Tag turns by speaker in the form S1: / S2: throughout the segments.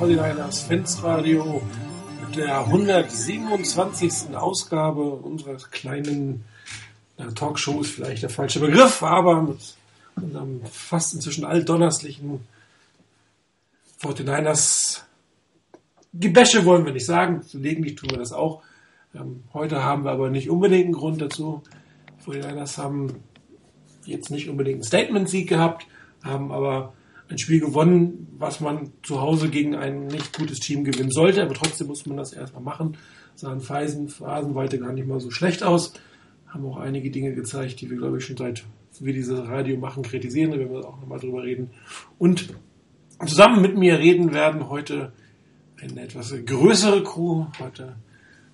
S1: 49ers Fansradio mit der 127. Ausgabe unserer kleinen äh, Talkshow ist vielleicht der falsche Begriff, aber mit unserem fast inzwischen altdonnerstlichen 49ers Gebäsche wollen wir nicht sagen, gelegentlich tun wir das auch. Ähm, heute haben wir aber nicht unbedingt einen Grund dazu. Die 49ers haben jetzt nicht unbedingt einen Statement-Sieg gehabt, haben aber ein Spiel gewonnen, was man zu Hause gegen ein nicht gutes Team gewinnen sollte, aber trotzdem muss man das erstmal machen. Sahen Phasen, Phasenweite gar nicht mal so schlecht aus. Haben auch einige Dinge gezeigt, die wir, glaube ich, schon seit wir dieses Radio machen, kritisieren. Da werden wir auch nochmal drüber reden. Und zusammen mit mir reden werden heute eine etwas größere Crew. Heute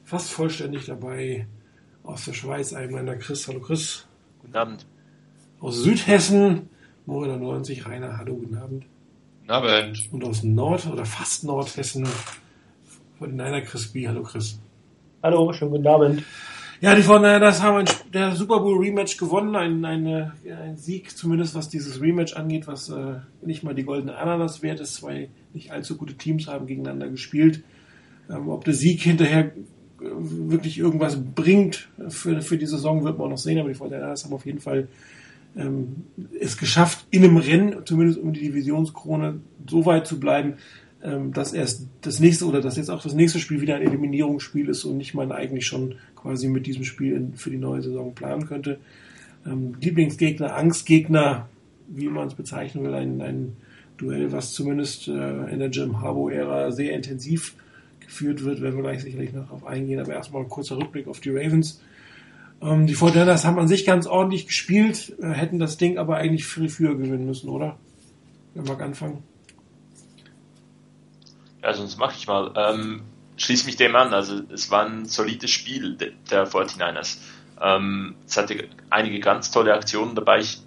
S1: fast vollständig dabei aus der Schweiz einmal der Chris. Hallo Chris.
S2: Guten Abend.
S1: Aus Südhessen Morena 90, Rainer, hallo, guten Abend.
S2: Guten Abend.
S1: Und aus Nord- oder fast Nordhessen von Niner Chris B. Hallo Chris.
S3: Hallo, schönen guten Abend.
S1: Ja, die von das haben ein, der Super Bowl Rematch gewonnen, ein, eine, ein Sieg zumindest was dieses Rematch angeht, was äh, nicht mal die goldene Ananas wert ist. Zwei nicht allzu gute Teams haben gegeneinander gespielt. Ähm, ob der Sieg hinterher äh, wirklich irgendwas bringt für, für die Saison, wird man auch noch sehen, aber die Fortinanders haben auf jeden Fall ähm, es geschafft, in einem Rennen, zumindest um die Divisionskrone, so weit zu bleiben, ähm, dass erst das nächste oder dass jetzt auch das nächste Spiel wieder ein Eliminierungsspiel ist und nicht man eigentlich schon quasi mit diesem Spiel in, für die neue Saison planen könnte. Ähm, Lieblingsgegner, Angstgegner, wie man es bezeichnen will, ein, ein Duell, was zumindest äh, in der Jim Harbour-Ära sehr intensiv geführt wird, werden wir gleich sicherlich noch darauf eingehen, aber erstmal ein kurzer Rückblick auf die Ravens. Ähm, die Fortinanders haben an sich ganz ordentlich gespielt, äh, hätten das Ding aber eigentlich viel früher gewinnen müssen, oder? Wer mag anfangen?
S2: Ja, sonst mache ich mal. Ähm, schließ mich dem an. Also es war ein solides Spiel der 49ers. Ähm, es hatte einige ganz tolle Aktionen dabei. Ich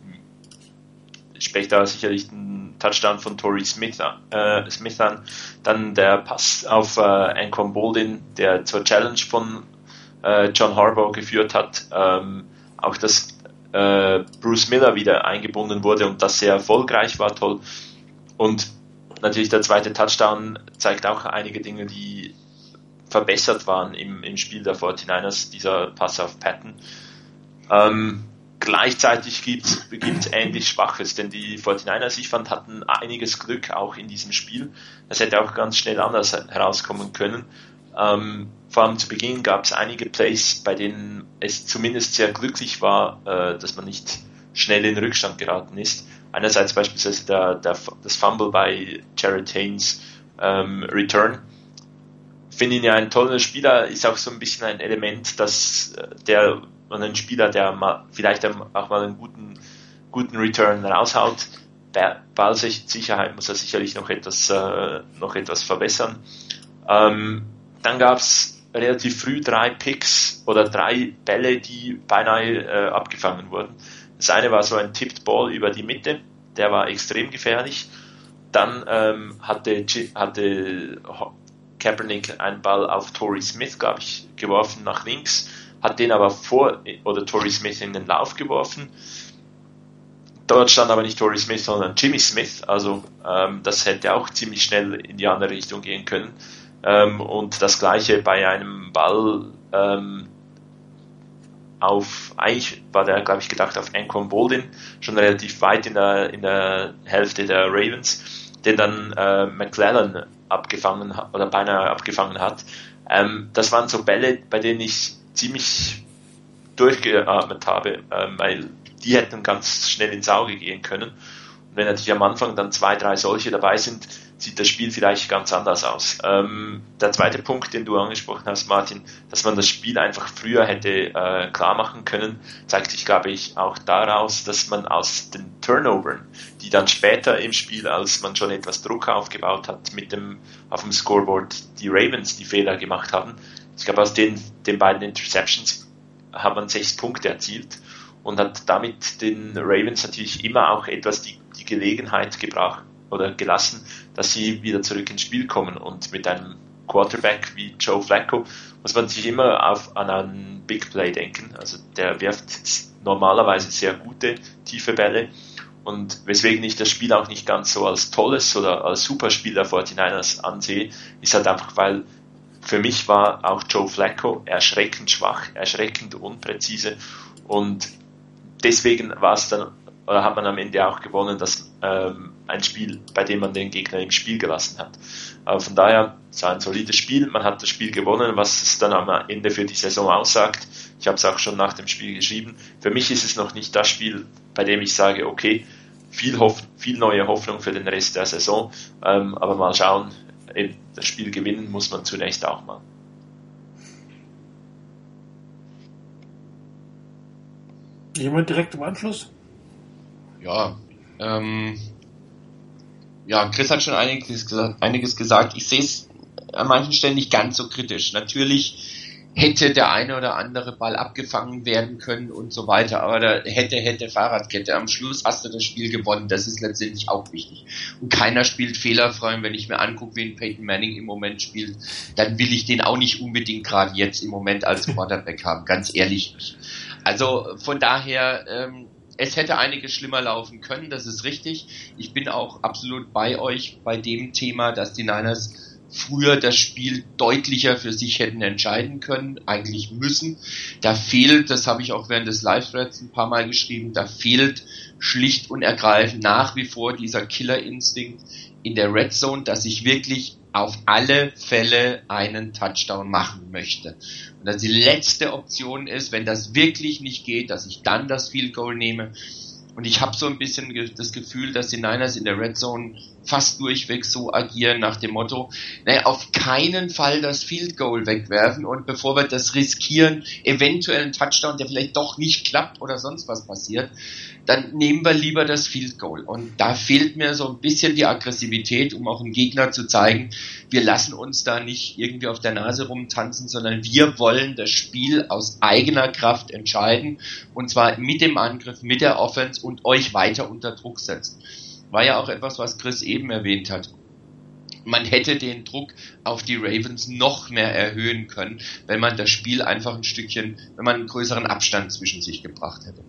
S2: spreche da sicherlich einen Touchdown von Torrey Smith, äh, Smith an. Dann der Pass auf äh, Anquan Boldin, der zur Challenge von äh, John Harbaugh geführt hat. Ähm, auch dass äh, Bruce Miller wieder eingebunden wurde und das sehr erfolgreich war, toll. Und natürlich der zweite Touchdown zeigt auch einige Dinge, die verbessert waren im, im Spiel der 49ers, dieser Pass auf Patton. Ähm, gleichzeitig gibt es ähnlich Schwaches, denn die 49ers, ich fand, hatten einiges Glück auch in diesem Spiel. Es hätte auch ganz schnell anders herauskommen können. Ähm, vor allem zu Beginn gab es einige Plays, bei denen es zumindest sehr glücklich war, äh, dass man nicht schnell in Rückstand geraten ist. Einerseits beispielsweise der, der, das Fumble bei Jared Haynes ähm, Return. Finde ihn ja ein toller Spieler, ist auch so ein bisschen ein Element, dass äh, der ein Spieler, der mal, vielleicht auch mal einen guten, guten Return raushaut. Bei Ballsicherheit muss er sicherlich noch etwas, äh, noch etwas verbessern. Ähm, dann gab es relativ früh drei Picks oder drei Bälle, die beinahe äh, abgefangen wurden. Das eine war so ein Tipped Ball über die Mitte, der war extrem gefährlich. Dann ähm, hatte, hatte Kaepernick einen Ball auf Torrey Smith, glaube ich, geworfen nach links, hat den aber vor oder Torrey Smith in den Lauf geworfen. Dort stand aber nicht Torrey Smith, sondern Jimmy Smith, also ähm, das hätte auch ziemlich schnell in die andere Richtung gehen können. Ähm, und das gleiche bei einem Ball ähm, auf, eigentlich war der, glaube ich, gedacht auf Anquan Boldin, schon relativ weit in der, in der Hälfte der Ravens, den dann äh, McClellan abgefangen hat, oder beinahe abgefangen hat. Ähm, das waren so Bälle, bei denen ich ziemlich durchgeatmet habe, ähm, weil die hätten ganz schnell ins Auge gehen können. Und wenn natürlich am Anfang dann zwei, drei solche dabei sind, sieht das Spiel vielleicht ganz anders aus. Ähm, der zweite Punkt, den du angesprochen hast, Martin, dass man das Spiel einfach früher hätte äh, klar machen können, zeigt sich, glaube ich, auch daraus, dass man aus den Turnovern, die dann später im Spiel, als man schon etwas Druck aufgebaut hat, mit dem auf dem Scoreboard die Ravens die Fehler gemacht haben. Ich glaube, aus den, den beiden Interceptions hat man sechs Punkte erzielt und hat damit den Ravens natürlich immer auch etwas die, die Gelegenheit gebracht, oder gelassen, dass sie wieder zurück ins Spiel kommen. Und mit einem Quarterback wie Joe Flacco muss man sich immer auf, an einen Big Play denken. Also der wirft normalerweise sehr gute tiefe Bälle Und weswegen ich das Spiel auch nicht ganz so als tolles oder als Superspiel der 49ers ansehe, ist halt einfach, weil für mich war auch Joe Flacco erschreckend schwach, erschreckend unpräzise und deswegen war es dann, oder hat man am Ende auch gewonnen, dass ähm, ein Spiel, bei dem man den Gegner im Spiel gelassen hat. Aber von daher, es war ein solides Spiel, man hat das Spiel gewonnen, was es dann am Ende für die Saison aussagt. Ich habe es auch schon nach dem Spiel geschrieben. Für mich ist es noch nicht das Spiel, bei dem ich sage, okay, viel, Hoff viel neue Hoffnung für den Rest der Saison, ähm, aber mal schauen, das Spiel gewinnen muss man zunächst auch mal.
S1: Jemand direkt im Anschluss?
S4: Ja, ähm, ja, Chris hat schon einiges, einiges gesagt. Ich sehe es an manchen Stellen nicht ganz so kritisch. Natürlich hätte der eine oder andere Ball abgefangen werden können und so weiter. Aber da hätte, hätte Fahrradkette. Am Schluss hast du das Spiel gewonnen. Das ist letztendlich auch wichtig. Und keiner spielt fehlerfrei. Und wenn ich mir angucke, wie ein Peyton Manning im Moment spielt, dann will ich den auch nicht unbedingt gerade jetzt im Moment als Quarterback haben. Ganz ehrlich. Also von daher, ähm, es hätte einiges schlimmer laufen können, das ist richtig. Ich bin auch absolut bei euch bei dem Thema, dass die Niners früher das Spiel deutlicher für sich hätten entscheiden können, eigentlich müssen. Da fehlt, das habe ich auch während des Live-Threads ein paar Mal geschrieben, da fehlt schlicht und ergreifend nach wie vor dieser Killer-Instinkt in der Red Zone, dass ich wirklich auf alle Fälle einen Touchdown machen möchte. Und dass die letzte Option ist, wenn das wirklich nicht geht, dass ich dann das Field Goal nehme. Und ich habe so ein bisschen das Gefühl, dass die Niners in der Red Zone fast durchweg so agieren nach dem Motto, naja, auf keinen Fall das Field Goal wegwerfen und bevor wir das riskieren, eventuell ein Touchdown, der vielleicht doch nicht klappt oder sonst was passiert, dann nehmen wir lieber das Field Goal. Und da fehlt mir so ein bisschen die Aggressivität, um auch dem Gegner zu zeigen, wir lassen uns da nicht irgendwie auf der Nase rumtanzen, sondern wir wollen das Spiel aus eigener Kraft entscheiden und zwar mit dem Angriff, mit der Offense und euch weiter unter Druck setzen war ja auch etwas, was Chris eben erwähnt hat. Man hätte den Druck auf die Ravens noch mehr erhöhen können, wenn man das Spiel einfach ein Stückchen, wenn man einen größeren Abstand zwischen sich gebracht hätte.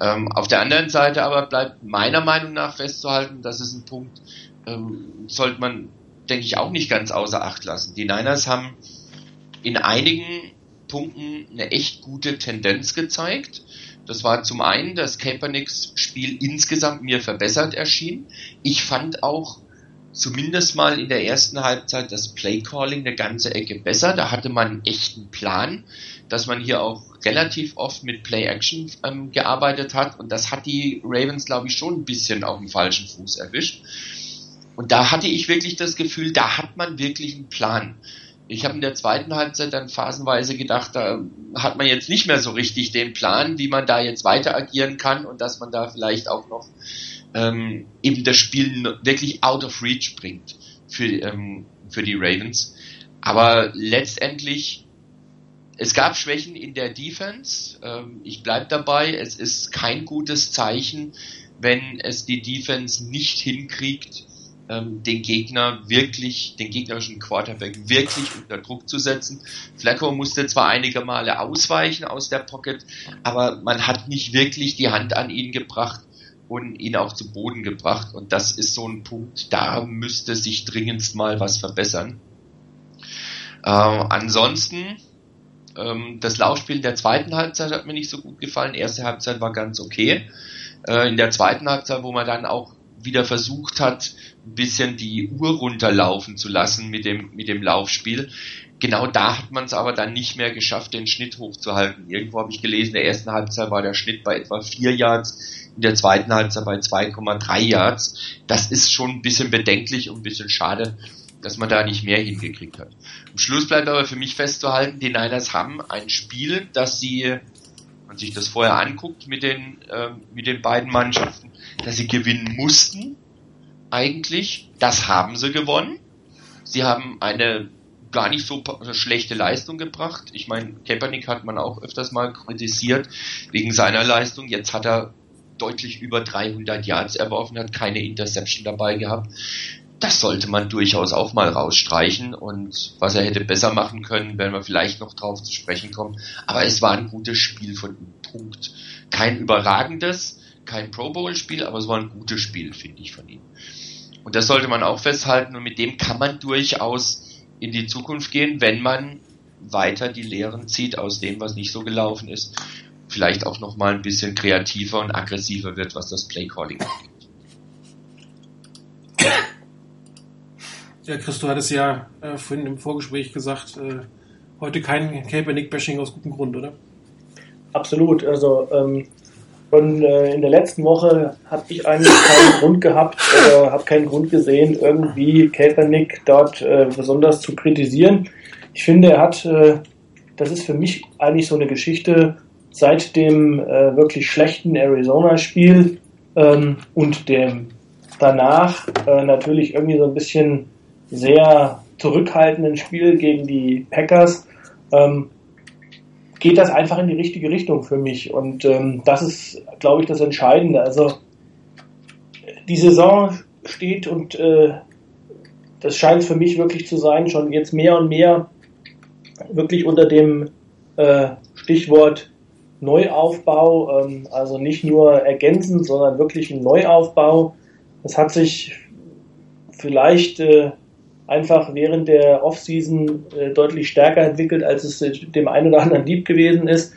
S4: Ähm, auf der anderen Seite aber bleibt meiner Meinung nach festzuhalten, das ist ein Punkt, ähm, sollte man, denke ich, auch nicht ganz außer Acht lassen. Die Niners haben in einigen Punkten eine echt gute Tendenz gezeigt. Das war zum einen, dass Kaepernicks Spiel insgesamt mir verbessert erschien. Ich fand auch zumindest mal in der ersten Halbzeit das Playcalling eine ganze Ecke besser. Da hatte man einen echten Plan, dass man hier auch relativ oft mit Play-Action ähm, gearbeitet hat. Und das hat die Ravens, glaube ich, schon ein bisschen auf dem falschen Fuß erwischt. Und da hatte ich wirklich das Gefühl, da hat man wirklich einen Plan ich habe in der zweiten Halbzeit dann phasenweise gedacht, da hat man jetzt nicht mehr so richtig den Plan, wie man da jetzt weiter agieren kann und dass man da vielleicht auch noch ähm, eben das Spiel wirklich out of reach bringt für, ähm, für die Ravens. Aber letztendlich, es gab Schwächen in der Defense. Ähm, ich bleib dabei, es ist kein gutes Zeichen, wenn es die Defense nicht hinkriegt, ähm, den Gegner wirklich, den gegnerischen Quarterback wirklich unter Druck zu setzen. Flacco musste zwar einige Male ausweichen aus der Pocket, aber man hat nicht wirklich die Hand an ihn gebracht und ihn auch zu Boden gebracht. Und das ist so ein Punkt, da müsste sich dringendst mal was verbessern. Äh, ansonsten, ähm, das Laufspiel in der zweiten Halbzeit hat mir nicht so gut gefallen. Erste Halbzeit war ganz okay. Äh, in der zweiten Halbzeit, wo man dann auch wieder versucht hat, ein bisschen die Uhr runterlaufen zu lassen mit dem, mit dem Laufspiel. Genau da hat man es aber dann nicht mehr geschafft, den Schnitt hochzuhalten. Irgendwo habe ich gelesen, in der ersten Halbzeit war der Schnitt bei etwa 4 Yards, in der zweiten Halbzeit bei 2,3 Yards. Das ist schon ein bisschen bedenklich und ein bisschen schade, dass man da nicht mehr hingekriegt hat. Am Schluss bleibt aber für mich festzuhalten, die Niners haben ein Spiel, das sie, man sich das vorher anguckt mit den, äh, mit den beiden Mannschaften, dass sie gewinnen mussten, eigentlich. Das haben sie gewonnen. Sie haben eine gar nicht so schlechte Leistung gebracht. Ich meine, Kaepernick hat man auch öfters mal kritisiert wegen seiner Leistung. Jetzt hat er deutlich über 300 Yards erworfen, hat keine Interception dabei gehabt. Das sollte man durchaus auch mal rausstreichen und was er hätte besser machen können, werden wir vielleicht noch drauf zu sprechen kommen. Aber es war ein gutes Spiel von ihm. Punkt. Kein überragendes, kein Pro Bowl-Spiel, aber es war ein gutes Spiel, finde ich, von ihm. Und das sollte man auch festhalten und mit dem kann man durchaus in die Zukunft gehen, wenn man weiter die Lehren zieht aus dem, was nicht so gelaufen ist. Vielleicht auch nochmal ein bisschen kreativer und aggressiver wird, was das Playcalling angeht.
S1: Ja, Chris, du hattest ja äh, vorhin im Vorgespräch gesagt, äh, heute kein Kaepernick-Bashing aus gutem Grund, oder?
S3: Absolut. Also ähm, und äh, in der letzten Woche habe ich eigentlich keinen Grund gehabt, äh, habe keinen Grund gesehen, irgendwie Kaepernick dort äh, besonders zu kritisieren. Ich finde, er hat, äh, das ist für mich eigentlich so eine Geschichte seit dem äh, wirklich schlechten Arizona-Spiel ähm, und dem danach äh, natürlich irgendwie so ein bisschen sehr zurückhaltenden Spiel gegen die Packers. Ähm, geht das einfach in die richtige Richtung für mich. Und ähm, das ist, glaube ich, das Entscheidende. Also die Saison steht und äh, das scheint für mich wirklich zu sein, schon jetzt mehr und mehr wirklich unter dem äh, Stichwort Neuaufbau, ähm, also nicht nur ergänzend, sondern wirklich ein Neuaufbau. Das hat sich vielleicht äh, einfach während der Offseason äh, deutlich stärker entwickelt, als es dem einen oder anderen lieb gewesen ist.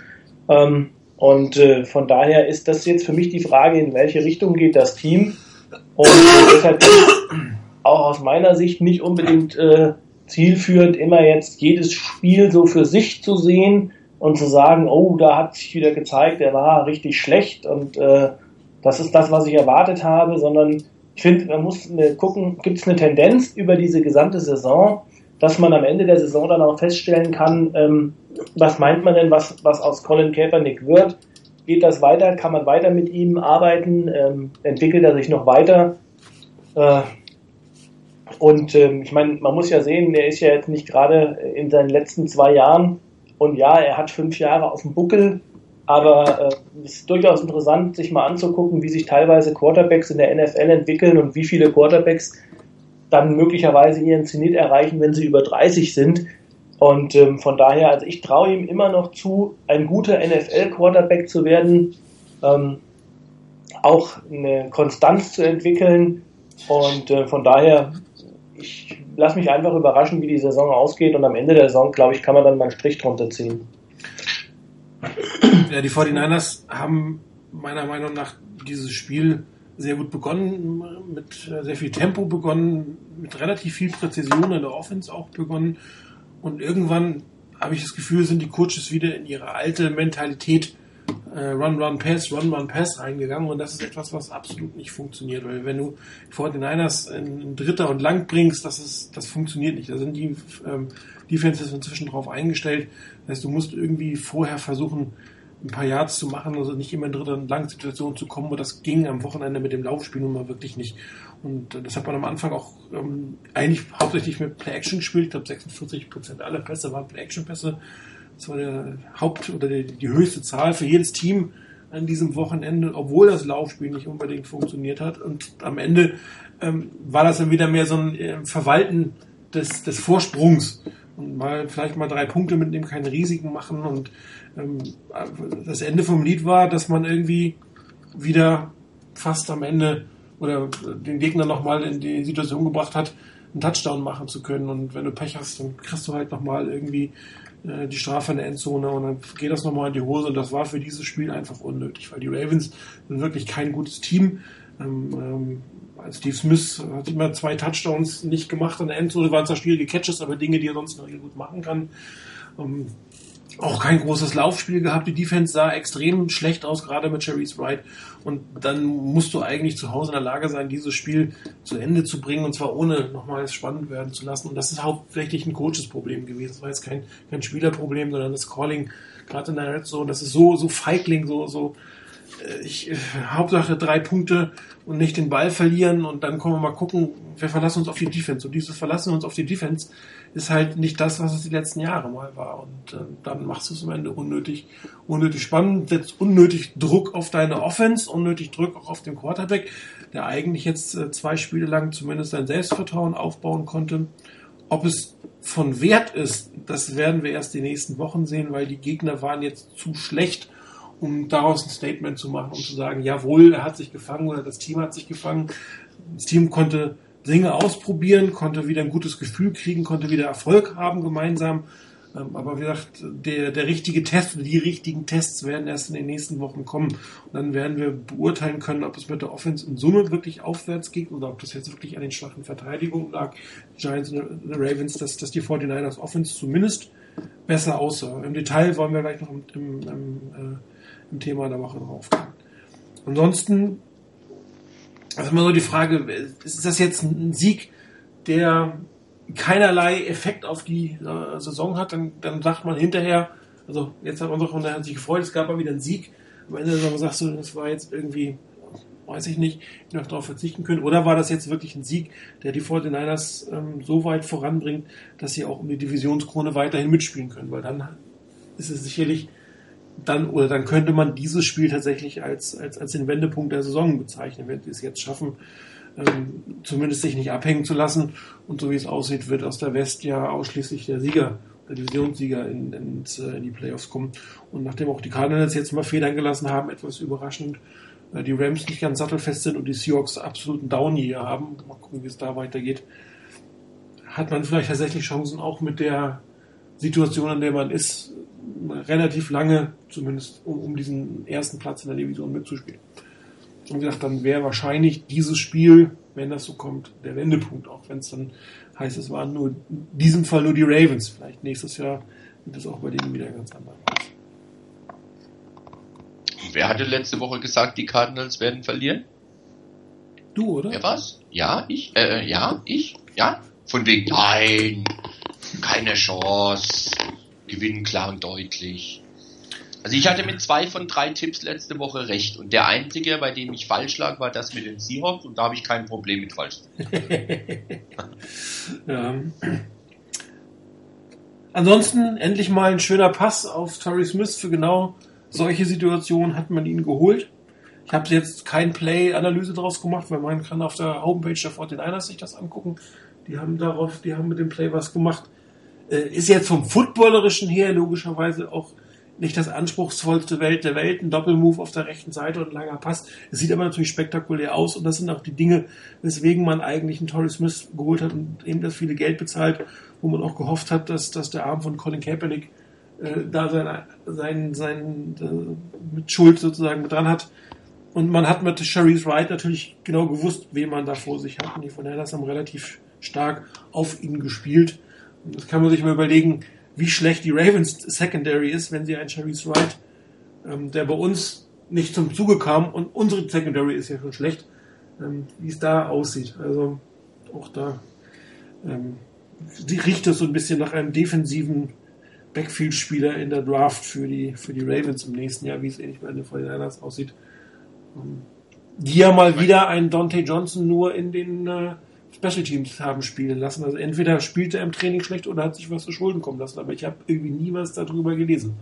S3: Ähm, und äh, von daher ist das jetzt für mich die Frage, in welche Richtung geht das Team. Und äh, deshalb auch aus meiner Sicht nicht unbedingt äh, zielführend, immer jetzt jedes Spiel so für sich zu sehen und zu sagen, oh, da hat sich wieder gezeigt, der war richtig schlecht und äh, das ist das, was ich erwartet habe, sondern ich finde, man muss eine, gucken, gibt es eine Tendenz über diese gesamte Saison, dass man am Ende der Saison dann auch feststellen kann, ähm, was meint man denn, was, was aus Colin Kaepernick wird? Geht das weiter? Kann man weiter mit ihm arbeiten? Ähm, entwickelt er sich noch weiter? Äh, und ähm, ich meine, man muss ja sehen, er ist ja jetzt nicht gerade in seinen letzten zwei Jahren und ja, er hat fünf Jahre auf dem Buckel, aber äh, es ist durchaus interessant, sich mal anzugucken, wie sich teilweise Quarterbacks in der NFL entwickeln und wie viele Quarterbacks dann möglicherweise ihren Zenit erreichen, wenn sie über 30 sind. Und ähm, von daher, also ich traue ihm immer noch zu, ein guter NFL-Quarterback zu werden, ähm, auch eine Konstanz zu entwickeln. Und äh, von daher, ich lasse mich einfach überraschen, wie die Saison ausgeht. Und am Ende der Saison, glaube ich, kann man dann mal einen Strich drunter ziehen.
S1: Ja, die 49ers haben meiner Meinung nach dieses Spiel sehr gut begonnen, mit äh, sehr viel Tempo begonnen, mit relativ viel Präzision in der Offense auch begonnen. Und irgendwann habe ich das Gefühl, sind die Coaches wieder in ihre alte Mentalität äh, Run, Run, Pass, Run, Run, Pass reingegangen. Und das ist etwas, was absolut nicht funktioniert. Weil wenn du die 49ers in, in Dritter und Lang bringst, das, ist, das funktioniert nicht. Da sind die ähm, Defenses inzwischen drauf eingestellt. Das heißt, du musst irgendwie vorher versuchen, ein paar Yards zu machen, also nicht immer in dritter langen Situationen zu kommen, und das ging am Wochenende mit dem Laufspiel nun mal wirklich nicht. Und äh, das hat man am Anfang auch ähm, eigentlich hauptsächlich mit Play-Action gespielt. Ich glaube, 46% aller Pässe waren Play-Action-Pässe. Das war der Haupt- oder die, die höchste Zahl für jedes Team an diesem Wochenende, obwohl das Laufspiel nicht unbedingt funktioniert hat. Und am Ende ähm, war das dann wieder mehr so ein äh, Verwalten des, des Vorsprungs und mal vielleicht mal drei Punkte mitnehmen, keine Risiken machen und das Ende vom Lied war, dass man irgendwie wieder fast am Ende oder den Gegner nochmal in die Situation gebracht hat, einen Touchdown machen zu können. Und wenn du Pech hast, dann kriegst du halt nochmal irgendwie äh, die Strafe in der Endzone und dann geht das nochmal in die Hose. Und das war für dieses Spiel einfach unnötig, weil die Ravens sind wirklich kein gutes Team. Ähm, ähm, Steve Smith hat immer zwei Touchdowns nicht gemacht in der Endzone, waren zwar schwierige Catches, aber Dinge, die er sonst noch gut machen kann. Ähm, auch kein großes Laufspiel gehabt. Die Defense sah extrem schlecht aus, gerade mit Cherry's Wright. Und dann musst du eigentlich zu Hause in der Lage sein, dieses Spiel zu Ende zu bringen und zwar ohne nochmals spannend werden zu lassen. Und das ist hauptsächlich ein Coaches-Problem gewesen. Das war jetzt kein, kein Spielerproblem, sondern das Calling, gerade in der Red Zone, das ist so, so feigling, so, so, ich, äh, Hauptsache drei Punkte und nicht den Ball verlieren und dann können wir mal gucken, wir verlassen uns auf die Defense. Und dieses Verlassen uns auf die Defense ist halt nicht das, was es die letzten Jahre mal war. Und äh, dann machst du es am Ende unnötig, unnötig spannend, setzt unnötig Druck auf deine Offense, unnötig Druck auch auf den Quarterback, der eigentlich jetzt äh, zwei Spiele lang zumindest sein Selbstvertrauen aufbauen konnte. Ob es von Wert ist, das werden wir erst die nächsten Wochen sehen, weil die Gegner waren jetzt zu schlecht, um daraus ein Statement zu machen, um zu sagen, jawohl, er hat sich gefangen oder das Team hat sich gefangen. Das Team konnte Dinge ausprobieren, konnte wieder ein gutes Gefühl kriegen, konnte wieder Erfolg haben gemeinsam. Ähm, aber wie gesagt, der, der richtige Test die richtigen Tests werden erst in den nächsten Wochen kommen. Und dann werden wir beurteilen können, ob es mit der Offense in Summe wirklich aufwärts geht oder ob das jetzt wirklich an den schwachen Verteidigungen lag, Giants und Ravens, dass, dass die 49ers Offense zumindest besser aussah. Im Detail wollen wir gleich noch im, im, im, äh, im Thema der Woche drauf gehen. Ansonsten, also immer so die Frage, ist das jetzt ein Sieg, der keinerlei Effekt auf die äh, Saison hat, dann, dann sagt man hinterher, also jetzt hat der hat sich gefreut, es gab mal wieder einen Sieg. Am Ende der Saison sagst du, das war jetzt irgendwie, weiß ich nicht, noch darauf verzichten können. Oder war das jetzt wirklich ein Sieg, der die 49ers ähm, so weit voranbringt, dass sie auch um die Divisionskrone weiterhin mitspielen können? Weil dann ist es sicherlich dann, oder dann könnte man dieses Spiel tatsächlich als, als, als den Wendepunkt der Saison bezeichnen, wenn sie es jetzt schaffen, ähm, zumindest sich nicht abhängen zu lassen. Und so wie es aussieht, wird aus der West ja ausschließlich der Sieger, der Divisionssieger in, in, äh, in die Playoffs kommen. Und nachdem auch die Cardinals jetzt mal Federn gelassen haben, etwas überraschend, äh, die Rams nicht ganz sattelfest sind und die Seahawks absoluten Down hier haben, mal gucken, wie es da weitergeht, hat man vielleicht tatsächlich Chancen, auch mit der Situation, an der man ist, relativ lange, zumindest um, um diesen ersten Platz in der Division mitzuspielen. Und gesagt, dann wäre wahrscheinlich dieses Spiel, wenn das so kommt, der Wendepunkt, auch wenn es dann heißt, es waren nur in diesem Fall nur die Ravens. Vielleicht nächstes Jahr sieht es auch bei denen wieder ganz anders.
S4: Wer hatte letzte Woche gesagt, die Cardinals werden verlieren?
S1: Du, oder?
S4: Wer was? Ja, ich? Äh, ja, ich? Ja? Von wegen, nein, keine Chance, gewinnen klar und deutlich. Also ich hatte mit zwei von drei Tipps letzte Woche recht und der einzige, bei dem ich falsch lag, war das mit den Seahawks und da habe ich kein Problem mit falsch.
S1: Ansonsten endlich mal ein schöner Pass auf Torrey Smith für genau solche Situationen hat man ihn geholt. Ich habe jetzt kein Play-Analyse draus gemacht, weil man kann auf der Homepage der 49ers sich das angucken. Die haben darauf, die haben mit dem Play was gemacht. Äh, ist jetzt vom Footballerischen her logischerweise auch nicht das anspruchsvollste Welt der Welt, ein Doppelmove auf der rechten Seite und ein langer Pass. Es sieht aber natürlich spektakulär aus und das sind auch die Dinge, weswegen man eigentlich einen Torrey Smith geholt hat und eben das viele Geld bezahlt, wo man auch gehofft hat, dass, dass der Arm von Colin Kaepernick äh, da sein, sein, sein äh, mit Schuld sozusagen dran hat. Und man hat mit Sharice Wright natürlich genau gewusst, wen man da vor sich hat. Und die von Hellas haben relativ stark auf ihn gespielt. Das kann man sich mal überlegen, wie schlecht die Ravens Secondary ist, wenn sie einen Sharice Wright, ähm, der bei uns nicht zum Zuge kam und unsere Secondary ist ja schon schlecht, ähm, wie es da aussieht. Also auch da ähm, riecht es so ein bisschen nach einem defensiven Backfield-Spieler in der Draft für die, für die Ravens im nächsten Jahr, wie es ähnlich bei den 49ers aussieht. Ähm, die ja mal wieder einen Dante Johnson nur in den äh, Special Teams haben spielen lassen. Also entweder spielte er im Training schlecht oder hat sich was zu Schulden kommen lassen. Aber ich habe irgendwie nie was darüber gelesen.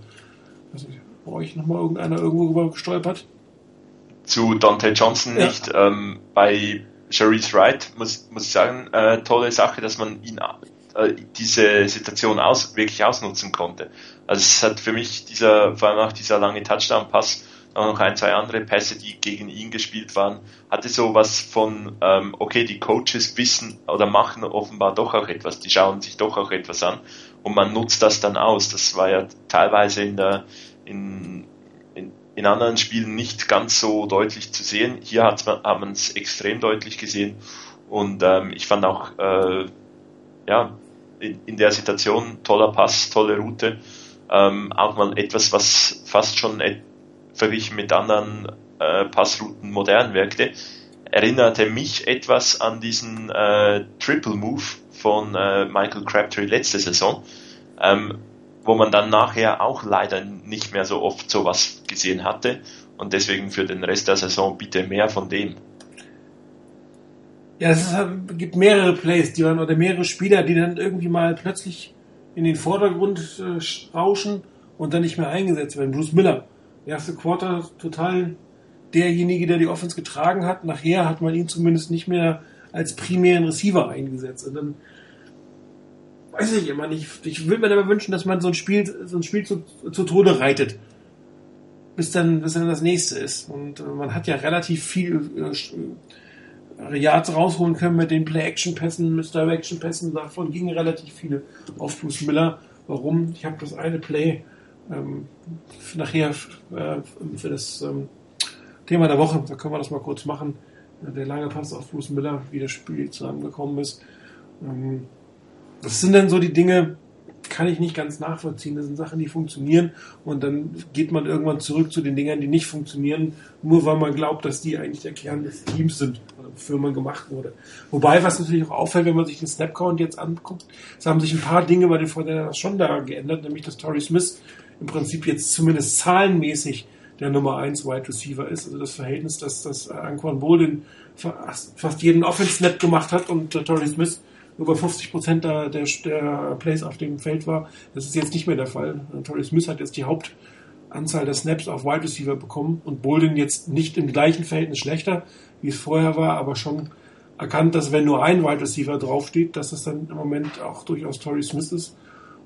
S1: Also, bei euch nochmal irgendeiner irgendwo drüber gestolpert?
S2: Zu Dante Johnson ja. nicht. Ähm, bei Sharice Wright muss, muss ich sagen, äh, tolle Sache, dass man ihn äh, diese Situation aus, wirklich ausnutzen konnte. Also es hat für mich dieser, vor allem auch dieser lange Touchdown-Pass noch ein, zwei andere Pässe, die gegen ihn gespielt waren, hatte so was von, ähm, okay, die Coaches wissen oder machen offenbar doch auch etwas, die schauen sich doch auch etwas an und man nutzt das dann aus. Das war ja teilweise in der, in, in, in anderen Spielen nicht ganz so deutlich zu sehen. Hier hat man es extrem deutlich gesehen und ähm, ich fand auch, äh, ja, in, in der Situation toller Pass, tolle Route. Ähm, auch mal etwas, was fast schon et verglichen mit anderen äh, Passrouten modern wirkte, erinnerte mich etwas an diesen äh, Triple Move von äh, Michael Crabtree letzte Saison, ähm, wo man dann nachher auch leider nicht mehr so oft sowas gesehen hatte und deswegen für den Rest der Saison bitte mehr von dem.
S1: Ja, es ist, gibt mehrere Plays, die man, oder mehrere Spieler, die dann irgendwie mal plötzlich in den Vordergrund äh, rauschen und dann nicht mehr eingesetzt werden. Bruce Miller erste Quarter total derjenige, der die Offense getragen hat. Nachher hat man ihn zumindest nicht mehr als primären Receiver eingesetzt. Und dann weiß ich immer nicht. Ich würde mir aber wünschen, dass man so ein Spiel, so ein Spiel zu, zu Tode reitet. bis dann, bis dann das nächste ist. Und äh, man hat ja relativ viel äh, Yards rausholen können mit den Play-Action-Pässen, mit Direction-Pässen. Davon gingen relativ viele auf Bruce Miller. Warum? Ich habe das eine Play ähm, nachher äh, für das ähm, Thema der Woche, da können wir das mal kurz machen. Der lange Pass auf Bruce Miller, wie das Spiel zusammengekommen ist. Ähm, das sind dann so die Dinge, kann ich nicht ganz nachvollziehen. Das sind Sachen, die funktionieren und dann geht man irgendwann zurück zu den Dingern, die nicht funktionieren, nur weil man glaubt, dass die eigentlich der Kern des Teams sind, wofür man gemacht wurde. Wobei, was natürlich auch auffällt, wenn man sich den Snapcount jetzt anguckt, es haben sich ein paar Dinge bei den Vorteilern schon da geändert, nämlich dass Torrey Smith im Prinzip jetzt zumindest zahlenmäßig der Nummer 1 Wide Receiver ist. Also das Verhältnis, dass das Anquan Bolden fast jeden Offense-Snap gemacht hat und äh, Torrey Smith über 50 Prozent der, der, der, Plays auf dem Feld war. Das ist jetzt nicht mehr der Fall. Torrey Smith hat jetzt die Hauptanzahl der Snaps auf Wide Receiver bekommen und Bolden jetzt nicht im gleichen Verhältnis schlechter, wie es vorher war, aber schon erkannt, dass wenn nur ein Wide Receiver draufsteht, dass es dann im Moment auch durchaus Torrey Smith ist.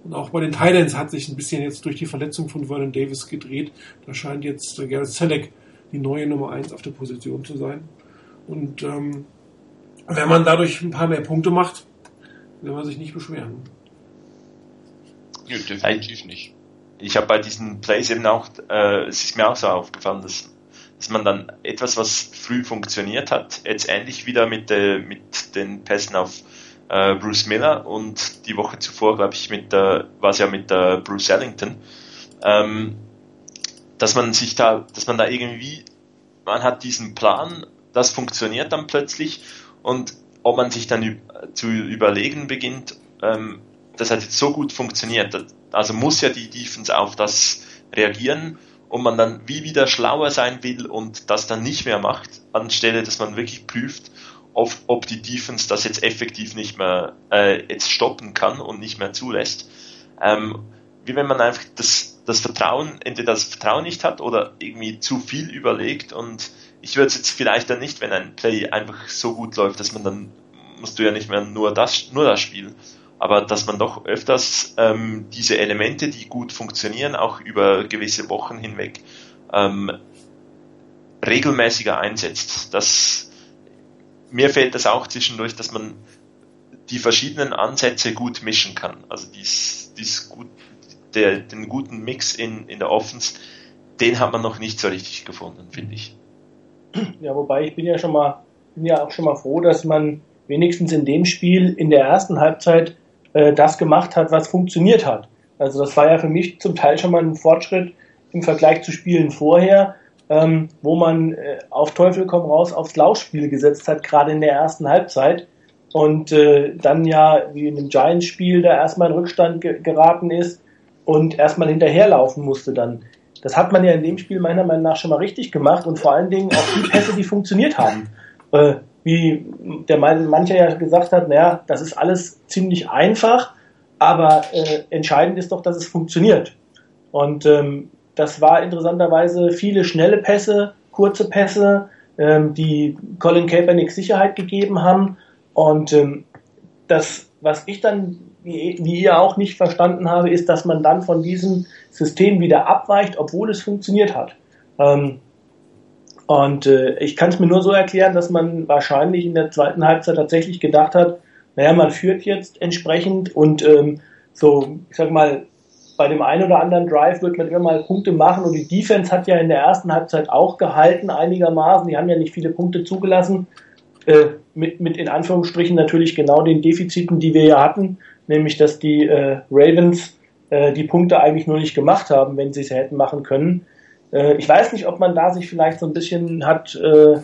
S1: Und auch bei den Titans hat sich ein bisschen jetzt durch die Verletzung von Vernon Davis gedreht. Da scheint jetzt Garrett Selleck die neue Nummer 1 auf der Position zu sein. Und ähm, wenn man dadurch ein paar mehr Punkte macht, will man sich nicht beschweren.
S2: Ja, definitiv nicht. Ich habe bei diesen Plays eben auch, äh, es ist mir auch so aufgefallen, dass, dass man dann etwas, was früh funktioniert hat, jetzt ähnlich wieder mit, äh, mit den Pässen auf äh, Bruce Miller und die Woche zuvor, glaube ich, mit der, war es ja mit der Bruce Ellington, ähm, dass man sich da, dass man da irgendwie, man hat diesen Plan, das funktioniert dann plötzlich und ob man sich dann zu überlegen beginnt, ähm, das hat jetzt so gut funktioniert, also muss ja die Defense auf das reagieren und man dann wie wieder schlauer sein will und das dann nicht mehr macht, anstelle dass man wirklich prüft, ob, ob die Defense das jetzt effektiv nicht mehr äh, jetzt stoppen kann und nicht mehr zulässt. Ähm, wie wenn man einfach das, das Vertrauen, entweder das Vertrauen nicht hat oder irgendwie zu viel überlegt und ich würde es jetzt vielleicht dann nicht, wenn ein Play einfach so gut läuft, dass man dann musst du ja nicht mehr nur das, nur das spielen, aber dass man doch öfters ähm, diese Elemente, die gut funktionieren, auch über gewisse Wochen hinweg ähm, regelmäßiger einsetzt. Das mir fällt das auch zwischendurch, dass man die verschiedenen Ansätze gut mischen kann. Also dies, dies gut, der, den guten Mix in, in der Offense, den hat man noch nicht so richtig gefunden, finde ich.
S3: Ja, wobei ich bin ja schon mal, bin ja auch schon mal froh, dass man wenigstens in dem Spiel in der ersten Halbzeit äh, das gemacht hat, was funktioniert hat. Also das war ja für mich zum Teil schon mal ein Fortschritt im Vergleich zu Spielen vorher, ähm, wo man äh, auf Teufel komm raus aufs Laufspiel gesetzt hat, gerade in der ersten Halbzeit. Und äh, dann ja, wie in dem Giants-Spiel, da erstmal in Rückstand ge geraten ist und erstmal hinterherlaufen musste dann. Das hat man ja in dem Spiel meiner Meinung nach schon mal richtig gemacht und vor allen Dingen auch die Pässe, die funktioniert haben. Äh, wie der mancher ja gesagt hat, naja, das ist alles ziemlich einfach, aber äh, entscheidend ist doch, dass es funktioniert. Und ähm, das war interessanterweise viele schnelle Pässe, kurze Pässe, ähm, die Colin Kaepernick Sicherheit gegeben haben. Und ähm, das, was ich dann, wie, ihr auch nicht verstanden habe, ist, dass man dann von diesem System wieder abweicht, obwohl es funktioniert hat. Ähm, und äh, ich kann es mir nur so erklären, dass man wahrscheinlich in der zweiten Halbzeit tatsächlich gedacht hat, naja, man führt jetzt entsprechend und ähm, so, ich sag mal, bei dem einen oder anderen Drive wird man immer mal Punkte machen und die Defense hat ja in der ersten Halbzeit auch gehalten einigermaßen. Die haben ja nicht viele Punkte zugelassen. Äh, mit, mit in Anführungsstrichen natürlich genau den Defiziten, die wir ja hatten, nämlich dass die äh, Ravens äh, die Punkte eigentlich nur nicht gemacht haben, wenn sie es hätten machen können. Äh, ich weiß nicht, ob man da sich vielleicht so ein bisschen hat äh,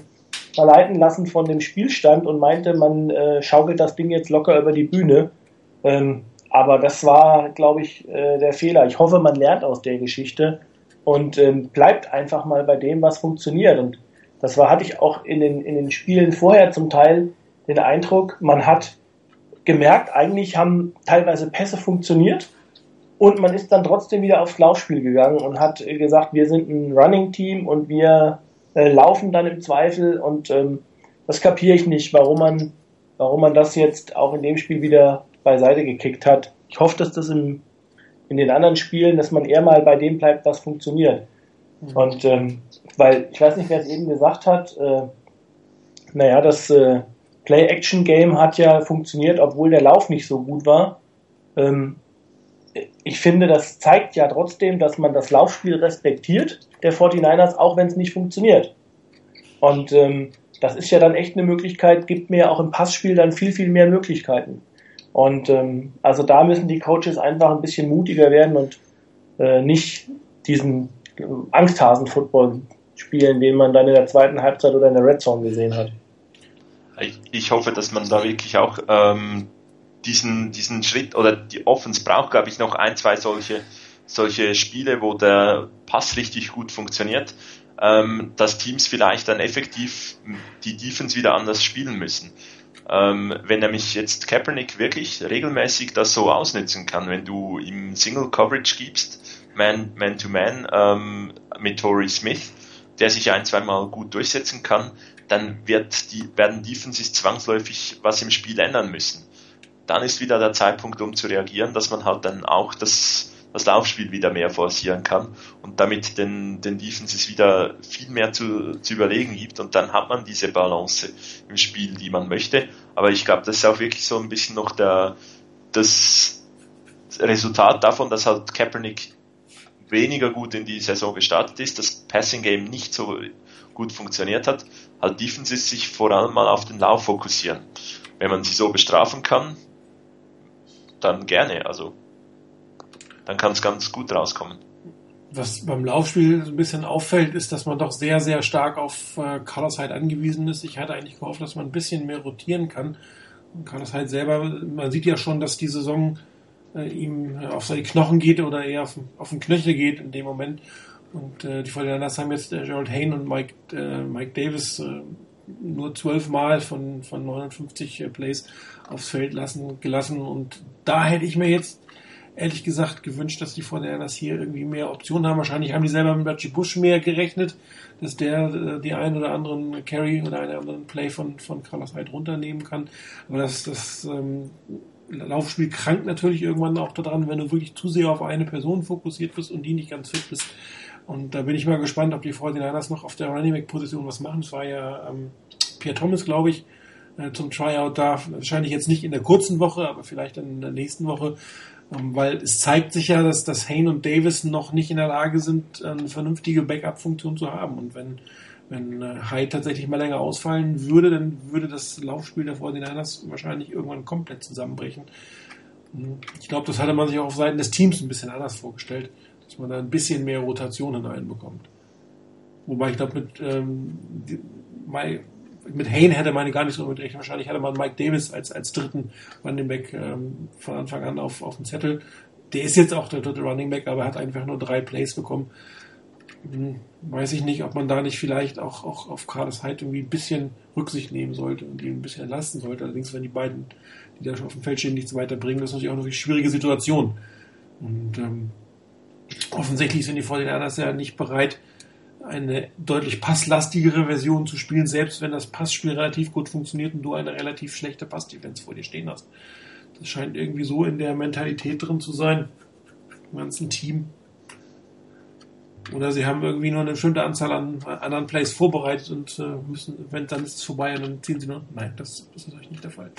S3: verleiten lassen von dem Spielstand und meinte, man äh, schaukelt das Ding jetzt locker über die Bühne. Ähm, aber das war, glaube ich, äh, der Fehler. Ich hoffe, man lernt aus der Geschichte und ähm, bleibt einfach mal bei dem, was funktioniert. Und das war, hatte ich auch in den, in den Spielen vorher zum Teil den Eindruck, man hat gemerkt, eigentlich haben teilweise Pässe funktioniert und man ist dann trotzdem wieder aufs Laufspiel gegangen und hat gesagt, wir sind ein Running-Team und wir äh, laufen dann im Zweifel und ähm, das kapiere ich nicht, warum man, warum man das jetzt auch in dem Spiel wieder beiseite gekickt hat. Ich hoffe, dass das in, in den anderen Spielen, dass man eher mal bei dem bleibt, was funktioniert. Mhm. Und ähm, weil, ich weiß nicht, wer es eben gesagt hat, äh, naja, das äh, Play-Action-Game hat ja funktioniert, obwohl der Lauf nicht so gut war. Ähm, ich finde, das zeigt ja trotzdem, dass man das Laufspiel respektiert, der 49ers, auch wenn es nicht funktioniert. Und ähm, das ist ja dann echt eine Möglichkeit, gibt mir auch im Passspiel dann viel, viel mehr Möglichkeiten. Und ähm, also da müssen die Coaches einfach ein bisschen mutiger werden und äh, nicht diesen Angsthasen-Football spielen, den man dann in der zweiten Halbzeit oder in der Red Zone gesehen hat.
S2: Ich, ich hoffe, dass man da wirklich auch ähm, diesen, diesen Schritt oder die Offense braucht, glaube ich, noch ein, zwei solche, solche Spiele, wo der Pass richtig gut funktioniert, ähm, dass Teams vielleicht dann effektiv die Defense wieder anders spielen müssen. Ähm, wenn nämlich jetzt Kaepernick wirklich regelmäßig das so ausnutzen kann, wenn du ihm Single Coverage gibst, Man, Man to Man ähm, mit Torrey Smith, der sich ein, zweimal gut durchsetzen kann, dann wird die, werden Defenses zwangsläufig was im Spiel ändern müssen. Dann ist wieder der Zeitpunkt, um zu reagieren, dass man halt dann auch das, das Laufspiel wieder mehr forcieren kann und damit den, den Defenses wieder viel mehr zu, zu überlegen gibt und dann hat man diese Balance im Spiel, die man möchte. Aber ich glaube, das ist auch wirklich so ein bisschen noch der, das Resultat davon, dass halt Kaepernick weniger gut in die Saison gestartet ist, das Passing Game nicht so gut funktioniert hat, halt Defenses sich vor allem mal auf den Lauf fokussieren. Wenn man sie so bestrafen kann, dann gerne. Also dann kann es ganz gut rauskommen.
S1: Was beim Laufspiel so ein bisschen auffällt, ist, dass man doch sehr, sehr stark auf äh, Carlos Hyde angewiesen ist. Ich hatte eigentlich gehofft, dass man ein bisschen mehr rotieren kann. Und Carlos Hyde selber, man sieht ja schon, dass die Saison äh, ihm auf seine Knochen geht oder eher auf, auf den Knöchel geht in dem Moment. Und äh, die Fortinanders haben jetzt äh, Gerald Hain und Mike, äh, Mike Davis äh, nur zwölfmal von, von 59 äh, Plays aufs Feld lassen, gelassen. Und da hätte ich mir jetzt ehrlich gesagt gewünscht, dass die Fortinanders hier irgendwie mehr Optionen haben. Wahrscheinlich haben die selber mit Reggie Bush mehr gerechnet, dass der äh, die einen oder anderen Carry oder einen anderen Play von, von Carlos Hyde runternehmen kann. Aber das, das ähm, Laufspiel krankt natürlich irgendwann auch daran, wenn du wirklich zu sehr auf eine Person fokussiert bist und die nicht ganz fit bist. Und da bin ich mal gespannt, ob die 49ers noch auf der Running Back Position was machen. Es war ja ähm, Pierre Thomas, glaube ich, äh, zum Tryout da. Wahrscheinlich jetzt nicht in der kurzen Woche, aber vielleicht in der nächsten Woche. Ähm, weil es zeigt sich ja, dass, dass Hain und Davis noch nicht in der Lage sind, eine vernünftige Backup-Funktion zu haben. Und wenn, wenn äh, Hyde tatsächlich mal länger ausfallen würde, dann würde das Laufspiel der 49ers wahrscheinlich irgendwann komplett zusammenbrechen. Hm, ich glaube, das hatte man sich auch auf Seiten des Teams ein bisschen anders vorgestellt dass man da ein bisschen mehr Rotation hineinbekommt. Wobei ich glaube, mit, ähm, mit Hain hätte man gar nicht so mit. Wahrscheinlich hätte man Mike Davis als, als dritten Running Back ähm, von Anfang an auf, auf dem Zettel. Der ist jetzt auch der dritte Running Back, aber hat einfach nur drei Plays bekommen. Hm, weiß ich nicht, ob man da nicht vielleicht auch, auch auf Carlos Hyde irgendwie ein bisschen Rücksicht nehmen sollte und ihn ein bisschen entlasten sollte. Allerdings, wenn die beiden, die da schon auf dem Feld stehen, nichts weiterbringen, das ist natürlich auch eine schwierige Situation. Und ähm, offensichtlich sind die 49ers ja nicht bereit, eine deutlich passlastigere Version zu spielen, selbst wenn das Passspiel relativ gut funktioniert und du eine relativ schlechte Pass-Defense vor dir stehen hast. Das scheint irgendwie so in der Mentalität drin zu sein, im ganzen Team. Oder sie haben irgendwie nur eine bestimmte Anzahl an anderen Plays vorbereitet und äh, müssen, wenn dann ist es vorbei und dann ziehen sie nur. Nein, das, das ist natürlich nicht der Fall.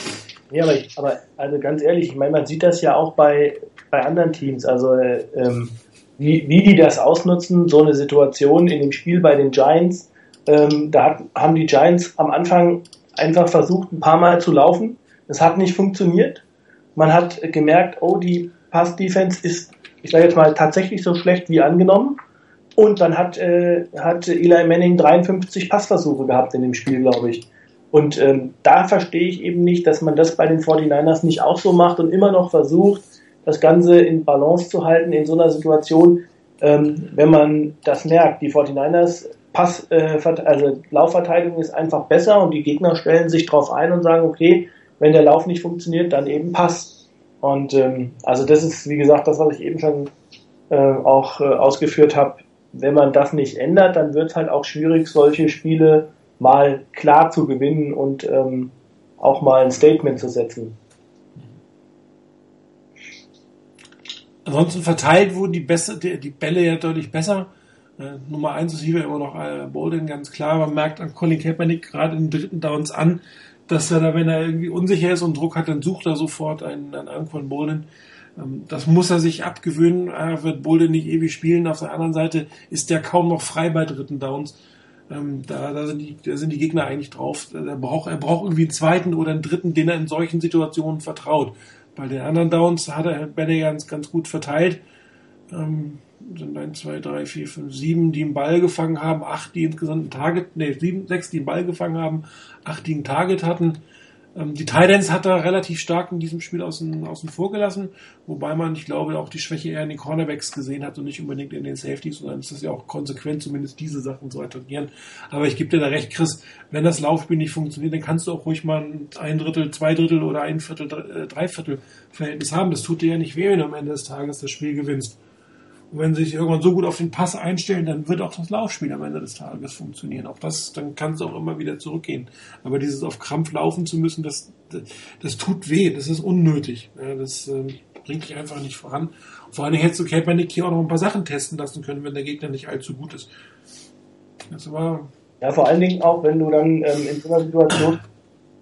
S3: Ja, aber, ich, aber also ganz ehrlich, ich meine, man sieht das ja auch bei, bei anderen Teams. Also äh, ähm, wie, wie die das ausnutzen, so eine Situation in dem Spiel bei den Giants. Ähm, da hat, haben die Giants am Anfang einfach versucht, ein paar Mal zu laufen. Das hat nicht funktioniert. Man hat gemerkt, oh, die Pass-Defense ist, ich sage jetzt mal, tatsächlich so schlecht wie angenommen. Und dann hat, äh, hat Eli Manning 53 Passversuche gehabt in dem Spiel, glaube ich. Und ähm, da verstehe ich eben nicht, dass man das bei den 49ers nicht auch so macht und immer noch versucht, das Ganze in Balance zu halten in so einer Situation, ähm, wenn man das merkt. Die 49ers Pass, äh, also Laufverteidigung ist einfach besser und die Gegner stellen sich darauf ein und sagen, okay, wenn der Lauf nicht funktioniert, dann eben Pass. Und ähm, also das ist, wie gesagt, das, was ich eben schon äh, auch äh, ausgeführt habe. Wenn man das nicht ändert, dann wird es halt auch schwierig, solche Spiele mal klar zu gewinnen und ähm, auch mal ein Statement zu setzen.
S1: Ansonsten verteilt wurden die, besser, die, die Bälle ja deutlich besser. Äh, Nummer 1 ist hier immer noch äh, Bolden, ganz klar. Man merkt an Colin Kaepernick gerade in den dritten Downs an, dass er da, wenn er irgendwie unsicher ist und Druck hat, dann sucht er sofort einen, einen von Bolden. Ähm, das muss er sich abgewöhnen. Er wird Bolden nicht ewig spielen. Auf der anderen Seite ist der kaum noch frei bei dritten Downs. Ähm, da, da, sind die, da sind die Gegner eigentlich drauf. Er braucht, er braucht irgendwie einen zweiten oder einen dritten, den er in solchen Situationen vertraut. Bei den anderen Downs hat er Benne ganz, ganz gut verteilt. Ähm, sind 1, 2, 3, 4, 5, 7, die einen Ball gefangen haben, 8, die insgesamt ein Target, nee, 7, 6, die einen Ball gefangen haben, 8, die ein Target hatten. Ähm, die Titans hat er relativ stark in diesem Spiel außen, außen vor gelassen, wobei man, ich glaube, auch die Schwäche eher in den Cornerbacks gesehen hat und nicht unbedingt in den Safeties, sondern es ist ja auch konsequent, zumindest diese Sachen zu attackieren. Aber ich gebe dir da recht, Chris, wenn das Laufspiel nicht funktioniert, dann kannst du auch ruhig mal ein Drittel, zwei Drittel oder ein Viertel, äh, drei Viertel Verhältnis haben. Das tut dir ja nicht weh, wenn du am Ende des Tages das Spiel gewinnst. Und wenn sie sich irgendwann so gut auf den Pass einstellen, dann wird auch das Laufspiel am Ende des Tages funktionieren. Auch das, dann kann es auch immer wieder zurückgehen. Aber dieses auf Krampf laufen zu müssen, das, das, tut weh, das ist unnötig. Das äh, bringt dich einfach nicht voran. Vor allem hättest du Kaepernick hier auch noch ein paar Sachen testen lassen können, wenn der Gegner nicht allzu gut ist.
S3: Das war ja, vor allen Dingen auch, wenn du dann ähm, in so einer Situation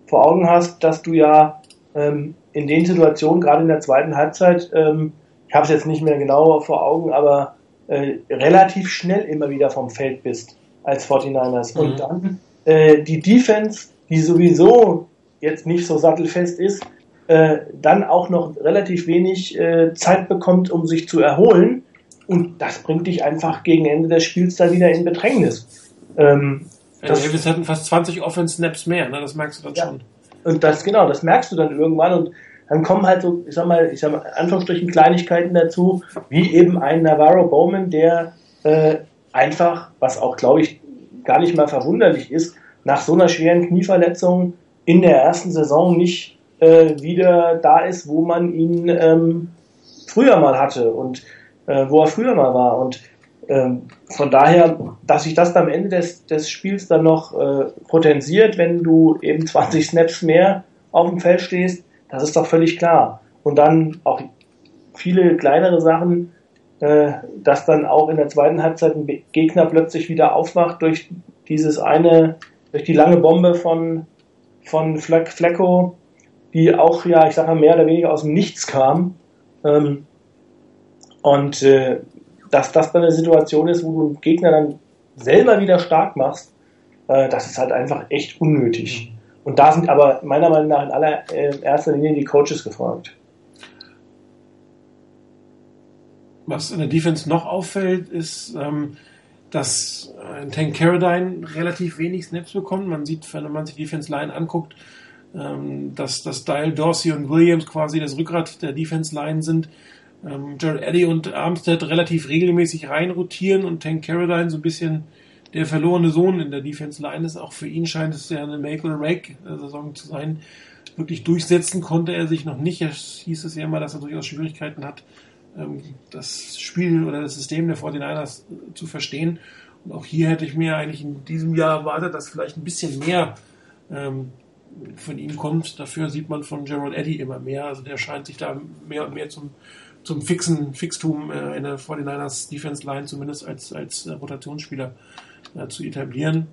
S3: vor Augen hast, dass du ja ähm, in den Situationen, gerade in der zweiten Halbzeit, ähm, ich habe es jetzt nicht mehr genau vor Augen, aber äh, relativ schnell immer wieder vom Feld bist als 49ers. Mhm. Und dann äh, die Defense, die sowieso jetzt nicht so sattelfest ist, äh, dann auch noch relativ wenig äh, Zeit bekommt, um sich zu erholen. Und das bringt dich einfach gegen Ende des Spiels dann wieder in Bedrängnis. Ähm,
S1: ja, das, Davis hatten fast 20 Offense-Snaps mehr, ne? das merkst du dann ja. schon.
S3: Und das, genau, das merkst du dann irgendwann. Und dann kommen halt so, ich sag mal, ich sag mal, Anführungsstrichen Kleinigkeiten dazu, wie eben ein Navarro Bowman, der äh, einfach, was auch glaube ich gar nicht mal verwunderlich ist, nach so einer schweren Knieverletzung in der ersten Saison nicht äh, wieder da ist, wo man ihn ähm, früher mal hatte und äh, wo er früher mal war. Und ähm, von daher, dass sich das am Ende des, des Spiels dann noch äh, potenziert, wenn du eben 20 Snaps mehr auf dem Feld stehst, das ist doch völlig klar. Und dann auch viele kleinere Sachen, äh, dass dann auch in der zweiten Halbzeit ein Gegner plötzlich wieder aufwacht durch dieses eine, durch die lange Bombe von, von Fleck, Flecko, die auch, ja, ich sage mal, mehr oder weniger aus dem Nichts kam. Ähm, und äh, dass das dann eine Situation ist, wo du den Gegner dann selber wieder stark machst, äh, das ist halt einfach echt unnötig. Und da sind aber meiner Meinung nach in aller äh, erster Linie die Coaches gefragt.
S1: Was in der Defense noch auffällt, ist, ähm, dass ein Tank Carradine relativ wenig Snaps bekommt. Man sieht, wenn man sich die Defense Line anguckt, ähm, dass, dass Dial, Dorsey und Williams quasi das Rückgrat der Defense Line sind. Ähm, Jared Eddy und Armstead relativ regelmäßig reinrotieren und Tank Carradine so ein bisschen der verlorene Sohn in der Defense Line ist. Auch für ihn scheint es ja eine Make or Break Saison zu sein. Wirklich durchsetzen konnte er sich noch nicht. Es hieß es ja immer, dass er durchaus Schwierigkeiten hat, ähm, das Spiel oder das System der 49ers zu verstehen. Und auch hier hätte ich mir eigentlich in diesem Jahr erwartet, dass vielleicht ein bisschen mehr ähm, von ihm kommt. Dafür sieht man von Gerald Eddy immer mehr. Also der scheint sich da mehr und mehr zum, zum fixen Fixtum äh, in der 49ers Defense Line zumindest als, als Rotationsspieler äh, zu etablieren.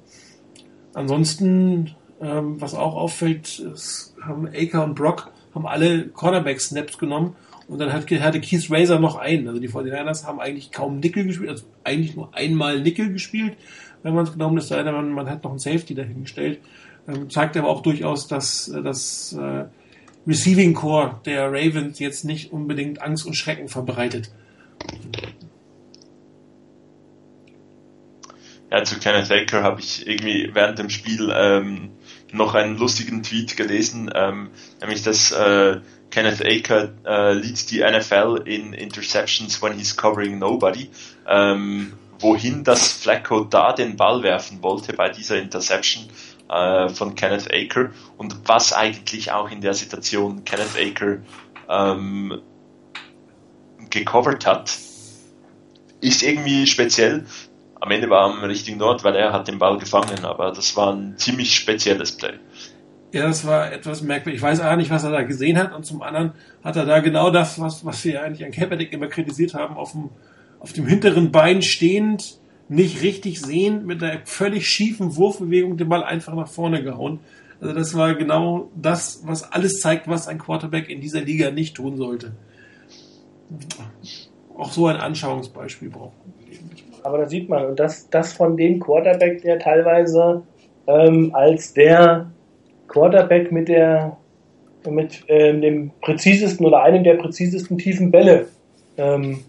S1: Ansonsten, ähm, was auch auffällt, ist, haben Aker und Brock haben alle Cornerback-Snaps genommen und dann hat, hatte Keith Razor noch einen. Also die 49ers haben eigentlich kaum Nickel gespielt, also eigentlich nur einmal Nickel gespielt, wenn man es genommen ist, sei man, man hat noch einen Safety dahingestellt. Ähm, zeigt aber auch durchaus, dass äh, das äh, Receiving Core der Ravens jetzt nicht unbedingt Angst und Schrecken verbreitet.
S2: Ja, zu Kenneth Aker habe ich irgendwie während dem Spiel ähm, noch einen lustigen Tweet gelesen, ähm, nämlich dass äh, Kenneth Aker äh, leads die NFL in Interceptions when he's covering nobody. Ähm, wohin das Flacco da den Ball werfen wollte bei dieser Interception äh, von Kenneth Aker und was eigentlich auch in der Situation Kenneth Aker ähm, gecovert hat, ist irgendwie speziell am Ende war er am richtigen Ort, weil er hat den Ball gefangen, aber das war ein ziemlich spezielles Play.
S1: Ja, das war etwas merkwürdig. Ich weiß auch nicht, was er da gesehen hat und zum anderen hat er da genau das, was, was wir eigentlich an Kaepernick immer kritisiert haben, auf dem, auf dem hinteren Bein stehend nicht richtig sehen, mit einer völlig schiefen Wurfbewegung den Ball einfach nach vorne gehauen. Also das war genau das, was alles zeigt, was ein Quarterback in dieser Liga nicht tun sollte. Auch so ein Anschauungsbeispiel braucht
S3: Aber da sieht man, und das, das von dem Quarterback, der teilweise ähm, als der Quarterback mit der mit ähm, dem präzisesten oder einem der präzisesten tiefen Bälle ähm,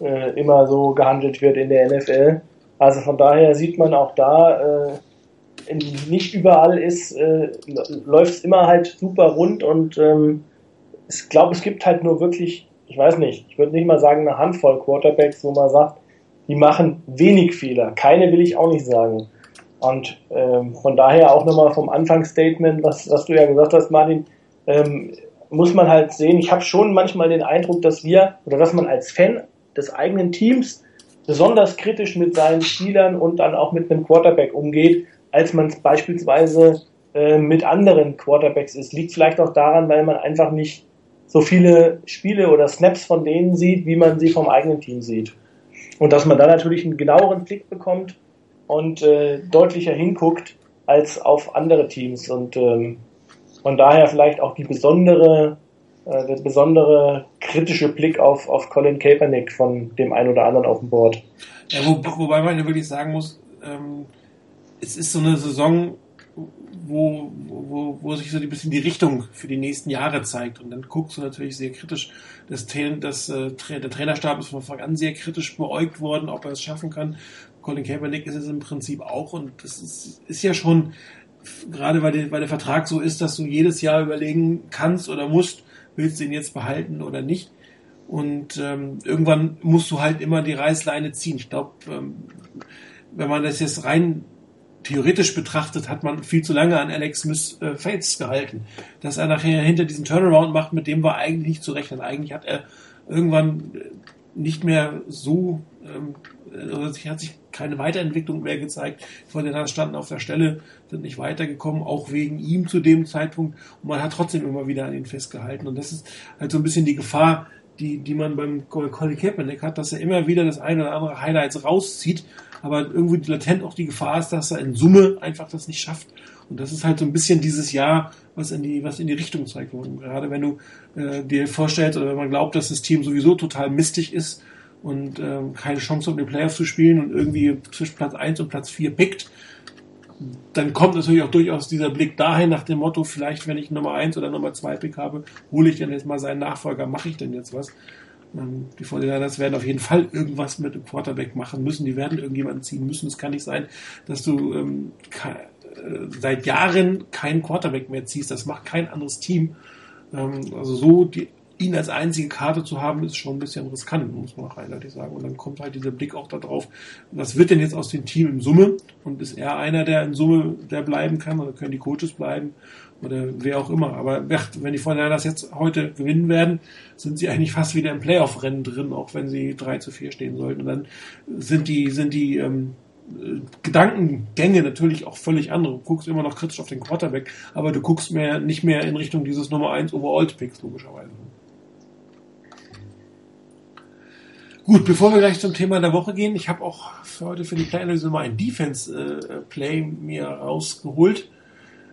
S3: äh, immer so gehandelt wird in der NFL. Also von daher sieht man auch da, äh, nicht überall ist, äh, läuft es immer halt super rund und ähm, ich glaube, es gibt halt nur wirklich, ich weiß nicht, ich würde nicht mal sagen eine Handvoll Quarterbacks, wo man sagt, die machen wenig Fehler. Keine will ich auch nicht sagen. Und ähm, von daher auch nochmal vom Anfangsstatement, was, was du ja gesagt hast, Martin, ähm, muss man halt sehen, ich habe schon manchmal den Eindruck, dass wir oder dass man als Fan des eigenen Teams besonders kritisch mit seinen Spielern und dann auch mit einem Quarterback umgeht, als man es beispielsweise äh, mit anderen Quarterbacks ist. Liegt vielleicht auch daran, weil man einfach nicht so viele Spiele oder Snaps von denen sieht, wie man sie vom eigenen Team sieht. Und dass man da natürlich einen genaueren Blick bekommt und äh, deutlicher hinguckt als auf andere Teams. Und ähm, von daher vielleicht auch die besondere äh, der besondere kritische Blick auf, auf Colin Kaepernick von dem einen oder anderen auf dem Board.
S1: Ja, wo, wobei man ja wirklich sagen muss, ähm, es ist so eine Saison, wo, wo, wo sich so ein bisschen die Richtung für die nächsten Jahre zeigt. Und dann guckst du natürlich sehr kritisch. Das, das, äh, der Trainerstab ist von Anfang an sehr kritisch beäugt worden, ob er es schaffen kann. Colin Kaepernick ist es im Prinzip auch. Und das ist, ist ja schon, gerade weil der, weil der Vertrag so ist, dass du jedes Jahr überlegen kannst oder musst, willst du ihn jetzt behalten oder nicht. Und ähm, irgendwann musst du halt immer die Reißleine ziehen. Ich glaube, ähm, wenn man das jetzt rein theoretisch betrachtet, hat man viel zu lange an Alex Smith äh, Fates gehalten. Dass er nachher hinter diesen Turnaround macht, mit dem war eigentlich nicht zu rechnen. Eigentlich hat er irgendwann äh, nicht mehr so, ähm, also hat sich keine Weiterentwicklung mehr gezeigt. Von den standen auf der Stelle, sind nicht weitergekommen, auch wegen ihm zu dem Zeitpunkt. Und man hat trotzdem immer wieder an ihn festgehalten. Und das ist halt so ein bisschen die Gefahr, die, die man beim Colin Kaepernick hat, dass er immer wieder das eine oder andere Highlights rauszieht, aber irgendwie latent auch die Gefahr ist, dass er in Summe einfach das nicht schafft. Und das ist halt so ein bisschen dieses Jahr, was in die, was in die Richtung zeigt. Und gerade wenn du äh, dir vorstellst oder wenn man glaubt, dass das Team sowieso total mistig ist und ähm, keine Chance um den Playoffs zu spielen und irgendwie zwischen Platz 1 und Platz 4 pickt, dann kommt natürlich auch durchaus dieser Blick dahin nach dem Motto, vielleicht wenn ich Nummer 1 oder Nummer 2 Pick habe, hole ich denn jetzt mal seinen Nachfolger, mache ich denn jetzt was? Ähm, die 49 werden auf jeden Fall irgendwas mit dem Quarterback machen müssen, die werden irgendjemanden ziehen müssen. Es kann nicht sein, dass du ähm, äh, seit Jahren keinen Quarterback mehr ziehst, das macht kein anderes Team. Ähm, also so die ihn als einzige Karte zu haben, ist schon ein bisschen riskant, muss man auch eindeutig sagen. Und dann kommt halt dieser Blick auch darauf, was wird denn jetzt aus dem Team in Summe? Und ist er einer, der in Summe, der bleiben kann? Oder können die Coaches bleiben? Oder wer auch immer. Aber wenn die das jetzt heute gewinnen werden, sind sie eigentlich fast wieder im Playoff-Rennen drin, auch wenn sie 3 zu 4 stehen sollten. Und dann sind die, sind die, ähm, Gedankengänge natürlich auch völlig andere. Du guckst immer noch kritisch auf den Quarterback, aber du guckst mehr, nicht mehr in Richtung dieses Nummer 1 Overall-Picks, logischerweise. Gut, bevor wir gleich zum Thema der Woche gehen, ich habe auch für heute für die Play-Analyse mal ein Defense-Play mir rausgeholt.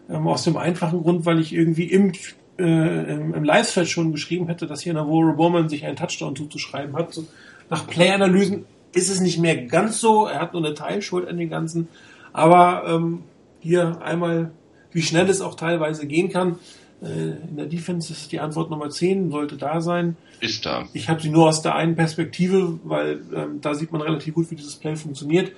S1: Ähm, aus dem einfachen Grund, weil ich irgendwie im, äh, im, im Live-Feld schon geschrieben hätte, dass hier Navarro Bowman sich einen Touchdown zuzuschreiben hat. So, nach Play-Analysen ist es nicht mehr ganz so. Er hat nur eine Teilschuld an den Ganzen. Aber ähm, hier einmal, wie schnell es auch teilweise gehen kann. Äh, in der Defense ist die Antwort Nummer 10, sollte da sein.
S4: Ist da.
S1: Ich habe sie nur aus der einen Perspektive, weil ähm, da sieht man relativ gut, wie dieses Play funktioniert.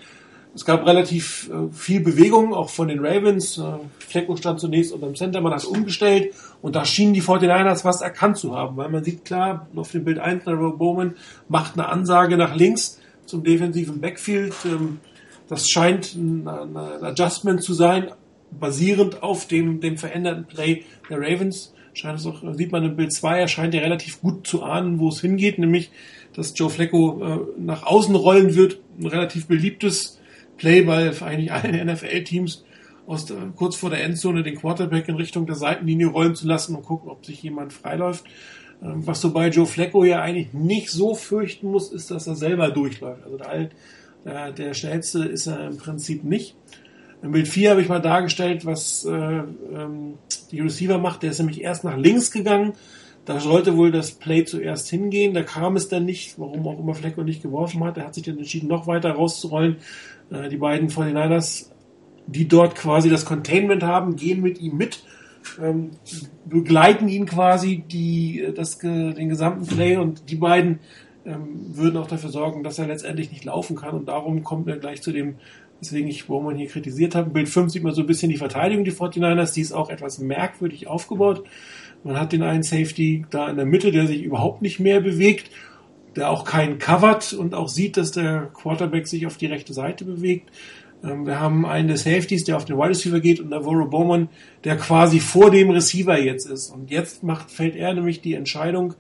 S1: Es gab relativ äh, viel Bewegung, auch von den Ravens. Äh, Flecko stand zunächst unter dem Center, man hat umgestellt und da schienen die 49ers was erkannt zu haben, weil man sieht klar, auf dem Bild 1, Robert Bowman macht eine Ansage nach links zum defensiven Backfield. Ähm, das scheint ein, ein Adjustment zu sein, basierend auf dem, dem veränderten Play der Ravens scheint es auch, sieht man im Bild 2, er scheint ja relativ gut zu ahnen, wo es hingeht, nämlich, dass Joe Flacco äh, nach außen rollen wird. Ein relativ beliebtes Play bei eigentlich allen NFL-Teams, aus der, kurz vor der Endzone den Quarterback in Richtung der Seitenlinie rollen zu lassen und gucken, ob sich jemand freiläuft. Ähm, was du bei Joe Flacco ja eigentlich nicht so fürchten musst, ist, dass er selber durchläuft. Also da, Äh, der schnellste ist er im Prinzip nicht. Im Bild 4 habe ich mal dargestellt, was äh, ähm, die Receiver macht. Der ist nämlich erst nach links gegangen. Da sollte wohl das Play zuerst hingehen. Da kam es dann nicht, warum auch immer Flecko nicht geworfen hat. Er hat sich dann entschieden, noch weiter rauszurollen. Äh, die beiden 49ers, die dort quasi das Containment haben, gehen mit ihm mit, ähm, begleiten ihn quasi die, das, den gesamten Play und die beiden ähm, würden auch dafür sorgen, dass er letztendlich nicht laufen kann. Und darum kommt er gleich zu dem Deswegen ich, warum man hier kritisiert hat. Bild 5 sieht man so ein bisschen die Verteidigung, die 49ers, die ist auch etwas merkwürdig aufgebaut. Man hat den einen Safety da in der Mitte, der sich überhaupt nicht mehr bewegt, der auch keinen covert und auch sieht, dass der Quarterback sich auf die rechte Seite bewegt. Ähm, wir haben einen der Safeties, der auf den Wide Receiver geht und Navarro Bowman, der quasi vor dem Receiver jetzt ist. Und jetzt macht, fällt er nämlich die Entscheidung,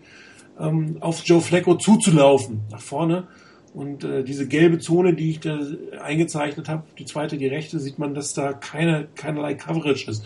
S1: ähm, auf Joe Flacco zuzulaufen, nach vorne. Und äh, diese gelbe Zone, die ich da eingezeichnet habe, die zweite, die rechte, sieht man, dass da keine, keinerlei Coverage ist.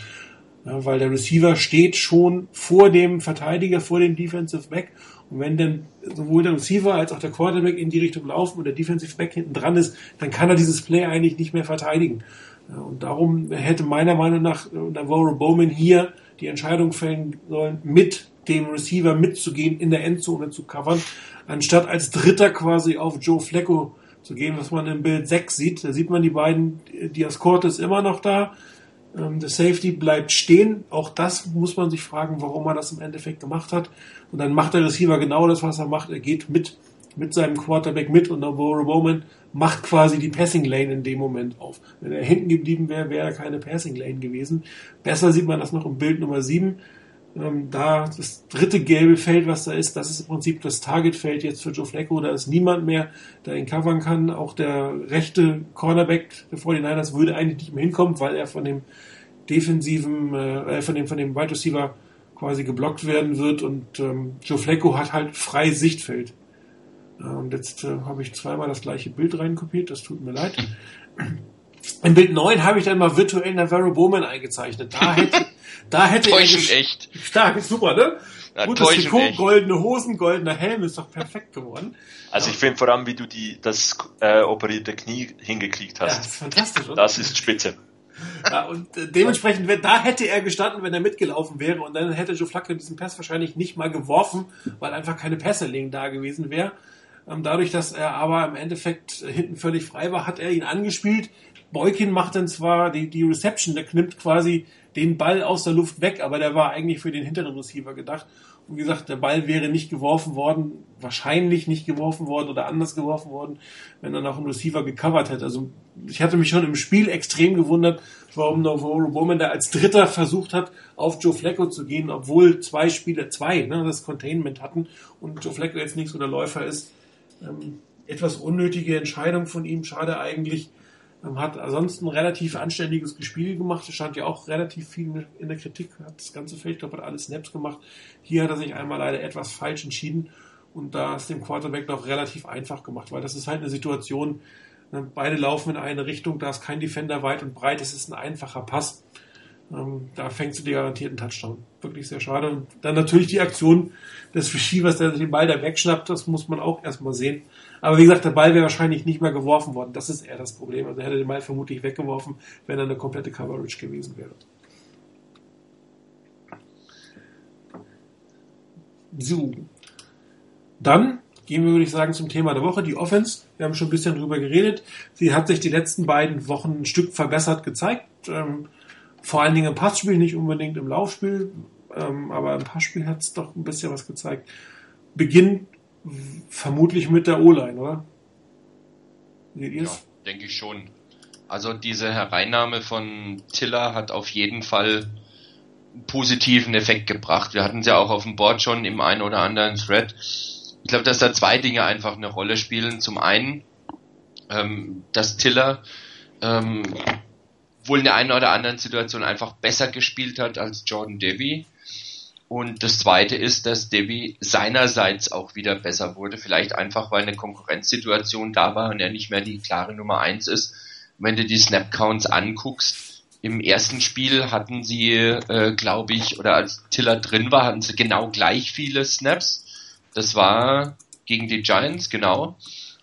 S1: Ja, weil der Receiver steht schon vor dem Verteidiger, vor dem Defensive Back. Und wenn dann sowohl der Receiver als auch der Quarterback in die Richtung laufen und der Defensive Back hinten dran ist, dann kann er dieses Play eigentlich nicht mehr verteidigen. Ja, und darum hätte meiner Meinung nach Navarro Bowman hier die Entscheidung fällen sollen, mit dem Receiver mitzugehen, in der Endzone zu covern, anstatt als Dritter quasi auf Joe Flecko zu gehen, was man im Bild 6 sieht. Da sieht man die beiden, Diaz Cortes immer noch da. Ähm, der Safety bleibt stehen. Auch das muss man sich fragen, warum er das im Endeffekt gemacht hat. Und dann macht der Receiver genau das, was er macht. Er geht mit, mit seinem Quarterback mit und Navarro Bowman macht quasi die Passing Lane in dem Moment auf. Wenn er hinten geblieben wäre, wäre er keine Passing Lane gewesen. Besser sieht man das noch im Bild Nummer 7. Ähm, da das dritte gelbe Feld, was da ist, das ist im Prinzip das Targetfeld jetzt für Joe Flacco. Da ist niemand mehr, der ihn covern kann. Auch der rechte Cornerback der 49ers würde eigentlich nicht mehr hinkommen, weil er von dem defensiven, äh, von dem, von dem Wide Receiver quasi geblockt werden wird und ähm, Joe Flacco hat halt frei Sichtfeld. Äh, und jetzt äh, habe ich zweimal das gleiche Bild reinkopiert, das tut mir leid. Im Bild 9 habe ich dann mal virtuell Navarro Bowman eingezeichnet. Da hätte, da hätte
S4: Täuschend er echt.
S1: Stark, super, ne? Ja, Gutes Trikot, echt. goldene Hosen, goldener Helm, ist doch perfekt geworden.
S2: Also ich finde vor allem, wie du die, das äh, operierte Knie hingekriegt hast. Ja, das ist fantastisch, oder? Das ist spitze.
S1: Ja, und äh, dementsprechend, wenn, da hätte er gestanden, wenn er mitgelaufen wäre und dann hätte Joe Flacco diesen Pass wahrscheinlich nicht mal geworfen, weil einfach keine Passerling da gewesen wäre. Ähm, dadurch, dass er aber im Endeffekt hinten völlig frei war, hat er ihn angespielt. Boykin macht dann zwar die, die Reception, der nimmt quasi den Ball aus der Luft weg, aber der war eigentlich für den hinteren Receiver gedacht. Und wie gesagt, der Ball wäre nicht geworfen worden, wahrscheinlich nicht geworfen worden oder anders geworfen worden, wenn er noch einen Receiver gecovert hätte. Also ich hatte mich schon im Spiel extrem gewundert, warum Navarro Bowman da als Dritter versucht hat, auf Joe Flacco zu gehen, obwohl zwei Spieler, zwei, ne, das Containment hatten und Joe Flacco jetzt nicht so der Läufer ist. Ähm, etwas unnötige Entscheidung von ihm, schade eigentlich. Ähm, hat ansonsten relativ anständiges Gespiel gemacht. Stand ja auch relativ viel in der Kritik, hat das ganze Feld, glaube hat alle Snaps gemacht. Hier hat er sich einmal leider etwas falsch entschieden und da ist dem Quarterback noch relativ einfach gemacht, weil das ist halt eine Situation, ne, beide laufen in eine Richtung, da ist kein Defender weit und breit, es ist ein einfacher Pass. Ähm, da fängst du dir garantiert einen Touchdown. Wirklich sehr schade. Und dann natürlich die Aktion des Receivers, der den Ball da wegschnappt, das muss man auch erstmal sehen. Aber wie gesagt, der Ball wäre wahrscheinlich nicht mehr geworfen worden. Das ist eher das Problem. Also er hätte den Ball vermutlich weggeworfen, wenn er eine komplette Coverage gewesen wäre. So. Dann gehen wir, würde ich sagen, zum Thema der Woche, die Offense. Wir haben schon ein bisschen drüber geredet. Sie hat sich die letzten beiden Wochen ein Stück verbessert gezeigt. Ähm, vor allen Dingen im Passspiel, nicht unbedingt im Laufspiel, ähm, aber im Passspiel hat es doch ein bisschen was gezeigt. Beginnt vermutlich mit der O-Line, oder?
S4: Ja, denke ich schon. Also diese Hereinnahme von Tiller hat auf jeden Fall einen positiven Effekt gebracht. Wir hatten es ja auch auf dem Board schon im einen oder anderen Thread. Ich glaube, dass da zwei Dinge einfach eine Rolle spielen. Zum einen, ähm, dass Tiller ähm, wohl in der einen oder anderen Situation einfach besser gespielt hat als Jordan Devy. Und das zweite ist, dass Debbie seinerseits auch wieder besser wurde. Vielleicht einfach, weil eine Konkurrenzsituation da war und er nicht mehr die klare Nummer eins ist. Wenn du die Snap-Counts anguckst, im ersten Spiel hatten sie, äh, glaube ich, oder als Tiller drin war, hatten sie genau gleich viele Snaps. Das war gegen die Giants, genau.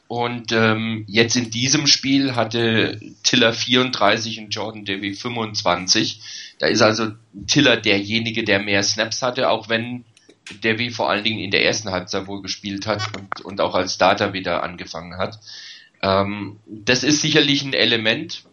S4: Und ähm, jetzt in diesem Spiel hatte Tiller 34 und Jordan Davy 25. Da ist also Tiller derjenige, der mehr Snaps hatte, auch wenn Davy vor allen Dingen in der ersten Halbzeit wohl gespielt hat und, und auch als Starter wieder angefangen hat. Ähm, das ist sicherlich ein Element,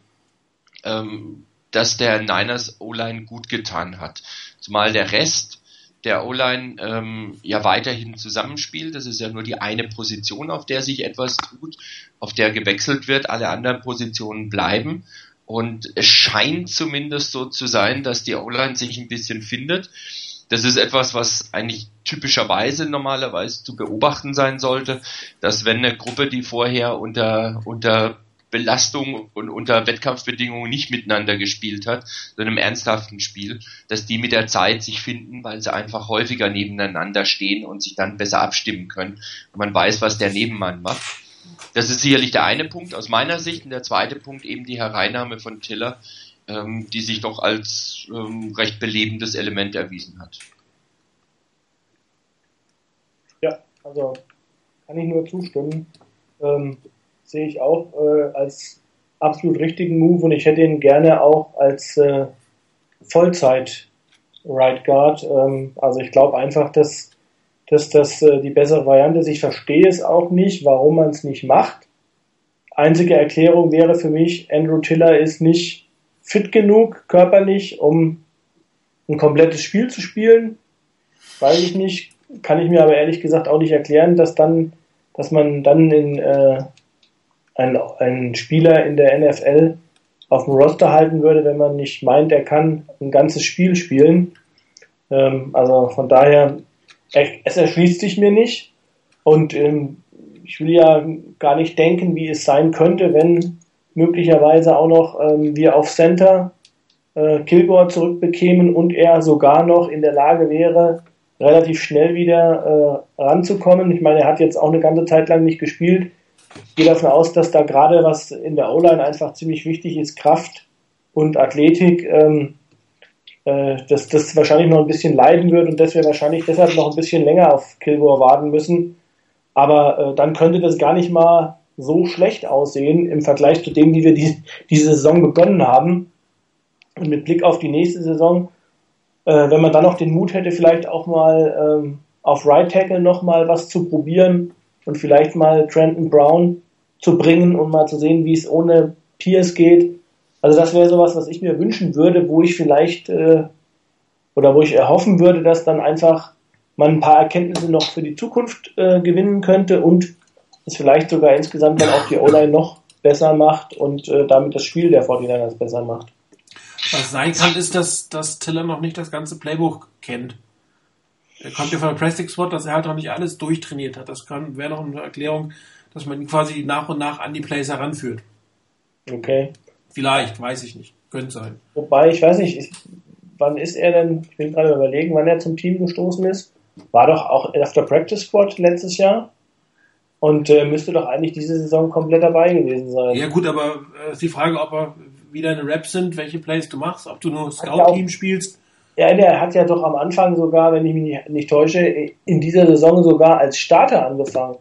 S4: ähm, das der Niners O-Line gut getan hat. Zumal der Rest der O-Line ähm, ja weiterhin zusammenspielt. Das ist ja nur die eine Position, auf der sich etwas tut, auf der gewechselt wird. Alle anderen Positionen bleiben. Und es scheint zumindest so zu sein, dass die O-Line sich ein bisschen findet. Das ist etwas, was eigentlich typischerweise normalerweise zu beobachten sein sollte, dass wenn eine Gruppe, die vorher unter, unter Belastung und unter Wettkampfbedingungen nicht miteinander gespielt hat, sondern im ernsthaften Spiel, dass die mit der Zeit sich finden, weil sie einfach häufiger nebeneinander stehen und sich dann besser abstimmen können. Und man weiß, was der Nebenmann macht. Das ist sicherlich der eine Punkt aus meiner Sicht. Und der zweite Punkt eben die Hereinnahme von Tiller, ähm, die sich doch als ähm, recht belebendes Element erwiesen hat.
S3: Ja, also kann ich nur zustimmen. Ähm, sehe ich auch äh, als absolut richtigen Move und ich hätte ihn gerne auch als äh, Vollzeit Right Guard. Ähm, also ich glaube einfach, dass, dass das äh, die bessere Variante ist. Ich verstehe es auch nicht, warum man es nicht macht. Einzige Erklärung wäre für mich, Andrew Tiller ist nicht fit genug körperlich, um ein komplettes Spiel zu spielen. Weiß ich nicht, kann ich mir aber ehrlich gesagt auch nicht erklären, dass dann, dass man dann in äh, ein, ein Spieler in der NFL auf dem Roster halten würde, wenn man nicht meint, er kann ein ganzes Spiel spielen. Ähm, also von daher, es erschließt sich mir nicht. Und ähm, ich will ja gar nicht denken, wie es sein könnte, wenn möglicherweise auch noch ähm, wir auf Center äh, Kilgore zurückbekämen und er sogar noch in der Lage wäre, relativ schnell wieder äh, ranzukommen. Ich meine, er hat jetzt auch eine ganze Zeit lang nicht gespielt gehe davon aus, dass da gerade was in der O-Line einfach ziemlich wichtig ist, Kraft und Athletik, ähm, äh, dass das wahrscheinlich noch ein bisschen leiden wird und dass wir wahrscheinlich deshalb noch ein bisschen länger auf Kilgore warten müssen. Aber äh, dann könnte das gar nicht mal so schlecht aussehen im Vergleich zu dem, wie wir die, diese Saison begonnen haben. Und mit Blick auf die nächste Saison, äh, wenn man dann noch den Mut hätte, vielleicht auch mal ähm, auf Right Tackle noch mal was zu probieren, und vielleicht mal Trenton Brown zu bringen und mal zu sehen, wie es ohne Pierce geht. Also das wäre sowas, was ich mir wünschen würde, wo ich vielleicht äh, oder wo ich erhoffen würde, dass dann einfach man ein paar Erkenntnisse noch für die Zukunft äh, gewinnen könnte und es vielleicht sogar insgesamt dann auch die O-Line noch besser macht und äh, damit das Spiel der 49ers besser macht.
S1: Was sein kann, ist, dass, dass Tiller noch nicht das ganze Playbook kennt. Er kommt ja von der Practice Squad, dass er halt noch nicht alles durchtrainiert hat. Das wäre noch eine Erklärung, dass man ihn quasi nach und nach an die Plays heranführt.
S3: Okay.
S1: Vielleicht, weiß ich nicht. Könnte sein.
S3: Wobei, ich weiß nicht, wann ist er denn, ich will gerade überlegen, wann er zum Team gestoßen ist. War doch auch auf der Practice Squad letztes Jahr. Und äh, müsste doch eigentlich diese Saison komplett dabei gewesen sein.
S1: Ja gut, aber äh, ist die Frage, ob er wie deine Raps sind, welche Plays du machst, ob du nur Scout-Team spielst
S3: ja, der hat ja doch am Anfang sogar, wenn ich mich nicht, nicht täusche, in dieser Saison sogar als Starter angefangen.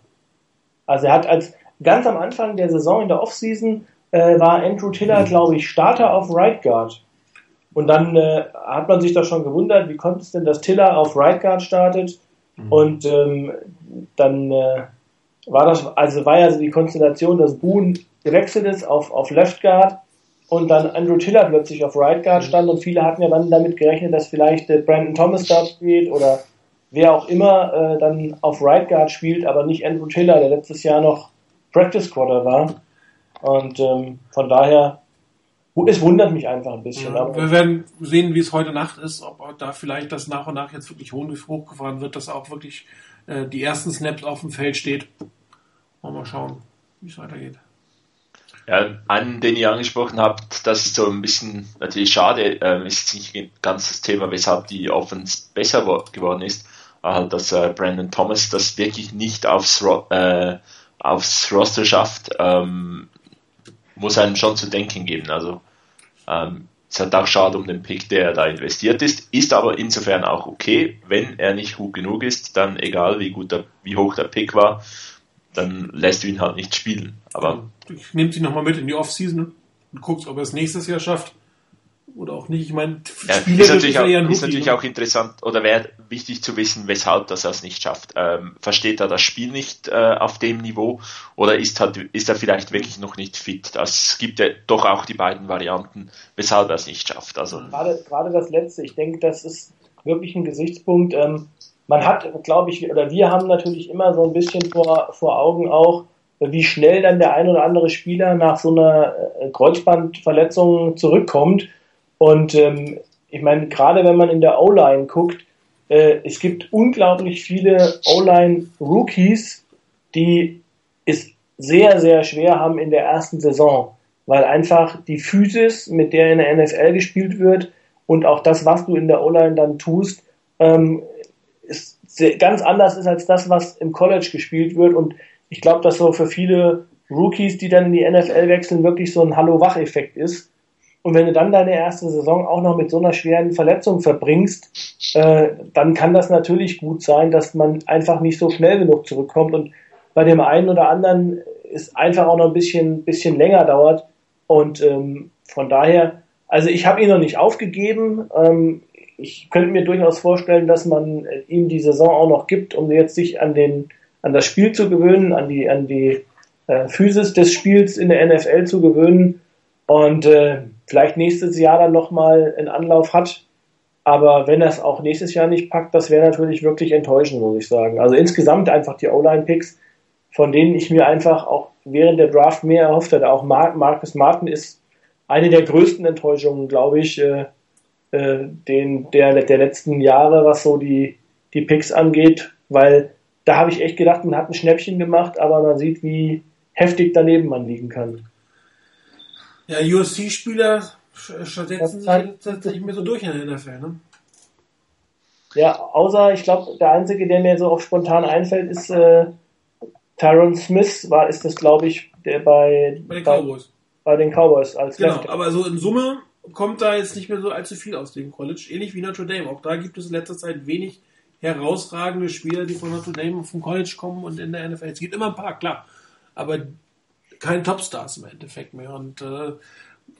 S3: Also er hat als ganz am Anfang der Saison in der Offseason äh, war Andrew Tiller, mhm. glaube ich, Starter auf Right Guard. Und dann äh, hat man sich doch schon gewundert, wie kommt es denn, dass Tiller auf Right Guard startet? Mhm. Und ähm, dann äh, war das, also war ja so die Konstellation, dass Boone gewechselt ist auf, auf Left Guard und dann Andrew Tiller plötzlich auf Right Guard mhm. stand und viele hatten ja dann damit gerechnet, dass vielleicht äh, Brandon Thomas dort spielt oder wer auch immer äh, dann auf Right Guard spielt, aber nicht Andrew Tiller, der letztes Jahr noch Practice Quarter war. Und ähm, von daher, es wundert mich einfach ein bisschen.
S1: Ja, wir werden sehen, wie es heute Nacht ist, ob da vielleicht das nach und nach jetzt wirklich hochgefahren wird, dass auch wirklich äh, die ersten Snaps auf dem Feld steht. Wir mal schauen, wie es weitergeht.
S2: Ja, einen, den ihr angesprochen habt, das ist so ein bisschen natürlich schade, äh, ist nicht ganz das Thema, weshalb die Offense besser geworden ist, halt, dass äh, Brandon Thomas das wirklich nicht aufs, äh, aufs Roster schafft, ähm, muss einem schon zu denken geben. Also ähm, ist halt auch schade um den Pick, der da investiert ist, ist aber insofern auch okay, wenn er nicht gut genug ist, dann egal wie gut der, wie hoch der Pick war, dann lässt du ihn halt nicht spielen. Aber
S1: ich nehme sie nochmal mit in die Offseason und guckst, ob er es nächstes Jahr schafft oder auch nicht. Ich meine,
S2: ja, ist natürlich, auch, ja ist natürlich auch interessant oder wäre wichtig zu wissen, weshalb das er es nicht schafft. Ähm, versteht er das Spiel nicht äh, auf dem Niveau oder ist, halt, ist er vielleicht wirklich noch nicht fit? Es gibt ja doch auch die beiden Varianten, weshalb er es nicht schafft. Also
S3: gerade, gerade das letzte, ich denke, das ist wirklich ein Gesichtspunkt. Ähm, man hat, glaube ich, oder wir haben natürlich immer so ein bisschen vor, vor Augen auch, wie schnell dann der ein oder andere Spieler nach so einer äh, Kreuzbandverletzung zurückkommt. Und ähm, ich meine, gerade wenn man in der O-Line guckt, äh, es gibt unglaublich viele O-Line-Rookies, die es sehr, sehr schwer haben in der ersten Saison, weil einfach die Physis, mit der in der NFL gespielt wird und auch das, was du in der O-Line dann tust, ähm, ganz anders ist als das, was im College gespielt wird. Und ich glaube, dass so für viele Rookies, die dann in die NFL wechseln, wirklich so ein Hallo-Wach-Effekt ist. Und wenn du dann deine erste Saison auch noch mit so einer schweren Verletzung verbringst, äh, dann kann das natürlich gut sein, dass man einfach nicht so schnell genug zurückkommt und bei dem einen oder anderen es einfach auch noch ein bisschen, bisschen länger dauert. Und ähm, von daher, also ich habe ihn noch nicht aufgegeben. Ähm, ich könnte mir durchaus vorstellen, dass man ihm die Saison auch noch gibt, um jetzt sich an den an das Spiel zu gewöhnen, an die an die äh, Physis des Spiels in der NFL zu gewöhnen. Und äh, vielleicht nächstes Jahr dann nochmal einen Anlauf hat. Aber wenn es auch nächstes Jahr nicht packt, das wäre natürlich wirklich enttäuschend, muss ich sagen. Also insgesamt einfach die O-Line-Picks, von denen ich mir einfach auch während der Draft mehr erhofft hatte. Auch Mar Marcus Martin ist eine der größten Enttäuschungen, glaube ich, äh, äh, den, der, der letzten Jahre, was so die, die Picks angeht, weil da habe ich echt gedacht, man hat ein Schnäppchen gemacht, aber man sieht, wie heftig daneben man liegen kann.
S1: Ja, USC-Spieler setzen sich tatsächlich mehr so durch in der NFL, ne?
S3: Ja, außer, ich glaube, der einzige, der mir so auch spontan einfällt, ist äh, Tyron Smith, war, ist das, glaube ich, der bei,
S1: bei den Cowboys.
S3: Bei, den Cowboys als
S1: Genau, Left aber so in Summe kommt da jetzt nicht mehr so allzu viel aus dem College, ähnlich wie Notre Dame. Auch da gibt es in letzter Zeit wenig herausragende Spieler, die von Notre Dame vom College kommen und in der NFL. Es gibt immer ein paar, klar. Aber kein Topstars im Endeffekt mehr. Und äh,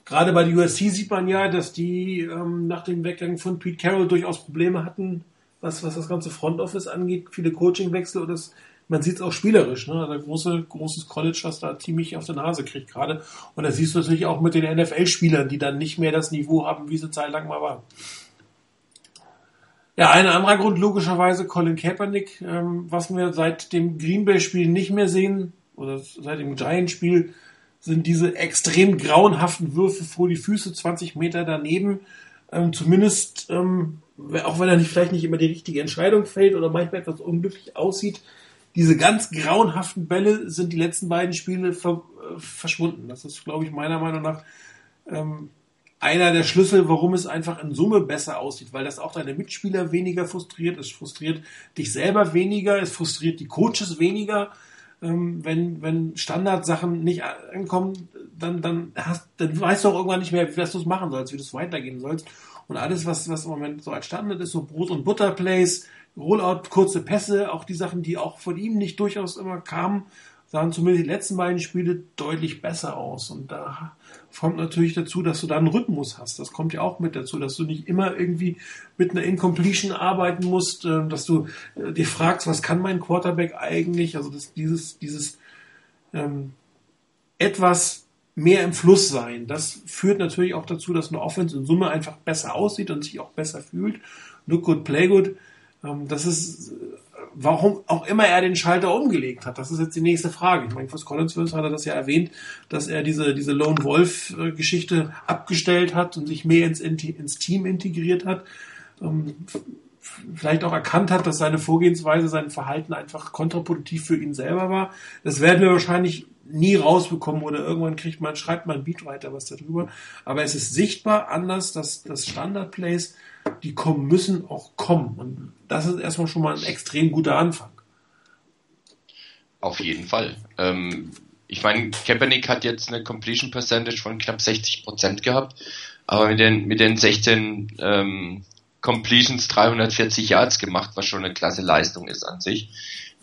S1: gerade bei der USC sieht man ja, dass die ähm, nach dem Weggang von Pete Carroll durchaus Probleme hatten, was, was das ganze Front Office angeht, viele Coachingwechsel und das, man sieht es auch spielerisch, ne? Also große, großes College, was da ziemlich auf der Nase kriegt gerade. Und das siehst du natürlich auch mit den NFL-Spielern, die dann nicht mehr das Niveau haben, wie sie zeitlang mal waren. Ja, ein anderer Grund logischerweise Colin Kaepernick, ähm, was wir seit dem Green Bay-Spiel nicht mehr sehen, oder seit dem Giant-Spiel sind diese extrem grauenhaften Würfe vor die Füße 20 Meter daneben. Ähm, zumindest, ähm, auch wenn er nicht, vielleicht nicht immer die richtige Entscheidung fällt oder manchmal etwas unglücklich aussieht, diese ganz grauenhaften Bälle sind die letzten beiden Spiele ver äh, verschwunden. Das ist, glaube ich, meiner Meinung nach ähm, einer der Schlüssel, warum es einfach in Summe besser aussieht, weil das auch deine Mitspieler weniger frustriert, es frustriert dich selber weniger, es frustriert die Coaches weniger ähm, wenn, wenn Standardsachen nicht ankommen, dann, dann, hast, dann weißt du auch irgendwann nicht mehr, wie du es machen sollst, wie du es weitergehen sollst. Und alles, was, was im Moment so als Standard ist, so Brot- und Butterplays, Rollout, kurze Pässe, auch die Sachen, die auch von ihm nicht durchaus immer kamen, sahen zumindest die letzten beiden Spiele deutlich besser aus. Und da kommt natürlich dazu, dass du da einen Rhythmus hast. Das kommt ja auch mit dazu, dass du nicht immer irgendwie mit einer Incompletion arbeiten musst, äh, dass du äh, dir fragst, was kann mein Quarterback eigentlich? Also dass dieses, dieses ähm, etwas mehr im Fluss sein. Das führt natürlich auch dazu, dass eine Offense in Summe einfach besser aussieht und sich auch besser fühlt. Look good, play good. Ähm, das ist warum auch immer er den Schalter umgelegt hat. Das ist jetzt die nächste Frage. Ich meine, Chris Collinsworth hat er das ja erwähnt, dass er diese, diese Lone Wolf-Geschichte abgestellt hat und sich mehr ins, ins Team integriert hat. Ähm, vielleicht auch erkannt hat, dass seine Vorgehensweise, sein Verhalten einfach kontraproduktiv für ihn selber war. Das werden wir wahrscheinlich nie rausbekommen oder irgendwann kriegt man, schreibt man Beatwriter was darüber. Aber es ist sichtbar anders, dass das Standardplays die kommen müssen, auch kommen. Und das ist erstmal schon mal ein extrem guter Anfang.
S4: Auf jeden Fall. Ähm, ich meine, Kaepernick hat jetzt eine Completion Percentage von knapp 60% gehabt, aber mit den, mit den 16 ähm, Completions 340 Yards gemacht, was schon eine klasse Leistung ist an sich.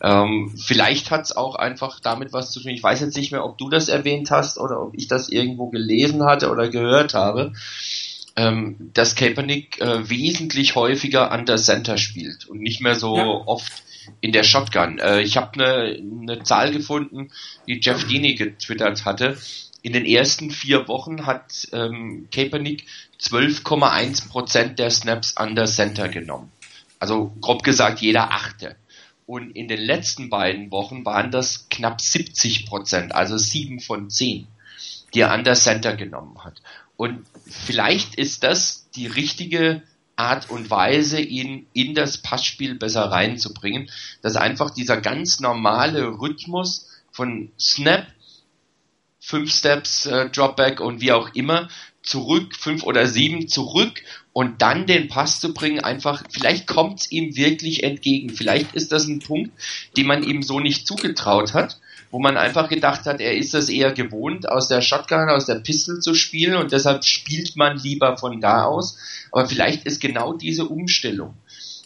S4: Ähm, vielleicht hat es auch einfach damit was zu tun. Ich weiß jetzt nicht mehr, ob du das erwähnt hast oder ob ich das irgendwo gelesen hatte oder gehört habe, ähm, dass Kaepernick äh, wesentlich häufiger an der Center spielt und nicht mehr so ja. oft in der Shotgun. Äh, ich habe eine ne Zahl gefunden, die Jeff Dini getwittert hatte. In den ersten vier Wochen hat ähm, Kaepernick 12,1% der Snaps an der Center genommen. Also grob gesagt jeder achte. Und in den letzten beiden Wochen waren das knapp 70 Prozent, also sieben von zehn, die er an der Center genommen hat. Und vielleicht ist das die richtige Art und Weise, ihn in das Passspiel besser reinzubringen, dass einfach dieser ganz normale Rhythmus von Snap, fünf Steps, äh, Dropback und wie auch immer, zurück, fünf oder sieben zurück und dann den Pass zu bringen, einfach, vielleicht kommt es ihm wirklich entgegen. Vielleicht ist das ein Punkt, den man ihm so nicht zugetraut hat, wo man einfach gedacht hat, er ist das eher gewohnt, aus der Shotgun, aus der Pistol zu spielen und deshalb spielt man lieber von da aus. Aber vielleicht ist genau diese Umstellung,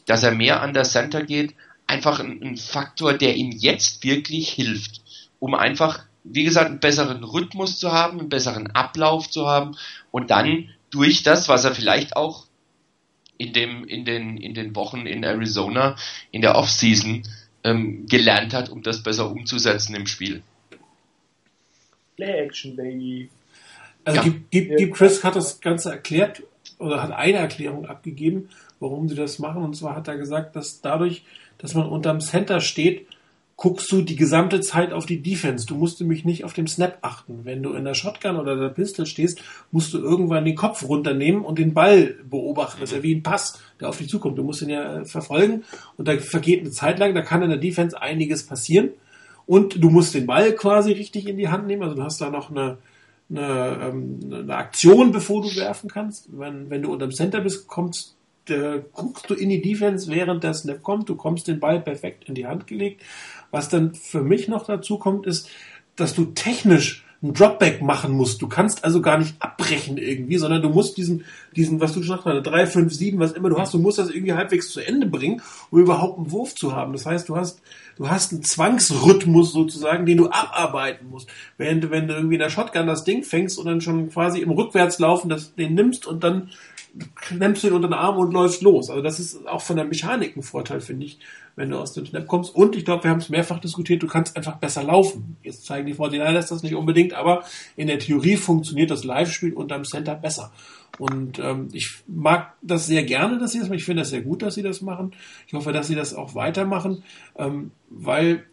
S4: dass er mehr an der Center geht, einfach ein, ein Faktor, der ihm jetzt wirklich hilft, um einfach wie gesagt, einen besseren Rhythmus zu haben, einen besseren Ablauf zu haben und dann durch das, was er vielleicht auch in dem, in den, in den Wochen in Arizona in der Offseason ähm, gelernt hat, um das besser umzusetzen im Spiel.
S3: Play Action, Baby.
S1: Also ja. gibt, gibt, gibt Chris hat das Ganze erklärt oder hat eine Erklärung abgegeben, warum sie das machen. Und zwar hat er gesagt, dass dadurch, dass man unterm Center steht, guckst du die gesamte Zeit auf die Defense. Du musst nämlich nicht auf dem Snap achten. Wenn du in der Shotgun oder der Pistol stehst, musst du irgendwann den Kopf runternehmen und den Ball beobachten. Das ist ja wie ein Pass, der auf dich zukommt. Du musst ihn ja verfolgen und da vergeht eine Zeit lang, da kann in der Defense einiges passieren. Und du musst den Ball quasi richtig in die Hand nehmen. Also du hast da noch eine, eine, ähm, eine Aktion, bevor du werfen kannst. Wenn, wenn du unterm Center bist, kommst äh, guckst du in die Defense, während der Snap kommt. Du kommst den Ball perfekt in die Hand gelegt. Was dann für mich noch dazu kommt, ist, dass du technisch ein Dropback machen musst. Du kannst also gar nicht abbrechen irgendwie, sondern du musst diesen, diesen, was du gesagt hast, 3, 5, 7, was immer du hast, du musst das irgendwie halbwegs zu Ende bringen, um überhaupt einen Wurf zu haben. Das heißt, du hast, du hast einen Zwangsrhythmus sozusagen, den du abarbeiten musst. Während wenn du irgendwie in der Shotgun das Ding fängst und dann schon quasi im Rückwärtslaufen das, den nimmst und dann nimmst du ihn unter den Arm und läufst los. Also das ist auch von der Mechanik ein Vorteil, finde ich, wenn du aus dem Snap kommst. Und ich glaube, wir haben es mehrfach diskutiert, du kannst einfach besser laufen. Jetzt zeigen die 49ers das nicht unbedingt, aber in der Theorie funktioniert das Live-Spiel unterm Center besser. Und ähm, ich mag das sehr gerne, dass sie das machen. Ich finde das sehr gut, dass sie das machen. Ich hoffe, dass sie das auch weitermachen, ähm, weil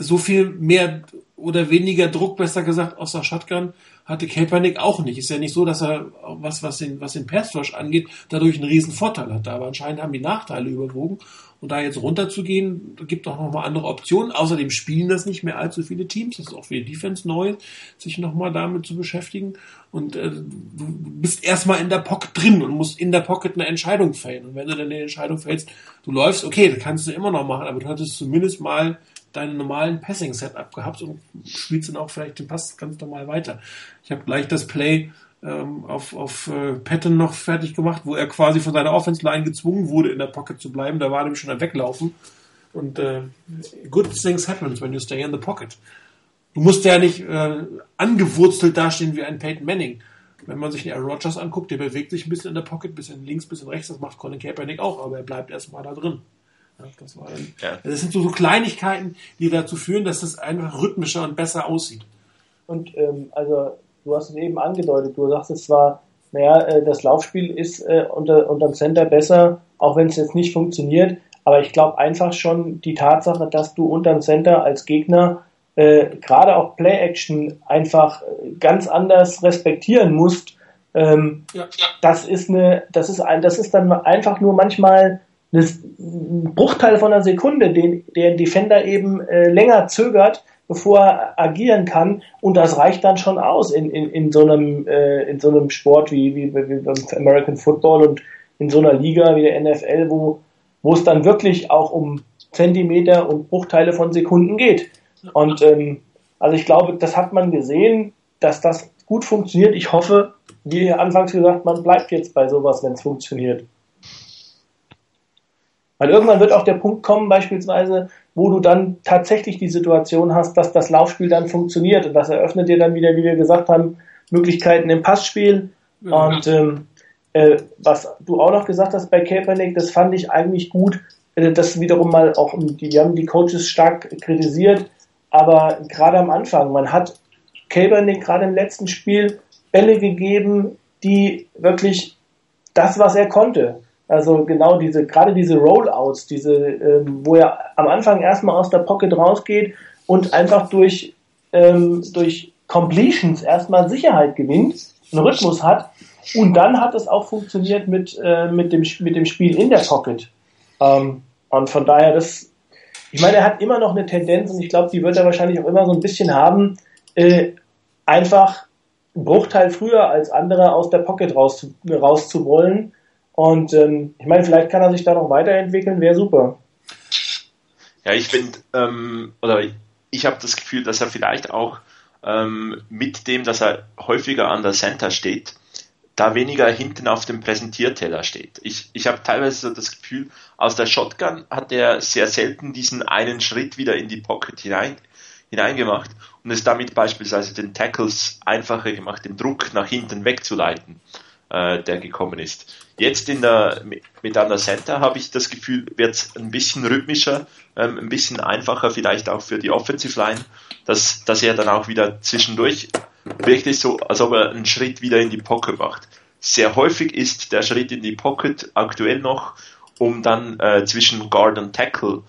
S1: so viel mehr oder weniger Druck, besser gesagt, aus der Shotgun hatte Kaepernick auch nicht. Ist ja nicht so, dass er, was, was den, was den Pass Rush angeht, dadurch einen riesen Vorteil hatte. Aber anscheinend haben die Nachteile überwogen. Und da jetzt runterzugehen, gibt auch nochmal andere Optionen. Außerdem spielen das nicht mehr allzu viele Teams. Das ist auch für die Defense neu, sich nochmal damit zu beschäftigen. Und äh, du bist erstmal in der Pocket drin und musst in der Pocket eine Entscheidung fällen. Und wenn du dann eine Entscheidung fällst, du läufst, okay, das kannst du immer noch machen, aber du hattest zumindest mal deinen normalen Passing-Setup gehabt und spielst dann auch vielleicht den Pass ganz normal weiter. Ich habe gleich das Play ähm, auf, auf äh, Patton noch fertig gemacht, wo er quasi von seiner Offense-Line gezwungen wurde, in der Pocket zu bleiben. Da war nämlich schon am Weglaufen. Und äh, good things happen when you stay in the pocket. Du musst ja nicht äh, angewurzelt dastehen wie ein Peyton Manning. Wenn man sich den Aaron Rodgers anguckt, der bewegt sich ein bisschen in der Pocket, bisschen links, bisschen rechts, das macht Colin Kaepernick auch, aber er bleibt erstmal da drin. Das, war dann, ja. das sind so, so, Kleinigkeiten, die dazu führen, dass es einfach rhythmischer und besser aussieht.
S3: Und ähm, also du hast es eben angedeutet, du sagst es zwar, naja, äh, das Laufspiel ist äh, unter, unterm Center besser, auch wenn es jetzt nicht funktioniert, aber ich glaube einfach schon die Tatsache, dass du unterm Center als Gegner äh, gerade auch Play-Action einfach ganz anders respektieren musst, ähm, ja, ja. das ist eine, das ist ein, das ist dann einfach nur manchmal ein Bruchteil von einer Sekunde, den der Defender eben äh, länger zögert, bevor er agieren kann. Und das reicht dann schon aus in, in, in, so, einem, äh, in so einem Sport wie, wie, wie beim American Football und in so einer Liga wie der NFL, wo, wo es dann wirklich auch um Zentimeter und Bruchteile von Sekunden geht. Und ähm, also ich glaube, das hat man gesehen, dass das gut funktioniert. Ich hoffe, wie anfangs gesagt, man bleibt jetzt bei sowas, wenn es funktioniert. Weil irgendwann wird auch der Punkt kommen, beispielsweise, wo du dann tatsächlich die Situation hast, dass das Laufspiel dann funktioniert und das eröffnet dir dann wieder, wie wir gesagt haben, Möglichkeiten im Passspiel. Ja. Und ähm, äh, was du auch noch gesagt hast bei Kaepernick, das fand ich eigentlich gut. Äh, das wiederum mal auch, die, wir haben die Coaches stark kritisiert, aber gerade am Anfang, man hat Kaepernick gerade im letzten Spiel Bälle gegeben, die wirklich das, was er konnte. Also genau diese, gerade diese Rollouts, diese, ähm, wo er am Anfang erstmal aus der Pocket rausgeht und einfach durch, ähm, durch Completions erstmal Sicherheit gewinnt, einen Rhythmus hat und dann hat es auch funktioniert mit, äh, mit, dem, mit dem Spiel in der Pocket. Ähm, und von daher, das, ich meine, er hat immer noch eine Tendenz und ich glaube, die wird er wahrscheinlich auch immer so ein bisschen haben, äh, einfach einen Bruchteil früher als andere aus der Pocket raus, raus zu wollen. Und ähm, ich meine, vielleicht kann er sich da noch weiterentwickeln, wäre super.
S2: Ja, ich finde, ähm, oder ich habe das Gefühl, dass er vielleicht auch ähm, mit dem, dass er häufiger an der Center steht, da weniger hinten auf dem Präsentierteller steht. Ich, ich habe teilweise so das Gefühl, aus der Shotgun hat er sehr selten diesen einen Schritt wieder in die Pocket hinein, hineingemacht und es damit beispielsweise den Tackles einfacher gemacht, den Druck nach hinten wegzuleiten, äh, der gekommen ist. Jetzt in der, mit einer Center habe ich das Gefühl, wird es ein bisschen rhythmischer, ähm, ein bisschen einfacher vielleicht auch für die Offensive Line, dass, dass er dann auch wieder zwischendurch wirklich so, als ob er einen Schritt wieder in die Pocket macht. Sehr häufig ist der Schritt in die Pocket aktuell noch, um dann äh, zwischen Guard und Tackle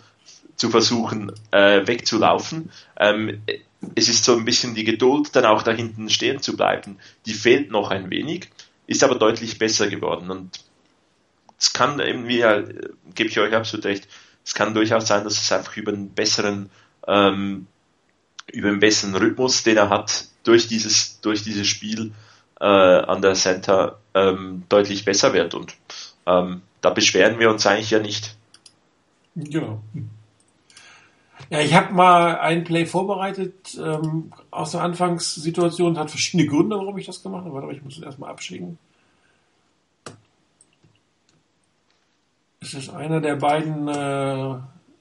S2: zu versuchen, äh, wegzulaufen. Ähm, es ist so ein bisschen die Geduld, dann auch da hinten stehen zu bleiben. Die fehlt noch ein wenig, ist aber deutlich besser geworden. Und es kann irgendwie, ja, gebe ich euch absolut recht, es kann durchaus sein, dass es einfach über einen besseren, ähm, über einen besseren Rhythmus, den er hat, durch dieses, durch dieses Spiel äh, an der Center ähm, deutlich besser wird. Und ähm, da beschweren wir uns eigentlich ja nicht.
S1: Genau. Ja, ich habe mal ein Play vorbereitet ähm, aus der Anfangssituation. Hat verschiedene Gründe, warum ich das gemacht habe. Aber ich muss es erstmal abschicken. Es ist einer der beiden äh,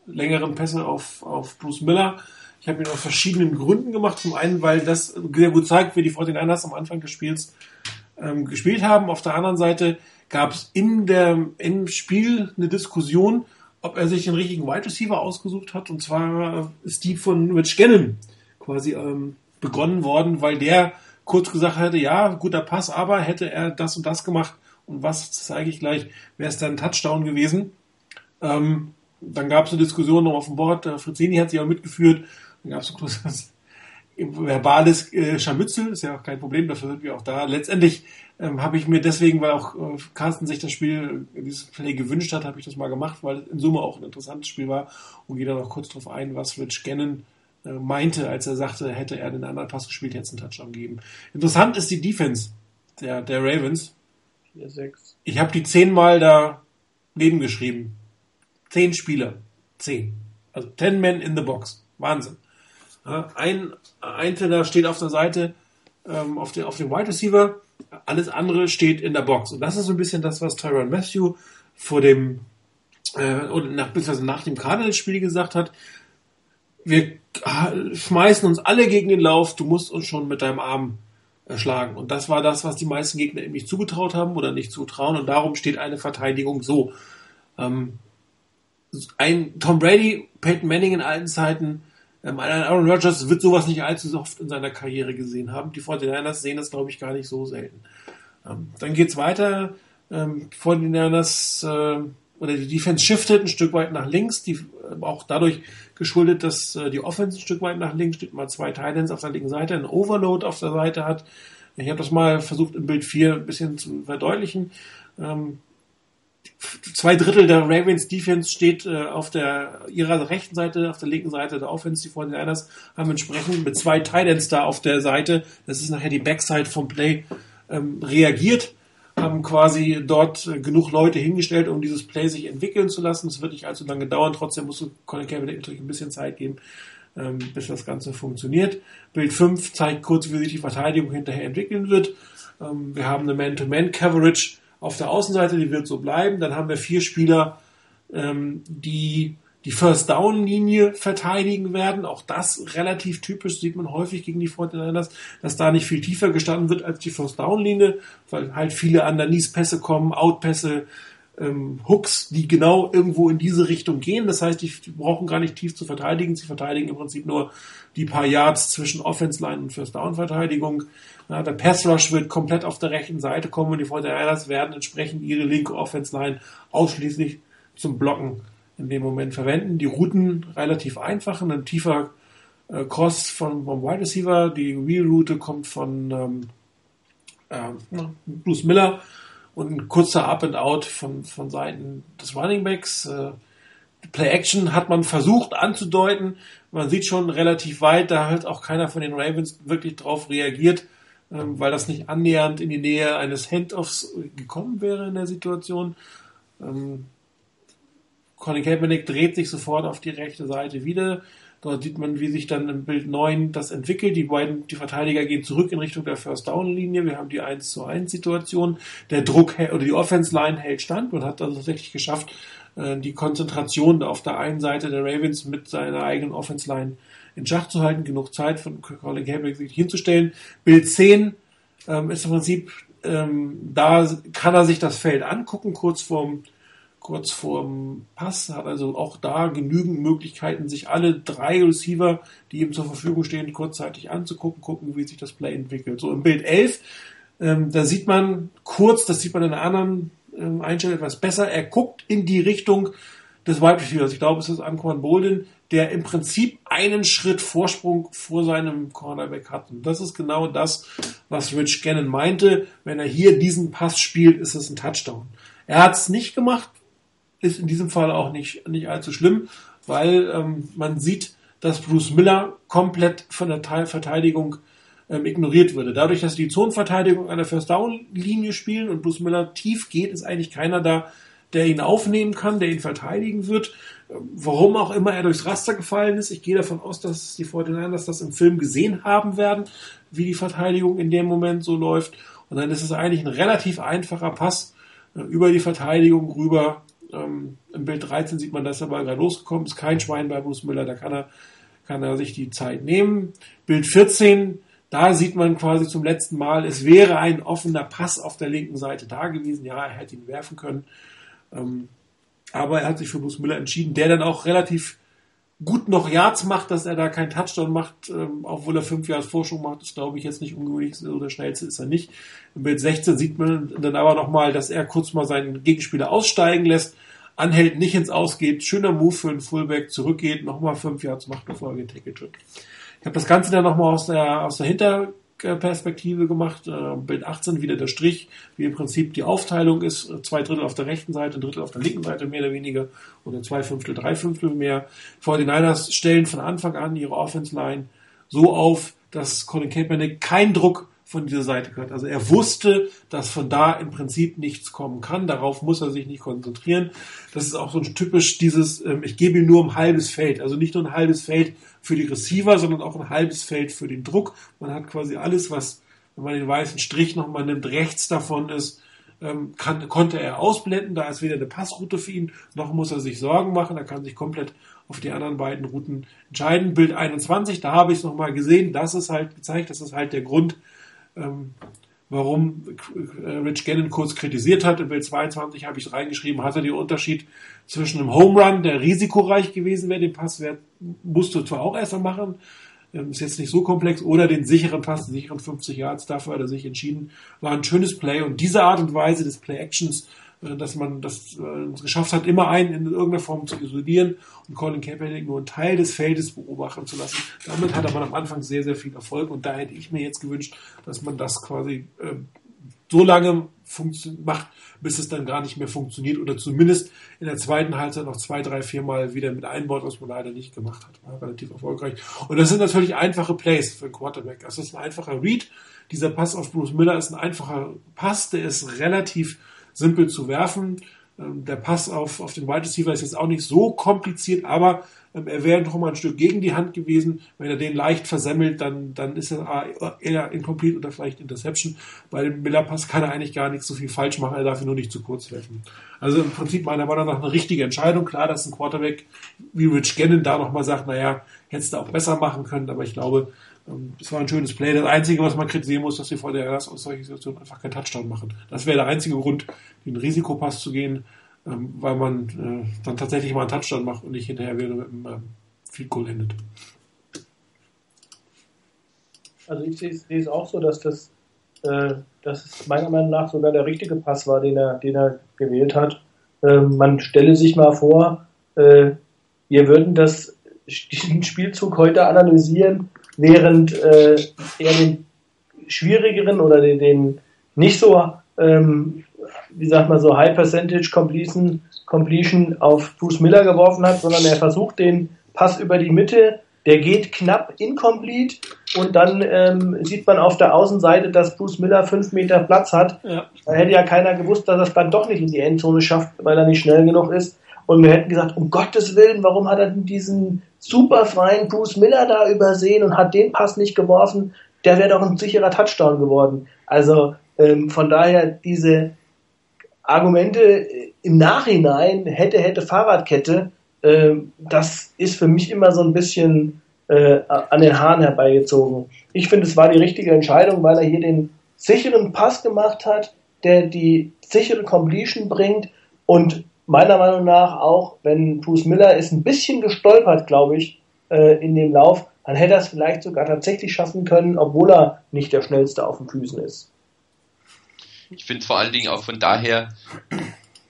S1: längeren Pässe auf, auf Bruce Miller. Ich habe ihn aus verschiedenen Gründen gemacht. Zum einen, weil das sehr gut zeigt, wie die 49ers am Anfang des Spiels ähm, gespielt haben. Auf der anderen Seite gab es in im Spiel eine Diskussion, ob er sich den richtigen Wide Receiver ausgesucht hat. Und zwar ist die von Rich Gannon quasi ähm, begonnen worden, weil der kurz gesagt hatte, ja, guter Pass, aber hätte er das und das gemacht und was zeige ich gleich, wäre es dann ein Touchdown gewesen. Ähm, dann gab es eine Diskussion noch auf dem Board, der Frizzini hat sich auch mitgeführt, dann gab es verbales äh, Scharmützel, ist ja auch kein Problem, dafür sind wir auch da. Letztendlich ähm, habe ich mir deswegen, weil auch äh, Carsten sich das Spiel, dieses Play gewünscht hat, habe ich das mal gemacht, weil es in Summe auch ein interessantes Spiel war und gehe da noch kurz drauf ein, was Rich Gannon äh, meinte, als er sagte, hätte er den anderen Pass gespielt, hätte es einen Touchdown gegeben. Interessant ist die Defense der, der Ravens. 4, Ich habe die zehnmal da nebengeschrieben. Zehn Spieler. Zehn. Also ten men in the box. Wahnsinn. Ja, ein Einzelner steht auf der Seite, ähm, auf, den, auf dem Wide Receiver, alles andere steht in der Box. Und das ist so ein bisschen das, was Tyron Matthew vor dem äh, und nach, beziehungsweise nach dem Cardinals-Spiel gesagt hat. Wir schmeißen uns alle gegen den Lauf, du musst uns schon mit deinem Arm erschlagen. Und das war das, was die meisten Gegner ihm nicht zugetraut haben oder nicht zutrauen. Und darum steht eine Verteidigung so. Ähm, ein Tom Brady, Peyton Manning in alten Zeiten, ähm, Aaron Rodgers wird sowas nicht allzu oft in seiner Karriere gesehen haben. Die 49ers sehen das, glaube ich, gar nicht so selten. Ähm, dann geht's weiter. Ähm, die 49ers äh, oder die Defense shiftet ein Stück weit nach links, die, äh, auch dadurch geschuldet, dass äh, die Offense ein Stück weit nach links steht, mal zwei Titans auf der linken Seite, ein Overload auf der Seite hat. Ich habe das mal versucht im Bild 4 ein bisschen zu verdeutlichen. Ähm, zwei Drittel der Ravens Defense steht äh, auf der ihrer rechten Seite, auf der linken Seite der Offense. Die 49ers haben entsprechend mit zwei Titans da auf der Seite, das ist nachher die Backside vom Play, ähm, reagiert, haben quasi dort äh, genug Leute hingestellt, um dieses Play sich entwickeln zu lassen. Es wird nicht allzu lange dauern, trotzdem musst du Colin Kaepernick natürlich ein bisschen Zeit geben, ähm, bis das Ganze funktioniert. Bild 5 zeigt kurz, wie sich die Verteidigung hinterher entwickeln wird. Ähm, wir haben eine Man-to-Man-Coverage, auf der Außenseite, die wird so bleiben. Dann haben wir vier Spieler ähm, die die First Down Linie verteidigen werden. Auch das relativ typisch sieht man häufig gegen die 49ers, dass da nicht viel tiefer gestanden wird als die First Down Linie, weil halt viele Underneath Pässe kommen, Out-Pässe, ähm, Hooks, die genau irgendwo in diese Richtung gehen. Das heißt, die, brauchen gar nicht tief zu verteidigen. Sie verteidigen im Prinzip nur die paar Yards zwischen Offense Line und First Ja, der Pass Rush wird komplett auf der rechten Seite kommen und die 49ers werden entsprechend ihre linke Offense Line ausschließlich zum Blocken in dem Moment verwenden. Die Routen relativ einfach, ein tiefer äh, Cross von, vom Wide Receiver, die Wheel-Route kommt von ähm, äh, Bruce Miller und ein kurzer Up and Out von, von Seiten des Running Backs. Äh, Play Action hat man versucht anzudeuten. Man sieht schon relativ weit, da hat auch keiner von den Ravens wirklich drauf reagiert, ähm, weil das nicht annähernd in die Nähe eines Handoffs gekommen wäre in der Situation. Ähm, Colin Kaepernick dreht sich sofort auf die rechte Seite wieder. Dort sieht man, wie sich dann im Bild 9 das entwickelt. Die beiden, die Verteidiger gehen zurück in Richtung der First Down Linie. Wir haben die 1 zu 1 Situation. Der Druck oder die Offense Line hält stand. Man hat also tatsächlich geschafft, äh, die Konzentration auf der einen Seite der Ravens mit seiner eigenen Offense Line in Schach zu halten. Genug Zeit von Colin Kaepernick sich hinzustellen. Bild 10 ähm, ist im Prinzip, ähm, da kann er sich das Feld angucken, kurz vorm kurz vorm Pass, hat also auch da genügend Möglichkeiten, sich alle drei Receiver, die ihm zur Verfügung stehen, kurzzeitig anzugucken, gucken, wie sich das Play entwickelt. So im Bild 11, ähm, da sieht man kurz, das sieht man in einer anderen ähm, Einstellung etwas besser, er guckt in die Richtung des Wide Receivers. Ich glaube, es ist Anquan Bolden, der im Prinzip einen Schritt Vorsprung vor seinem Cornerback hat. Und das ist genau das, was Rich Gannon meinte. Wenn er hier diesen Pass spielt, ist es ein Touchdown. Er hat es nicht gemacht, ist in diesem Fall auch nicht, nicht allzu schlimm, weil ähm, man sieht, dass Bruce Miller komplett von der Teilverteidigung ähm, ignoriert würde. Dadurch, dass die Zonenverteidigung an der First Down Linie spielen und Bruce Miller tief geht, ist eigentlich keiner da, der ihn aufnehmen kann, der ihn verteidigen wird. Warum auch immer er durchs Raster gefallen ist. Ich gehe davon aus, dass die 49ers das im Film gesehen haben werden, wie die Verteidigung in dem Moment so läuft. Und dann ist es eigentlich ein relativ einfacher Pass äh, über die Verteidigung rüber ähm, Im Bild 13 sieht man, dass er mal gerade losgekommen ist. Kein Schwein bei Bruce Müller, da kann er, kann er sich die Zeit nehmen. Bild 14, da sieht man quasi zum letzten Mal, es wäre ein offener Pass auf der linken Seite da gewesen. Ja, er hätte ihn werfen können. Ähm, aber er hat sich für Bruce Müller entschieden, der dann auch relativ gut noch Yards macht, dass er da keinen Touchdown macht, ähm, obwohl er fünf Jahre Forschung macht, ist glaube ich jetzt nicht ungewöhnlich, so der schnellste ist er nicht. Im Bild 16 sieht man dann aber nochmal, dass er kurz mal seinen Gegenspieler aussteigen lässt, anhält, nicht ins Ausgeht, schöner Move für einen Fullback, zurückgeht, nochmal fünf Yards macht, bevor er getackelt wird. Ich habe das Ganze dann nochmal aus der, aus der Hinter, Perspektive gemacht. Äh, Bild 18 wieder der Strich, wie im Prinzip die Aufteilung ist. Zwei Drittel auf der rechten Seite, ein Drittel auf der linken Seite mehr oder weniger oder zwei Fünftel, drei Fünftel mehr. 49ers stellen von Anfang an ihre Offense Line so auf, dass Colin Kaepernick keinen Druck von dieser Seite gehört. Also er wusste, dass von da im Prinzip nichts kommen kann. Darauf muss er sich nicht konzentrieren. Das ist auch so ein typisch dieses, ähm, ich gebe ihm nur ein halbes Feld. Also nicht nur ein halbes Feld für die Receiver, sondern auch ein halbes Feld für den Druck. Man hat quasi alles, was, wenn man den weißen Strich nochmal nimmt, rechts davon ist, ähm, kann, konnte er ausblenden. Da ist weder eine Passroute für ihn, noch muss er sich Sorgen machen. Er kann sich komplett auf die anderen beiden Routen entscheiden. Bild 21, da habe ich es nochmal gesehen. Das ist halt gezeigt, das ist halt der Grund, ähm, warum Rich Gannon kurz kritisiert hat. In Bild 22 habe ich reingeschrieben, hatte den Unterschied zwischen einem Home Run, der risikoreich gewesen wäre, den Passwert musst du zwar auch erstmal machen, ähm, ist jetzt nicht so komplex, oder den sicheren Pass, den sicheren 50 Yards, dafür hat er sich entschieden, war ein schönes Play und diese Art und Weise des Play-Actions dass man das äh, geschafft hat, immer einen in irgendeiner Form zu isolieren und Colin Kaepernick nur einen Teil des Feldes beobachten zu lassen. Damit hatte man am Anfang sehr, sehr viel Erfolg und da hätte ich mir jetzt gewünscht, dass man das quasi äh, so lange macht, bis es dann gar nicht mehr funktioniert oder zumindest in der zweiten Halbzeit noch zwei, drei, vier Mal wieder mit einbaut, was man leider nicht gemacht hat. War relativ erfolgreich. Und das sind natürlich einfache Plays für einen Quarterback. Das ist ein einfacher Read. Dieser Pass auf Bruce Miller ist ein einfacher Pass, der ist relativ simpel zu werfen. Ähm, der Pass auf, auf den Wide Receiver ist jetzt auch nicht so kompliziert, aber Ähm, er wäre noch mal ein Stück gegen die Hand gewesen. Wenn er den leicht versemmelt, dann, dann ist er eher incomplete oder vielleicht Interception. Bei dem Miller-Pass kann er eigentlich gar nicht so viel falsch machen, er darf ihn nur nicht zu kurz werfen. Also im Prinzip meiner Meinung nach eine richtige Entscheidung. Klar, dass ein Quarterback wie Rich Gannon da nochmal sagt, naja, hättest du auch besser machen können, aber ich glaube, es war ein schönes Play. Das Einzige, was man kritisieren muss, dass vor der aus solchen Situationen einfach keinen Touchdown machen. Das wäre der einzige Grund, den Risikopass zu gehen, ähm, weil man äh, dann tatsächlich mal einen Touchdown macht und nicht hinterher wieder mit einem ähm, Field Goal endet.
S3: Also ich sehe es auch so, dass das, äh, dass es meiner Meinung nach sogar der richtige Pass war, den er, den er gewählt hat. Äh, man stelle sich mal vor, äh, wir würden das, diesen Spielzug heute analysieren während äh, er den schwierigeren oder den, den nicht so, ähm, wie sagt man so, High Percentage Completion, Completion auf Bruce Miller geworfen hat, sondern er versucht den Pass über die Mitte, der geht knapp incomplete und dann ähm, sieht man auf der Außenseite, dass Bruce Miller fünf Meter Platz hat. Ja. Da hätte ja keiner gewusst, dass er es dann doch nicht in die Endzone schafft, weil er nicht schnell genug ist. Und wir hätten gesagt, um Gottes Willen, warum hat er diesen super freien Bruce Miller da übersehen und hat den Pass nicht geworfen? Der wäre doch ein sicherer Touchdown geworden. Also ähm, von daher diese Argumente im Nachhinein, hätte, hätte Fahrradkette, äh, das ist für mich immer so ein bisschen äh, an den Haaren herbeigezogen. Ich finde, es war die richtige Entscheidung, weil er hier den sicheren Pass gemacht hat, der die sichere Completion bringt und meiner Meinung nach auch, wenn Bruce Miller ist ein bisschen gestolpert, glaube ich, äh, in dem Lauf, dann hätte er es vielleicht sogar tatsächlich schaffen können, obwohl er nicht der schnellste auf den Füßen ist.
S4: Ich finde vor allen Dingen auch von daher,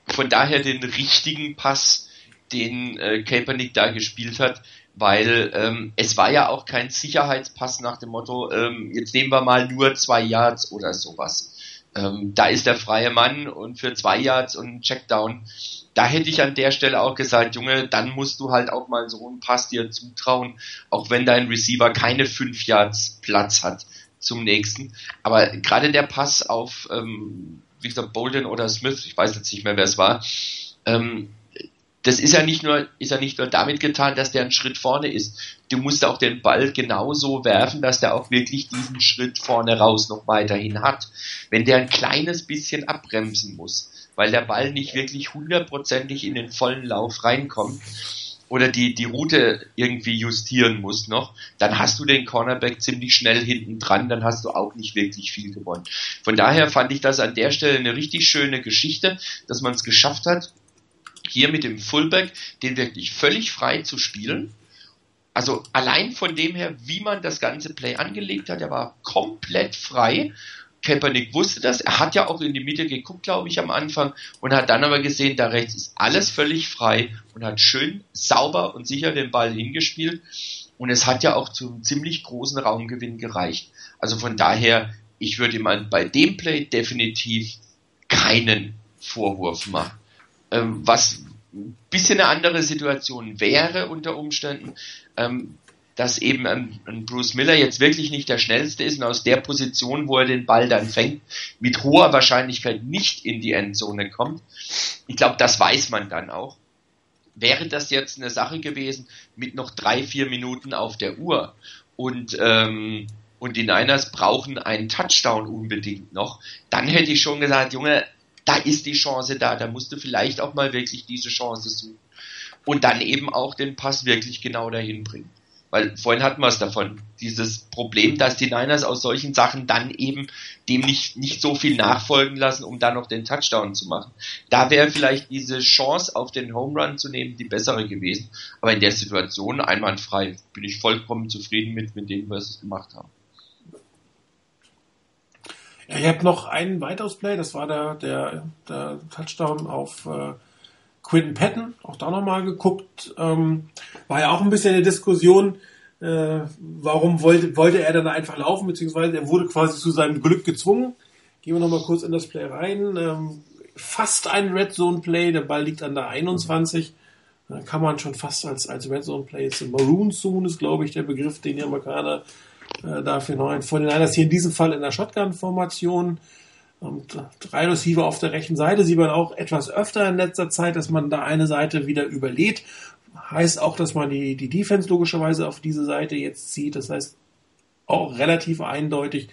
S4: von daher den richtigen Pass, den äh, Kaepernick da gespielt hat, weil ähm, es war ja auch kein Sicherheitspass nach dem Motto, ähm, jetzt nehmen wir mal nur zwei Yards oder sowas. Ähm, da ist der freie Mann und für zwei Yards und ein Checkdown da hätte ich an der Stelle auch gesagt, Junge, dann musst du halt auch mal so einen Pass dir zutrauen, auch wenn dein Receiver keine fünf Yards Platz hat zum nächsten. Aber gerade der Pass auf, ähm, wie gesagt, Bolden oder Smith, ich weiß jetzt nicht mehr, wer es war, ähm, das ist ja nicht nur, ist ja nicht nur damit getan, dass der einen Schritt vorne ist. Du musst auch den Ball genauso werfen, dass der auch wirklich diesen Schritt vorne raus noch weiterhin hat. Wenn der ein kleines bisschen abbremsen muss, weil der Ball nicht wirklich hundertprozentig in den vollen Lauf reinkommt oder die, die Route irgendwie justieren muss noch, dann hast du den Cornerback ziemlich schnell hinten dran, dann hast du auch nicht wirklich viel gewonnen. Von daher fand ich das an der Stelle eine richtig schöne Geschichte, dass man es geschafft hat, hier mit dem Fullback den wirklich völlig frei zu spielen. Also allein von dem her, wie man das ganze Play angelegt hat, er war komplett frei Kaepernick wusste das. Er hat ja auch in die Mitte geguckt, glaube ich, am Anfang und hat dann aber gesehen, da rechts ist alles völlig frei und hat schön sauber und sicher den Ball hingespielt. Und es hat ja auch zum ziemlich großen Raumgewinn gereicht. Also von daher, ich würde ihm bei dem Play definitiv keinen Vorwurf machen. Ähm, was ein bisschen eine andere Situation wäre unter Umständen, ähm, dass eben ein, Bruce Miller jetzt wirklich nicht der schnellste ist und aus der Position, wo er den Ball dann fängt, mit hoher Wahrscheinlichkeit nicht in die Endzone kommt. Ich glaube, das weiß man dann auch. Wäre das jetzt eine Sache gewesen mit noch drei, vier Minuten auf der Uhr und ähm, und die Niners brauchen einen Touchdown unbedingt noch, dann hätte ich schon gesagt, Junge, da ist die Chance da, da musst du vielleicht auch mal wirklich diese Chance suchen. Und dann eben auch den Pass wirklich genau dahin bringen. Weil vorhin hatten wir es davon, dieses Problem, dass die Niners aus solchen Sachen dann eben dem nicht, nicht so viel nachfolgen lassen, um da noch den Touchdown zu machen. Da wäre vielleicht diese Chance auf den Home Run zu nehmen die bessere gewesen. Aber in der Situation einwandfrei bin ich vollkommen zufrieden mit, mit dem, was sie gemacht haben.
S1: Ja, ich habe noch einen weiteres Play, das war der, der, der Touchdown auf äh, Quinton Patton, auch da nochmal geguckt, ähm, war ja auch ein bisschen eine Diskussion, äh, warum wollte, wollte er dann einfach laufen, beziehungsweise er wurde quasi zu seinem Glück gezwungen. Gehen wir nochmal kurz in das Play rein. Ähm, fast ein Red Zone Play, der Ball liegt an der 21. Da kann man schon fast als, als Red Zone Play, Maroon Zone ist, glaube ich, der Begriff, den die Amerikaner äh, dafür neuen. Von den Niners hier in diesem Fall in der Shotgun-Formation. Und drei Receiver auf der rechten Seite sieht man auch etwas öfter in letzter Zeit, dass man da eine Seite wieder überlädt. Heißt auch, dass man die, die Defense logischerweise auf diese Seite jetzt zieht. Das heißt auch relativ eindeutig,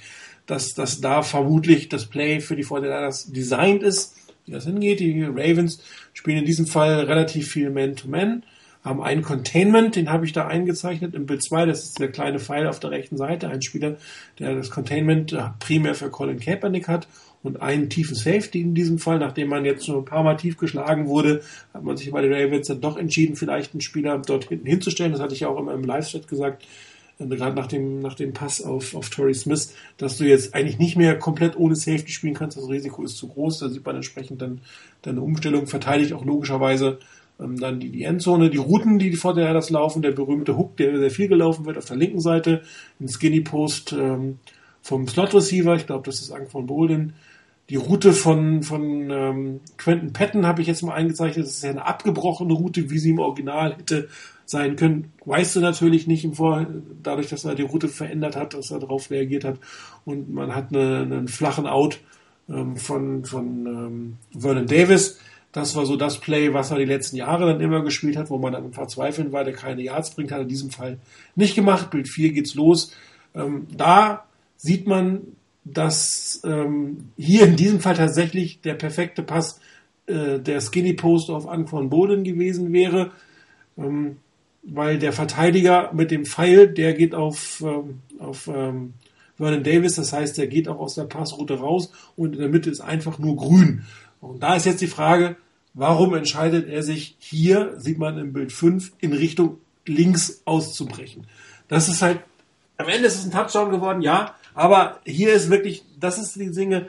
S1: dass, dass da vermutlich das Play für die 49ers designt ist, wie das hingeht. Die Ravens spielen in diesem Fall relativ viel Man-to-Man. -Man haben einen Containment, den habe ich da eingezeichnet im Bild 2, das ist der kleine Pfeil auf der rechten Seite, ein Spieler, der das Containment äh, primär für Colin Kaepernick hat und einen tiefen Safety in diesem Fall, nachdem man jetzt schon ein paar Mal tief geschlagen wurde, hat man sich bei den Ravens dann doch entschieden, vielleicht einen Spieler dort hinten hinzustellen, das hatte ich ja auch immer im Live-Chat gesagt, äh, gerade nach dem, nach dem Pass auf, auf Torrey Smith, dass du jetzt eigentlich nicht mehr komplett ohne Safety spielen kannst. Das Risiko ist zu groß. Da sieht man entsprechend dann, dann eine Umstellung, verteidigt auch logischerweise ähm, dann die, die Endzone, die Routen, die vor der das laufen, der berühmte Hook, der sehr viel gelaufen wird auf der linken Seite, ein Skinny Post ähm, vom Slot Receiver, ich glaube, das ist Ang von Bolden. Die Route von, von ähm, Quentin Patton habe ich jetzt mal eingezeichnet. Das ist ja eine abgebrochene Route, wie sie im Original hätte sein können. Weißt du natürlich nicht im Vor, dadurch, dass er die Route verändert hat, dass er darauf reagiert hat. Und man hat eine, einen flachen Out ähm, von, von ähm, Vernon Davis das war so das Play, was er die letzten Jahre dann immer gespielt hat, wo man dann Verzweifeln war, der keine Yards bringt, hat er in diesem Fall nicht gemacht. Bild 4 geht's los. Ähm, da sieht man, dass ähm, hier in diesem Fall tatsächlich der perfekte Pass äh, der Skinny Post auf Anquan Boden gewesen wäre, ähm, weil der Verteidiger mit dem Pfeil, der geht auf, ähm, auf ähm, Vernon Davis, das heißt, der geht auch aus der Passroute raus und in der Mitte ist einfach nur grün. Und da ist jetzt die Frage, warum entscheidet er sich hier, sieht man im Bild 5, in Richtung links auszubrechen? Das ist halt, am Ende ist es ein Touchdown geworden, ja, aber hier ist wirklich, das ist die Dinge,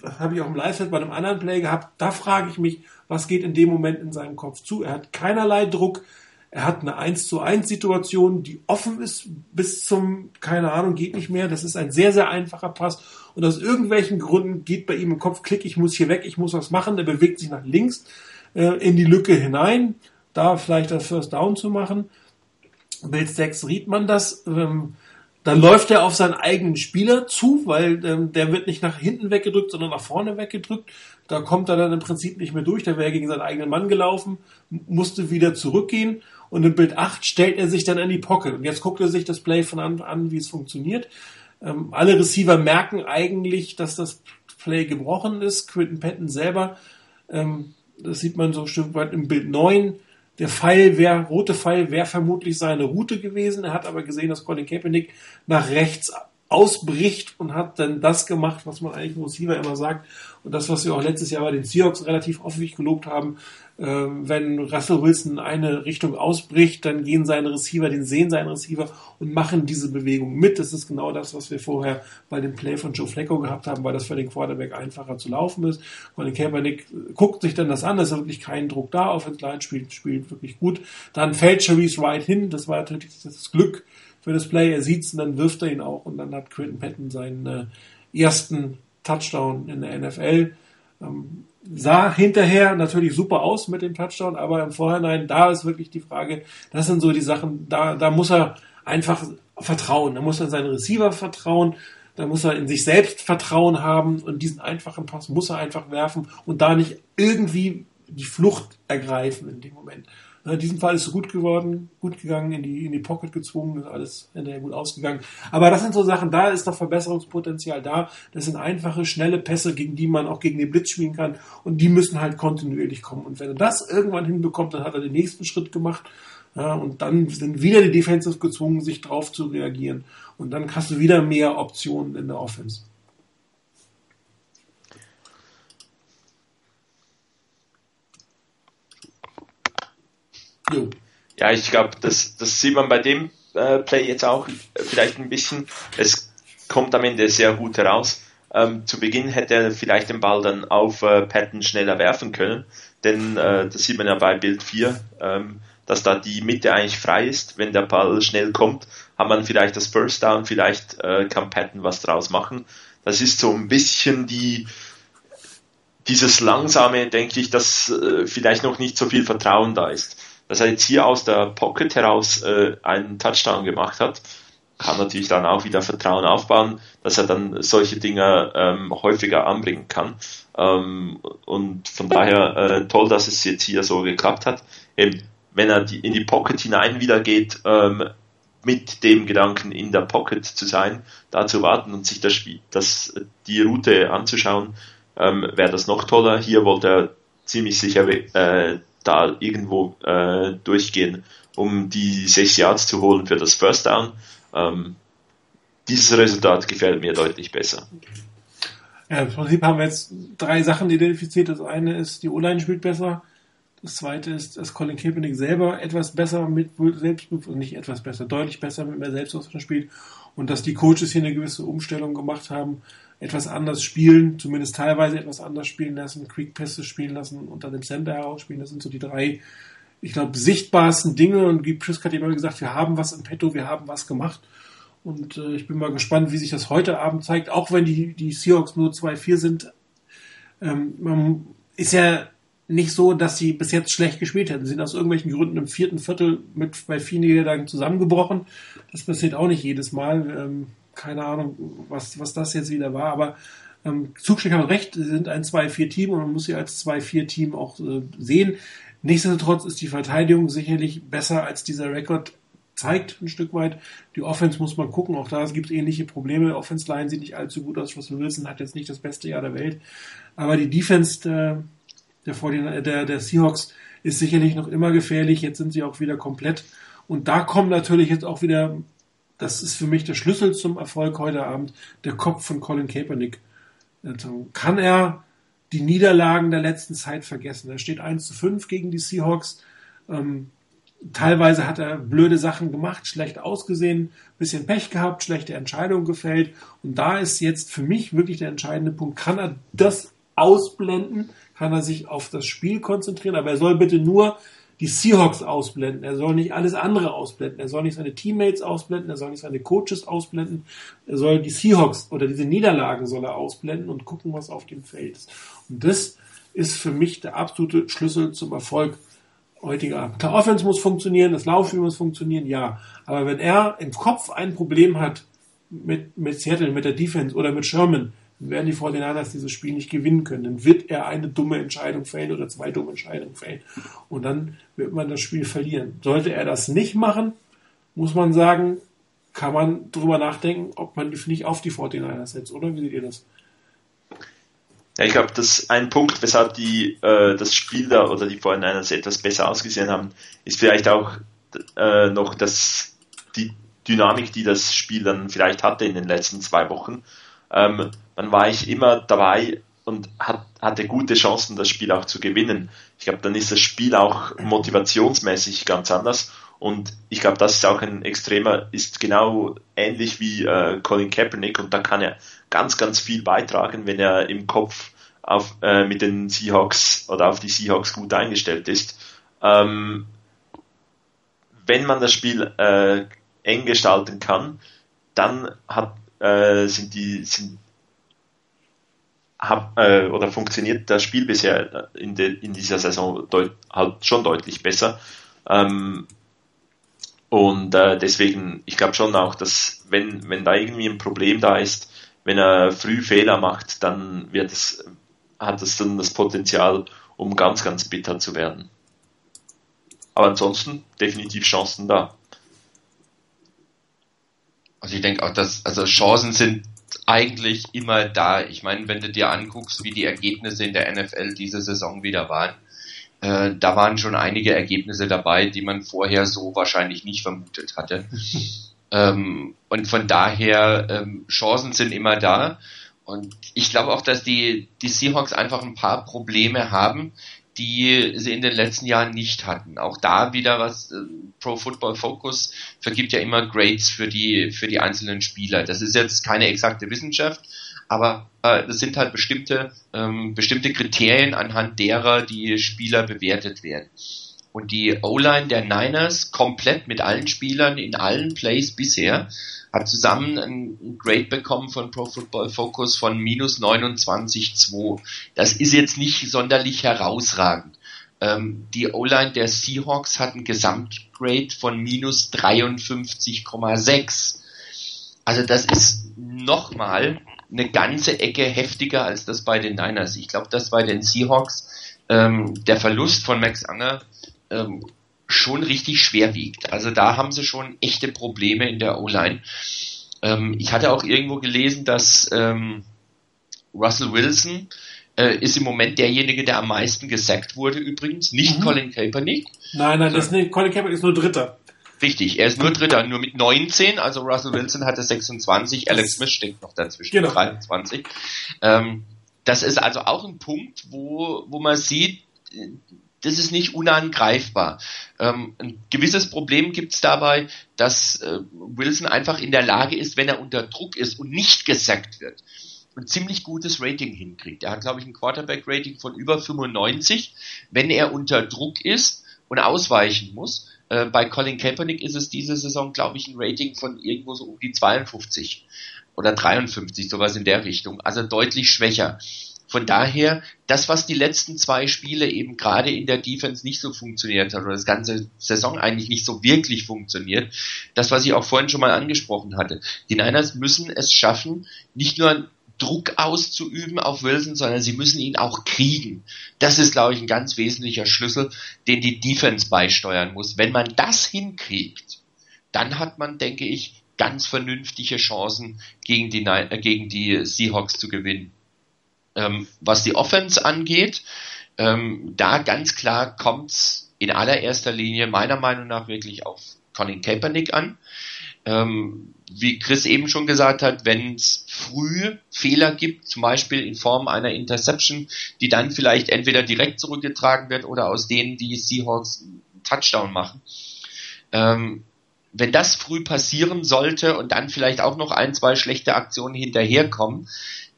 S1: das habe ich auch im Live-Set bei einem anderen Play gehabt, da frage ich mich, was geht in dem Moment in seinem Kopf zu? Er hat keinerlei Druck, er hat eine 1 zu 1 Situation, die offen ist bis zum, keine Ahnung, geht nicht mehr. Das ist ein sehr, sehr einfacher Pass. Und aus irgendwelchen Gründen geht bei ihm im Kopf, klick, ich muss hier weg, ich muss was machen. Er bewegt sich nach links äh, in die Lücke hinein, da vielleicht das First Down zu machen. Bild 6 riet man das. Ähm, dann läuft er auf seinen eigenen Spieler zu, weil ähm, der wird nicht nach hinten weggedrückt, sondern nach vorne weggedrückt. Da kommt er dann im Prinzip nicht mehr durch. Da wäre gegen seinen eigenen Mann gelaufen, musste wieder zurückgehen und in Bild 8 stellt er sich dann in die Pocket. Und jetzt guckt er sich das Play von Anfang an, wie es funktioniert. Ähm, alle Receiver merken eigentlich, dass das Play gebrochen ist. Quinton Patton selber, ähm, das sieht man so ein Stück weit im Bild 9. Der Pfeil wäre, rote Pfeil wäre vermutlich seine Route gewesen. Er hat aber gesehen, dass Colin Kaepernick nach rechts ausbricht und hat dann das gemacht, was man eigentlich im Receiver immer sagt. Und das, was wir auch letztes Jahr bei den Seahawks relativ häufig gelobt haben, ähm, wenn Russell Wilson in eine Richtung ausbricht, dann gehen seine Receiver, den sehen seine Receiver und machen diese Bewegung mit. Das ist genau das, was wir vorher bei dem Play von Joe Flacco gehabt haben, weil das für den Quarterback einfacher zu laufen ist. Colin Kaepernick guckt sich dann das an, es ist wirklich kein Druck da, Offense Line spielt, spielt wirklich gut. Dann fällt Charisse Wright hin, das war natürlich das Glück für das Play, er sieht's und dann wirft er ihn auch. Und dann hat Quentin Patton seinen äh, ersten Touchdown in der NFL. Ähm, sah hinterher natürlich super aus mit dem Touchdown, aber im Vorhinein, da ist wirklich die Frage, das sind so die Sachen, da, da muss er einfach vertrauen, da muss er seinen Receiver vertrauen, da muss er in sich selbst Vertrauen haben. Und diesen einfachen Pass muss er einfach werfen und da nicht irgendwie die Flucht ergreifen in dem Moment. In diesem Fall ist es gut geworden, gut gegangen, in die, in die Pocket gezwungen, ist alles hinterher gut ausgegangen. Aber das sind so Sachen, da ist noch Verbesserungspotenzial da. Das sind einfache, schnelle Pässe, gegen die man auch gegen den Blitz spielen kann. Und die müssen halt kontinuierlich kommen. Und wenn er das irgendwann hinbekommt, dann hat er den nächsten Schritt gemacht. Ja, und dann sind wieder die Defensive gezwungen, sich drauf zu reagieren. Und dann hast du wieder mehr Optionen in der Offense.
S2: Jo. Ja, ich glaube, das, das sieht man bei dem äh, Play jetzt auch vielleicht ein bisschen. Es kommt am Ende sehr gut heraus. Ähm, zu Beginn hätte er vielleicht den Ball dann auf äh, Patton schneller werfen können, denn äh, das sieht man ja bei Bild 4, ähm, dass da die Mitte eigentlich frei ist. Wenn der Ball schnell kommt, hat man vielleicht das First Down, vielleicht äh, kann Patton was draus machen. Das ist so ein bisschen die, dieses langsame, denke ich, dass äh, vielleicht noch nicht so viel Vertrauen da ist dass er jetzt hier aus der Pocket heraus äh, einen Touchdown gemacht hat, kann natürlich dann auch wieder Vertrauen aufbauen, dass er dann solche Dinge ähm, häufiger anbringen kann. Ähm, und von daher äh, toll, dass es jetzt hier so geklappt hat. Eben, wenn er die, in die Pocket hinein wieder geht, ähm, mit dem Gedanken in der Pocket zu sein, da zu warten und sich das Spiel, das, die Route anzuschauen, ähm, wäre das noch toller. Hier wollte er ziemlich sicher äh, da irgendwo äh, durchgehen, um die sechs Yards zu holen für das First Down. Ähm, dieses Resultat gefällt mir deutlich besser.
S1: Ja, Im Prinzip haben wir jetzt drei Sachen identifiziert. Das eine ist, die O-Line spielt besser. Das zweite ist, dass Colin Kaepernick selber etwas besser mit Selbstbewusstsein, nicht etwas besser, deutlich besser mit mehr Selbstbewusstsein spielt und dass die Coaches hier eine gewisse Umstellung gemacht haben, etwas anders spielen, zumindest teilweise etwas anders spielen lassen, Quick Pässe spielen lassen, unter dem Center herausspielen. Das sind so die drei, ich glaube, sichtbarsten Dinge und Prisk hat immer gesagt, wir haben was im Petto, wir haben was gemacht. Und äh, ich bin mal gespannt, wie sich das heute Abend zeigt, auch wenn die, die Seahawks nur 2-4 sind. Ähm, man ist ja nicht so, dass sie bis jetzt schlecht gespielt hätten. Sie sind aus irgendwelchen Gründen im vierten Viertel mit bei vielen Niederlagen zusammengebrochen. Das passiert auch nicht jedes Mal. Ähm, keine Ahnung, was, was das jetzt wieder war, aber ähm, Zugstecker hat recht, sie sind ein 2-4-Team und man muss sie als 2-4-Team auch äh, sehen. Nichtsdestotrotz ist die Verteidigung sicherlich besser als dieser Rekord zeigt ein Stück weit. Die Offense muss man gucken, auch da gibt es ähnliche Probleme. Offense Line sieht nicht allzu gut aus. Russell Wilson hat jetzt nicht das beste Jahr der Welt. Aber die Defense der, der, der, der Seahawks ist sicherlich noch immer gefährlich. Jetzt sind sie auch wieder komplett. Und da kommt natürlich jetzt auch wieder, das ist für mich der Schlüssel zum Erfolg heute Abend, der Kopf von Colin Kaepernick. Also kann er die Niederlagen der letzten Zeit vergessen? Er steht 1 zu 5 gegen die Seahawks. Ähm, teilweise hat er blöde Sachen gemacht, schlecht ausgesehen, bisschen Pech gehabt, schlechte Entscheidungen gefällt. Und da ist jetzt für mich wirklich der entscheidende Punkt. Kann er das ausblenden? Kann er sich auf das Spiel konzentrieren? Aber er soll bitte nur die Seahawks ausblenden. Er soll nicht alles andere ausblenden. Er soll nicht seine Teammates ausblenden. Er soll nicht seine Coaches ausblenden. Er soll die Seahawks oder diese Niederlagen soll er ausblenden und gucken, was auf dem Feld ist. Und das ist für mich der absolute Schlüssel zum Erfolg heutiger Abend. Klar, Offense muss funktionieren, das Laufspiel muss funktionieren, ja. Aber wenn er im Kopf ein Problem hat mit, mit Seattle, mit der Defense oder mit Sherman, werden die 49ers dieses Spiel nicht gewinnen können. Dann wird er eine dumme Entscheidung fällen oder zwei dumme Entscheidungen fällen. Und dann wird man das Spiel verlieren. Sollte er das nicht machen, muss man sagen, kann man drüber nachdenken, ob man nicht auf die 49ers setzt, oder? Wie seht ihr das?
S2: Ja, ich glaube, dass ein Punkt, weshalb die äh, das Spiel da oder die Vorhinein etwas besser ausgesehen haben, ist vielleicht auch äh, noch das, die Dynamik, die das Spiel dann vielleicht hatte in den letzten zwei Wochen. Ähm, dann war ich immer dabei und hat, hatte gute Chancen, das Spiel auch zu gewinnen. Ich glaube, dann ist das Spiel auch motivationsmäßig ganz anders. Und ich glaube, das ist auch ein extremer, ist genau ähnlich wie äh, Colin Kaepernick und da kann er ganz, ganz viel beitragen, wenn er im Kopf auf, äh, mit den Seahawks oder auf die Seahawks gut eingestellt ist. Ähm, wenn man das Spiel äh, eng gestalten kann, dann hat, äh, sind die, sind, hab, äh, oder funktioniert das Spiel bisher in, de, in dieser Saison halt schon deutlich besser. Ähm, und äh, deswegen, ich glaube schon auch, dass wenn, wenn da irgendwie ein Problem da ist, wenn er früh Fehler macht, dann wird es, hat es dann das Potenzial, um ganz, ganz bitter zu werden. Aber ansonsten definitiv Chancen da.
S4: Also ich denke auch, dass also Chancen sind eigentlich immer da. Ich meine, wenn du dir anguckst, wie die Ergebnisse in der NFL diese Saison wieder waren, äh, da waren schon einige Ergebnisse dabei, die man vorher so wahrscheinlich nicht vermutet hatte. Ähm, und von daher, ähm, Chancen sind immer da. Und ich glaube auch, dass die, die Seahawks einfach ein paar Probleme haben, die sie in den letzten Jahren nicht hatten. Auch da wieder was, äh, Pro Football Focus vergibt ja immer Grades für die, für die einzelnen Spieler. Das ist jetzt keine exakte Wissenschaft, aber äh, das sind halt bestimmte, ähm, bestimmte Kriterien, anhand derer die Spieler bewertet werden. Und die O-Line der Niners komplett mit allen Spielern in allen Plays bisher hat zusammen ein Grade bekommen von Pro Football Focus von minus 29,2. Das ist jetzt nicht sonderlich herausragend. Ähm, die O-Line der Seahawks hat ein Gesamtgrade von minus 53,6. Also das ist nochmal eine ganze Ecke heftiger als das bei den Niners. Ich glaube, dass bei den Seahawks ähm, der Verlust von Max Anger ähm, schon richtig schwer wiegt. Also da haben sie schon echte Probleme in der O-Line. Ähm, ich hatte auch irgendwo gelesen, dass ähm, Russell Wilson äh, ist im Moment derjenige, der am meisten gesackt wurde übrigens, nicht mhm. Colin Kaepernick.
S1: Nein, nein, das ist nicht, Colin Kaepernick ist nur Dritter.
S4: Richtig, er ist nur Dritter, nur mit 19, also Russell Wilson hatte 26, Alex Smith steckt noch dazwischen, genau. 23. Ähm, das ist also auch ein Punkt, wo, wo man sieht, das ist nicht unangreifbar. Ähm, ein gewisses Problem gibt es dabei, dass äh, Wilson einfach in der Lage ist, wenn er unter Druck ist und nicht gesackt wird, ein ziemlich gutes Rating hinkriegt. Er hat, glaube ich, ein Quarterback-Rating von über 95. Wenn er unter Druck ist und ausweichen muss, äh, bei Colin Kaepernick ist es diese Saison, glaube ich, ein Rating von irgendwo so um die 52 oder 53, sowas in der Richtung. Also deutlich schwächer. Von daher, das, was die letzten zwei Spiele eben gerade in der Defense nicht so funktioniert hat, oder das ganze Saison eigentlich nicht so wirklich funktioniert, das, was ich auch vorhin schon mal angesprochen hatte. Die Niners müssen es schaffen, nicht nur Druck auszuüben auf Wilson, sondern sie müssen ihn auch kriegen. Das ist, glaube ich, ein ganz wesentlicher Schlüssel, den die Defense beisteuern muss. Wenn man das hinkriegt, dann hat man, denke ich, ganz vernünftige Chancen gegen die, äh, gegen die Seahawks zu gewinnen. Ähm, was die Offense angeht, ähm, da ganz klar kommt's in allererster Linie meiner Meinung nach wirklich auf Colin Kaepernick an. Ähm, wie Chris eben schon gesagt hat, wenn es früh Fehler gibt, zum Beispiel in Form einer Interception, die dann vielleicht entweder direkt zurückgetragen wird oder aus denen die Seahawks Touchdown machen, ähm, wenn das früh passieren sollte und dann vielleicht auch noch ein, zwei schlechte Aktionen hinterherkommen,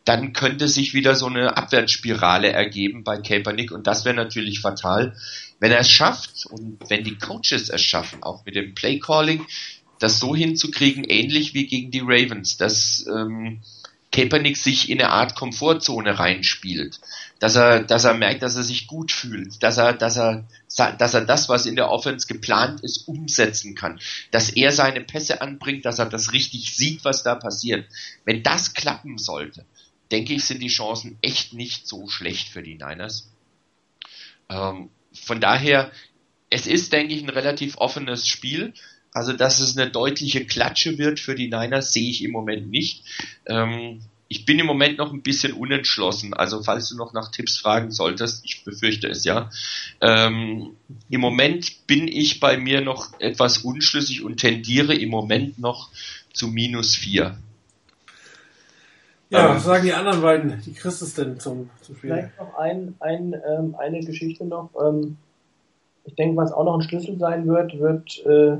S4: dann könnte sich wieder so eine Abwärtsspirale ergeben bei Kaepernick und das wäre natürlich fatal. Wenn er es schafft und wenn die Coaches es schaffen, auch mit dem Playcalling, das so hinzukriegen, ähnlich wie gegen die Ravens, dass ähm, Kaepernick sich in eine Art Komfortzone reinspielt, dass er, dass er merkt, dass er sich gut fühlt, dass er, dass er, dass er das, was in der Offense geplant ist, umsetzen kann, dass er seine Pässe anbringt, dass er das richtig sieht, was da passiert. Wenn das klappen sollte, denke ich, sind die Chancen echt nicht so schlecht für die Niners. Ähm, von daher, es ist, denke ich, ein relativ offenes Spiel. Also, dass es eine deutliche Klatsche wird für die Niners, sehe ich im Moment nicht. Ähm, ich bin im Moment noch ein bisschen unentschlossen. Also, falls du noch nach Tipps fragen solltest, ich befürchte es ja. Ähm, Im Moment bin ich bei mir noch etwas unschlüssig und tendiere im Moment noch zu minus vier.
S1: Ja, ähm, was sagen die anderen beiden? Die Christus denn zum, zum
S3: Spiel? Vielleicht noch ein, ein, ähm, eine Geschichte noch. Ähm, ich denke, was auch noch ein Schlüssel sein wird, wird, äh, äh,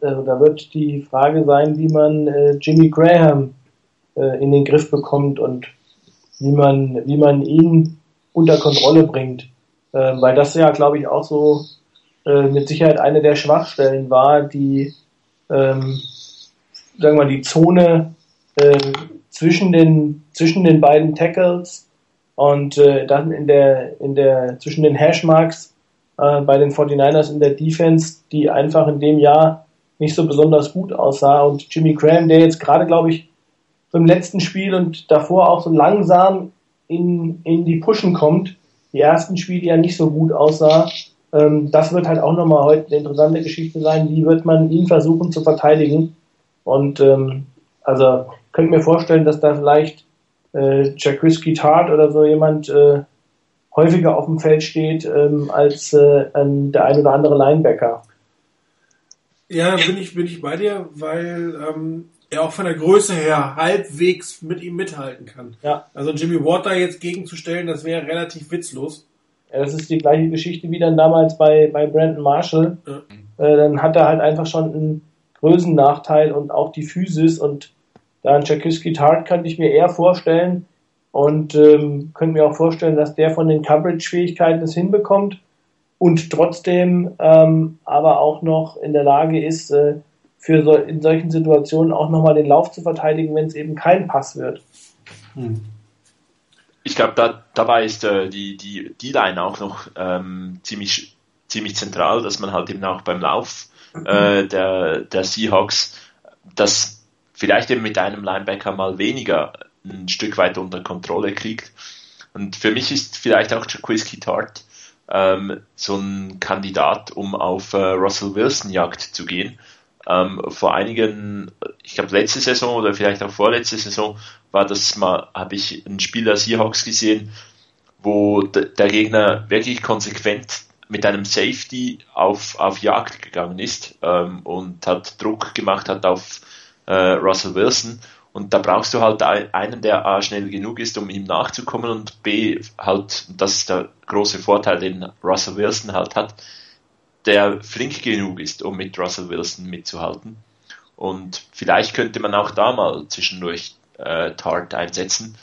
S3: da wird die Frage sein, wie man äh, Jimmy Graham äh, in den Griff bekommt und wie man, wie man ihn unter Kontrolle bringt. Äh, weil das ja, glaube ich, auch so äh, mit Sicherheit eine der Schwachstellen war, die, ähm, sagen wir mal, die Zone äh, zwischen den zwischen den beiden Tackles und äh, dann in der in der zwischen den Hashmarks äh, bei den 49ers in der Defense, die einfach in dem Jahr nicht so besonders gut aussah. Und Jimmy Graham, der jetzt gerade glaube ich im letzten Spiel und davor auch so langsam in, in die Pushen kommt, die ersten Spiele ja nicht so gut aussah, ähm, das wird halt auch nochmal heute eine interessante Geschichte sein, wie wird man ihn versuchen zu verteidigen? Und ähm, also könnte mir vorstellen, dass da vielleicht äh, Jacquiski Tart oder so jemand äh, häufiger auf dem Feld steht ähm, als äh, der ein oder andere Linebacker.
S1: Ja, bin ich, bin ich bei dir, weil ähm, er auch von der Größe her halbwegs mit ihm mithalten kann. Ja. Also Jimmy Water jetzt gegenzustellen, das wäre relativ witzlos.
S3: Ja, das ist die gleiche Geschichte wie dann damals bei, bei Brandon Marshall. Ja. Äh, dann hat er halt einfach schon einen Größennachteil und auch die Physis und dann Jakiski Tart könnte ich mir eher vorstellen und ähm, könnte mir auch vorstellen, dass der von den Coverage-Fähigkeiten es hinbekommt und trotzdem ähm, aber auch noch in der Lage ist, äh, für so, in solchen Situationen auch nochmal den Lauf zu verteidigen, wenn es eben kein Pass wird. Hm.
S2: Ich glaube, da, dabei ist äh, die, die, die Line auch noch ähm, ziemlich, ziemlich zentral, dass man halt eben auch beim Lauf äh, der, der Seahawks das vielleicht eben mit einem Linebacker mal weniger ein Stück weit unter Kontrolle kriegt. Und für mich ist vielleicht auch Jaquiski Tart ähm, so ein Kandidat, um auf äh, Russell Wilson Jagd zu gehen. Ähm, vor einigen, ich glaube letzte Saison oder vielleicht auch vorletzte Saison war das mal, habe ich ein Spiel der Seahawks gesehen, wo der Gegner wirklich konsequent mit einem Safety auf, auf Jagd gegangen ist ähm, und hat Druck gemacht hat auf äh, Russell Wilson. Und da brauchst du halt einen, der A schnell genug ist, um ihm nachzukommen und B halt, das ist der große Vorteil, den Russell Wilson halt hat, der flink genug ist, um mit Russell Wilson mitzuhalten. Und vielleicht könnte man auch da mal zwischendurch äh, Tart einsetzen.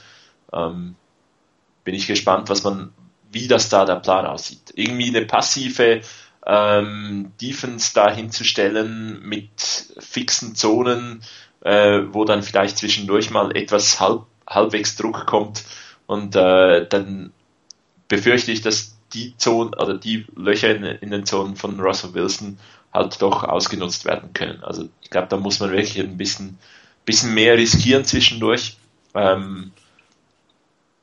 S2: Ähm, bin ich gespannt, was man, wie das da der Plan aussieht. Irgendwie eine passive ähm, Defense da hinzustellen mit fixen Zonen, äh, wo dann vielleicht zwischendurch mal etwas halb, halbwegs Druck kommt und äh, dann befürchte ich, dass die Zonen oder die Löcher in, in, den Zonen von Russell Wilson halt doch ausgenutzt werden können. Also ich glaube, da muss man wirklich ein bisschen, bisschen mehr riskieren zwischendurch. Ähm,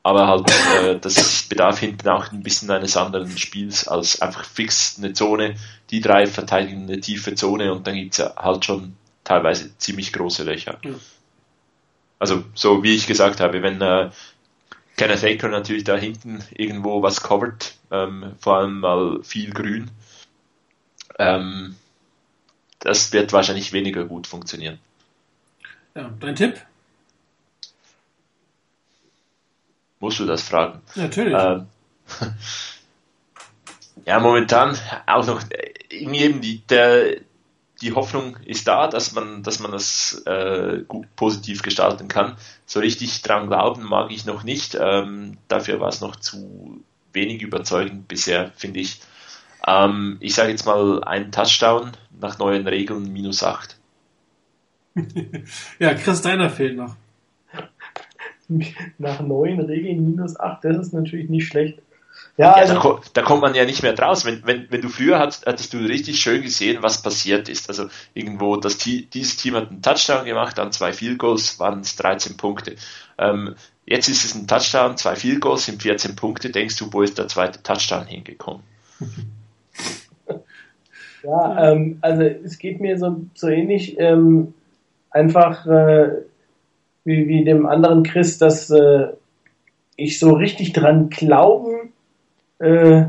S2: aber halt, äh, das bedarf hinten auch ein bisschen eines anderen Spiels als einfach fix eine Zone, die drei verteidigen eine tiefe Zone und dann gibt's ja halt schon teilweise ziemlich große Löcher. Ja. Also so wie ich gesagt habe, wenn äh, Kenneth Aker natürlich da hinten irgendwo was covert, ähm, vor allem mal viel Grün, ähm, das wird wahrscheinlich weniger gut funktionieren.
S1: Ja, dein Tipp?
S2: Musst du das fragen?
S1: Natürlich. Ähm,
S2: ja, momentan auch noch eben die, der, die Hoffnung ist da, dass man, dass man das äh, gut, positiv gestalten kann. So richtig dran glauben mag ich noch nicht. Ähm, dafür war es noch zu wenig überzeugend bisher, finde ich. Ähm, ich sage jetzt mal ein Touchdown nach neuen Regeln minus 8.
S1: ja, Chris Deiner fehlt noch.
S3: nach neuen Regeln minus 8, das ist natürlich nicht schlecht.
S2: Ja, also, da, da, kommt man ja nicht mehr draus. Wenn, wenn, wenn du früher hattest, hattest du richtig schön gesehen, was passiert ist. Also irgendwo, das, dieses Team hat einen Touchdown gemacht, dann zwei Field Goals, waren es 13 Punkte. Ähm, jetzt ist es ein Touchdown, zwei Field Goals sind 14 Punkte. Denkst du, wo ist der zweite Touchdown hingekommen?
S3: Ja, ähm, also es geht mir so, so ähnlich. Ähm, einfach äh, wie, wie dem anderen Chris, dass äh, ich so richtig dran glauben, äh,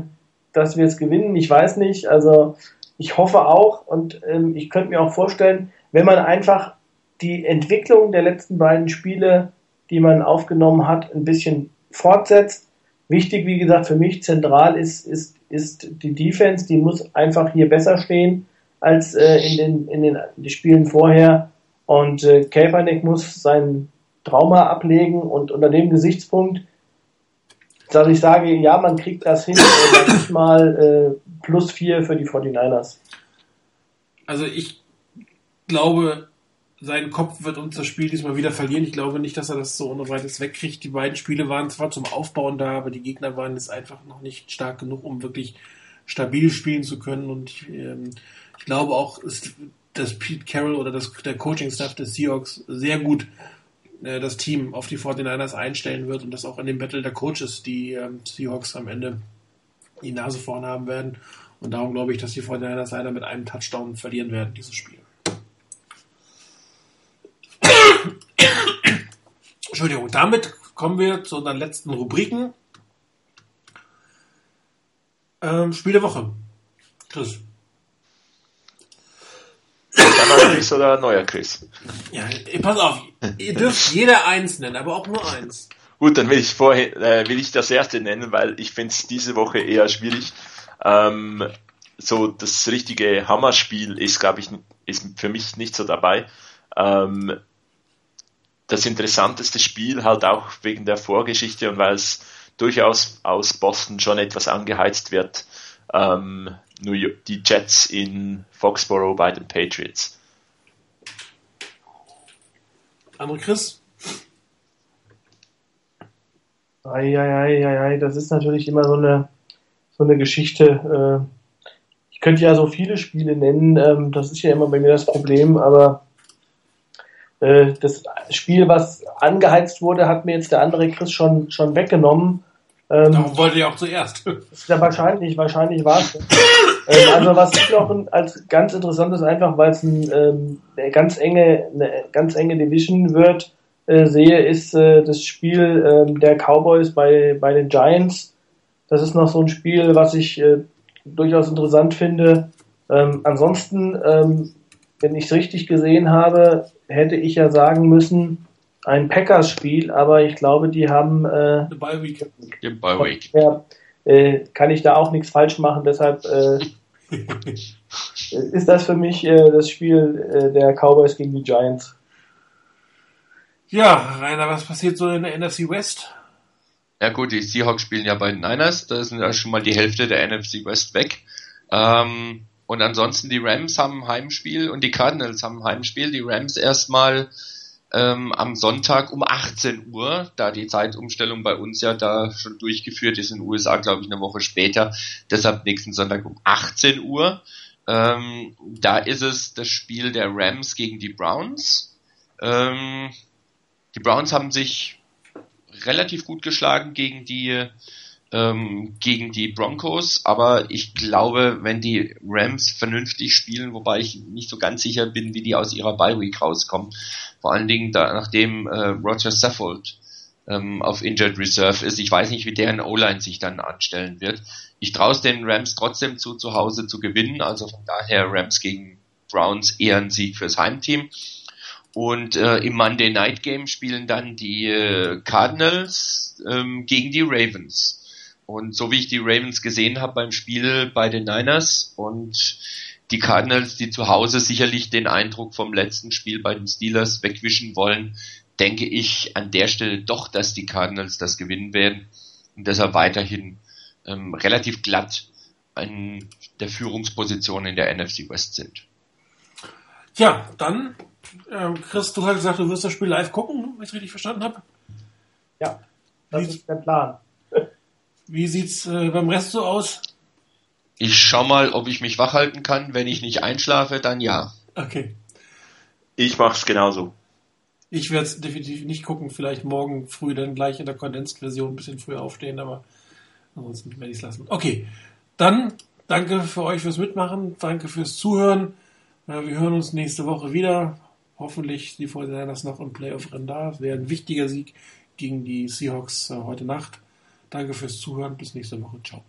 S3: dass wir es gewinnen. Ich weiß nicht. Also ich hoffe auch und ähm, ich könnte mir auch vorstellen, wenn man einfach die Entwicklung der letzten beiden Spiele, die man aufgenommen hat, ein bisschen fortsetzt. Wichtig, wie gesagt, für mich zentral ist, ist, ist die Defense, die muss einfach hier besser stehen als äh, in, den, in den Spielen vorher. Und äh, Kaepernick muss sein Trauma ablegen und unter dem Gesichtspunkt, dass ich sage, ja, man kriegt das hin, sag mal äh, plus vier für die 49ers.
S1: Also ich glaube, sein Kopf wird uns das Spiel diesmal wieder verlieren. Ich glaube nicht, dass er das so ohne weiteres wegkriegt. Die beiden Spiele waren zwar zum Aufbauen da, aber die Gegner waren jetzt einfach noch nicht stark genug, um wirklich stabil spielen zu können. Und ich, ähm, ich glaube auch, dass Pete Carroll oder das, der Coaching-Staff des Seahawks sehr gut äh, das Team auf die 49ers einstellen wird und das auch in dem Battle der Coaches die ähm, Seahawks am Ende die Nase vorn haben werden. Und darum glaube ich, dass die 49ers leider mit einem Touchdown verlieren werden, dieses Spiel. Entschuldigung, damit kommen wir zu unseren letzten Rubriken. Ähm, Spiel der Woche. Chris.
S2: Anderer Chris oder neuer Chris?
S1: Ja, pass auf, ihr dürft jeder eins nennen, aber auch nur eins.
S2: Gut, dann will ich vorher, äh, will ich das erste nennen, weil ich finde es diese Woche eher schwierig. Ähm, so das richtige Hammerspiel ist, glaube ich, ist für mich nicht so dabei. Ähm, das interessanteste Spiel halt auch wegen der Vorgeschichte und weil es durchaus aus Boston schon etwas angeheizt wird. Ähm, New York, die Jets in Foxborough bei den Patriots.
S1: Andere Chris?
S3: Eieieiei, das ist natürlich immer so eine, so eine Geschichte. Äh, ich könnte ja so viele Spiele nennen, ähm, das ist ja immer bei mir das Problem, aber äh, das Spiel, was angeheizt wurde, hat mir jetzt der andere Chris schon, schon weggenommen.
S1: Ähm, Darum wollte ich auch zuerst.
S3: Ja, wahrscheinlich, wahrscheinlich war es. ähm, also was ich noch als ganz interessant ist, einfach weil es ein, ähm, eine ganz enge, eine ganz enge Division wird, äh, sehe, ist äh, das Spiel äh, der Cowboys bei, bei den Giants. Das ist noch so ein Spiel, was ich äh, durchaus interessant finde. Ähm, ansonsten, ähm, wenn ich es richtig gesehen habe, hätte ich ja sagen müssen, ein Packers-Spiel, aber ich glaube, die haben äh,
S1: Bye Week.
S3: Bye Week. Ja, äh, kann ich da auch nichts falsch machen, deshalb äh, ist das für mich äh, das Spiel äh, der Cowboys gegen die Giants.
S1: Ja, Rainer, was passiert so in der NFC West?
S4: Ja gut, die Seahawks spielen ja bei den Niners, da sind ja schon mal die Hälfte der NFC West weg. Ähm, und ansonsten die Rams haben ein Heimspiel und die Cardinals haben ein Heimspiel. Die Rams erstmal ähm, am Sonntag um 18 Uhr, da die Zeitumstellung bei uns ja da schon durchgeführt ist, in den USA glaube ich eine Woche später, deshalb nächsten Sonntag um 18 Uhr. Ähm, da ist es das Spiel der Rams gegen die Browns. Ähm, die Browns haben sich relativ gut geschlagen gegen die ähm, gegen die Broncos, aber ich glaube, wenn die Rams vernünftig spielen, wobei ich nicht so ganz sicher bin, wie die aus ihrer Bye Week rauskommen, vor allen Dingen da, nachdem äh, Roger Saffold ähm, auf Injured Reserve ist, ich weiß nicht, wie deren O-Line sich dann anstellen wird. Ich traue es den Rams trotzdem zu, zu Hause zu gewinnen, also von daher Rams gegen Browns eher ein Sieg fürs Heimteam. Und äh, im Monday Night Game spielen dann die äh, Cardinals ähm, gegen die Ravens. Und so wie ich die Ravens gesehen habe beim Spiel bei den Niners und die Cardinals, die zu Hause sicherlich den Eindruck vom letzten Spiel bei den Steelers wegwischen wollen, denke ich an der Stelle doch, dass die Cardinals das gewinnen werden und deshalb weiterhin ähm, relativ glatt an der Führungsposition in der NFC West sind.
S1: Ja, dann, äh, Chris, du hast gesagt, du wirst das Spiel live gucken, wenn ich es richtig verstanden habe.
S3: Ja, das ist der Plan.
S1: Wie sieht's äh, beim Rest so aus?
S4: Ich schau mal, ob ich mich wach halten kann. Wenn ich nicht einschlafe, dann ja.
S1: Okay.
S2: Ich mach's genauso.
S1: Ich werde es definitiv nicht gucken. Vielleicht morgen früh dann gleich in der Condensed-Version ein bisschen früher aufstehen, aber ansonsten werde ich es lassen. Okay. Dann danke für euch fürs Mitmachen. Danke fürs Zuhören. Wir hören uns nächste Woche wieder. Hoffentlich die Fortinanders noch im Playoff-Rennen da. Es wäre ein wichtiger Sieg gegen die Seahawks äh, heute Nacht. Danke fürs Zuhören. Bis nächste Woche. Ciao.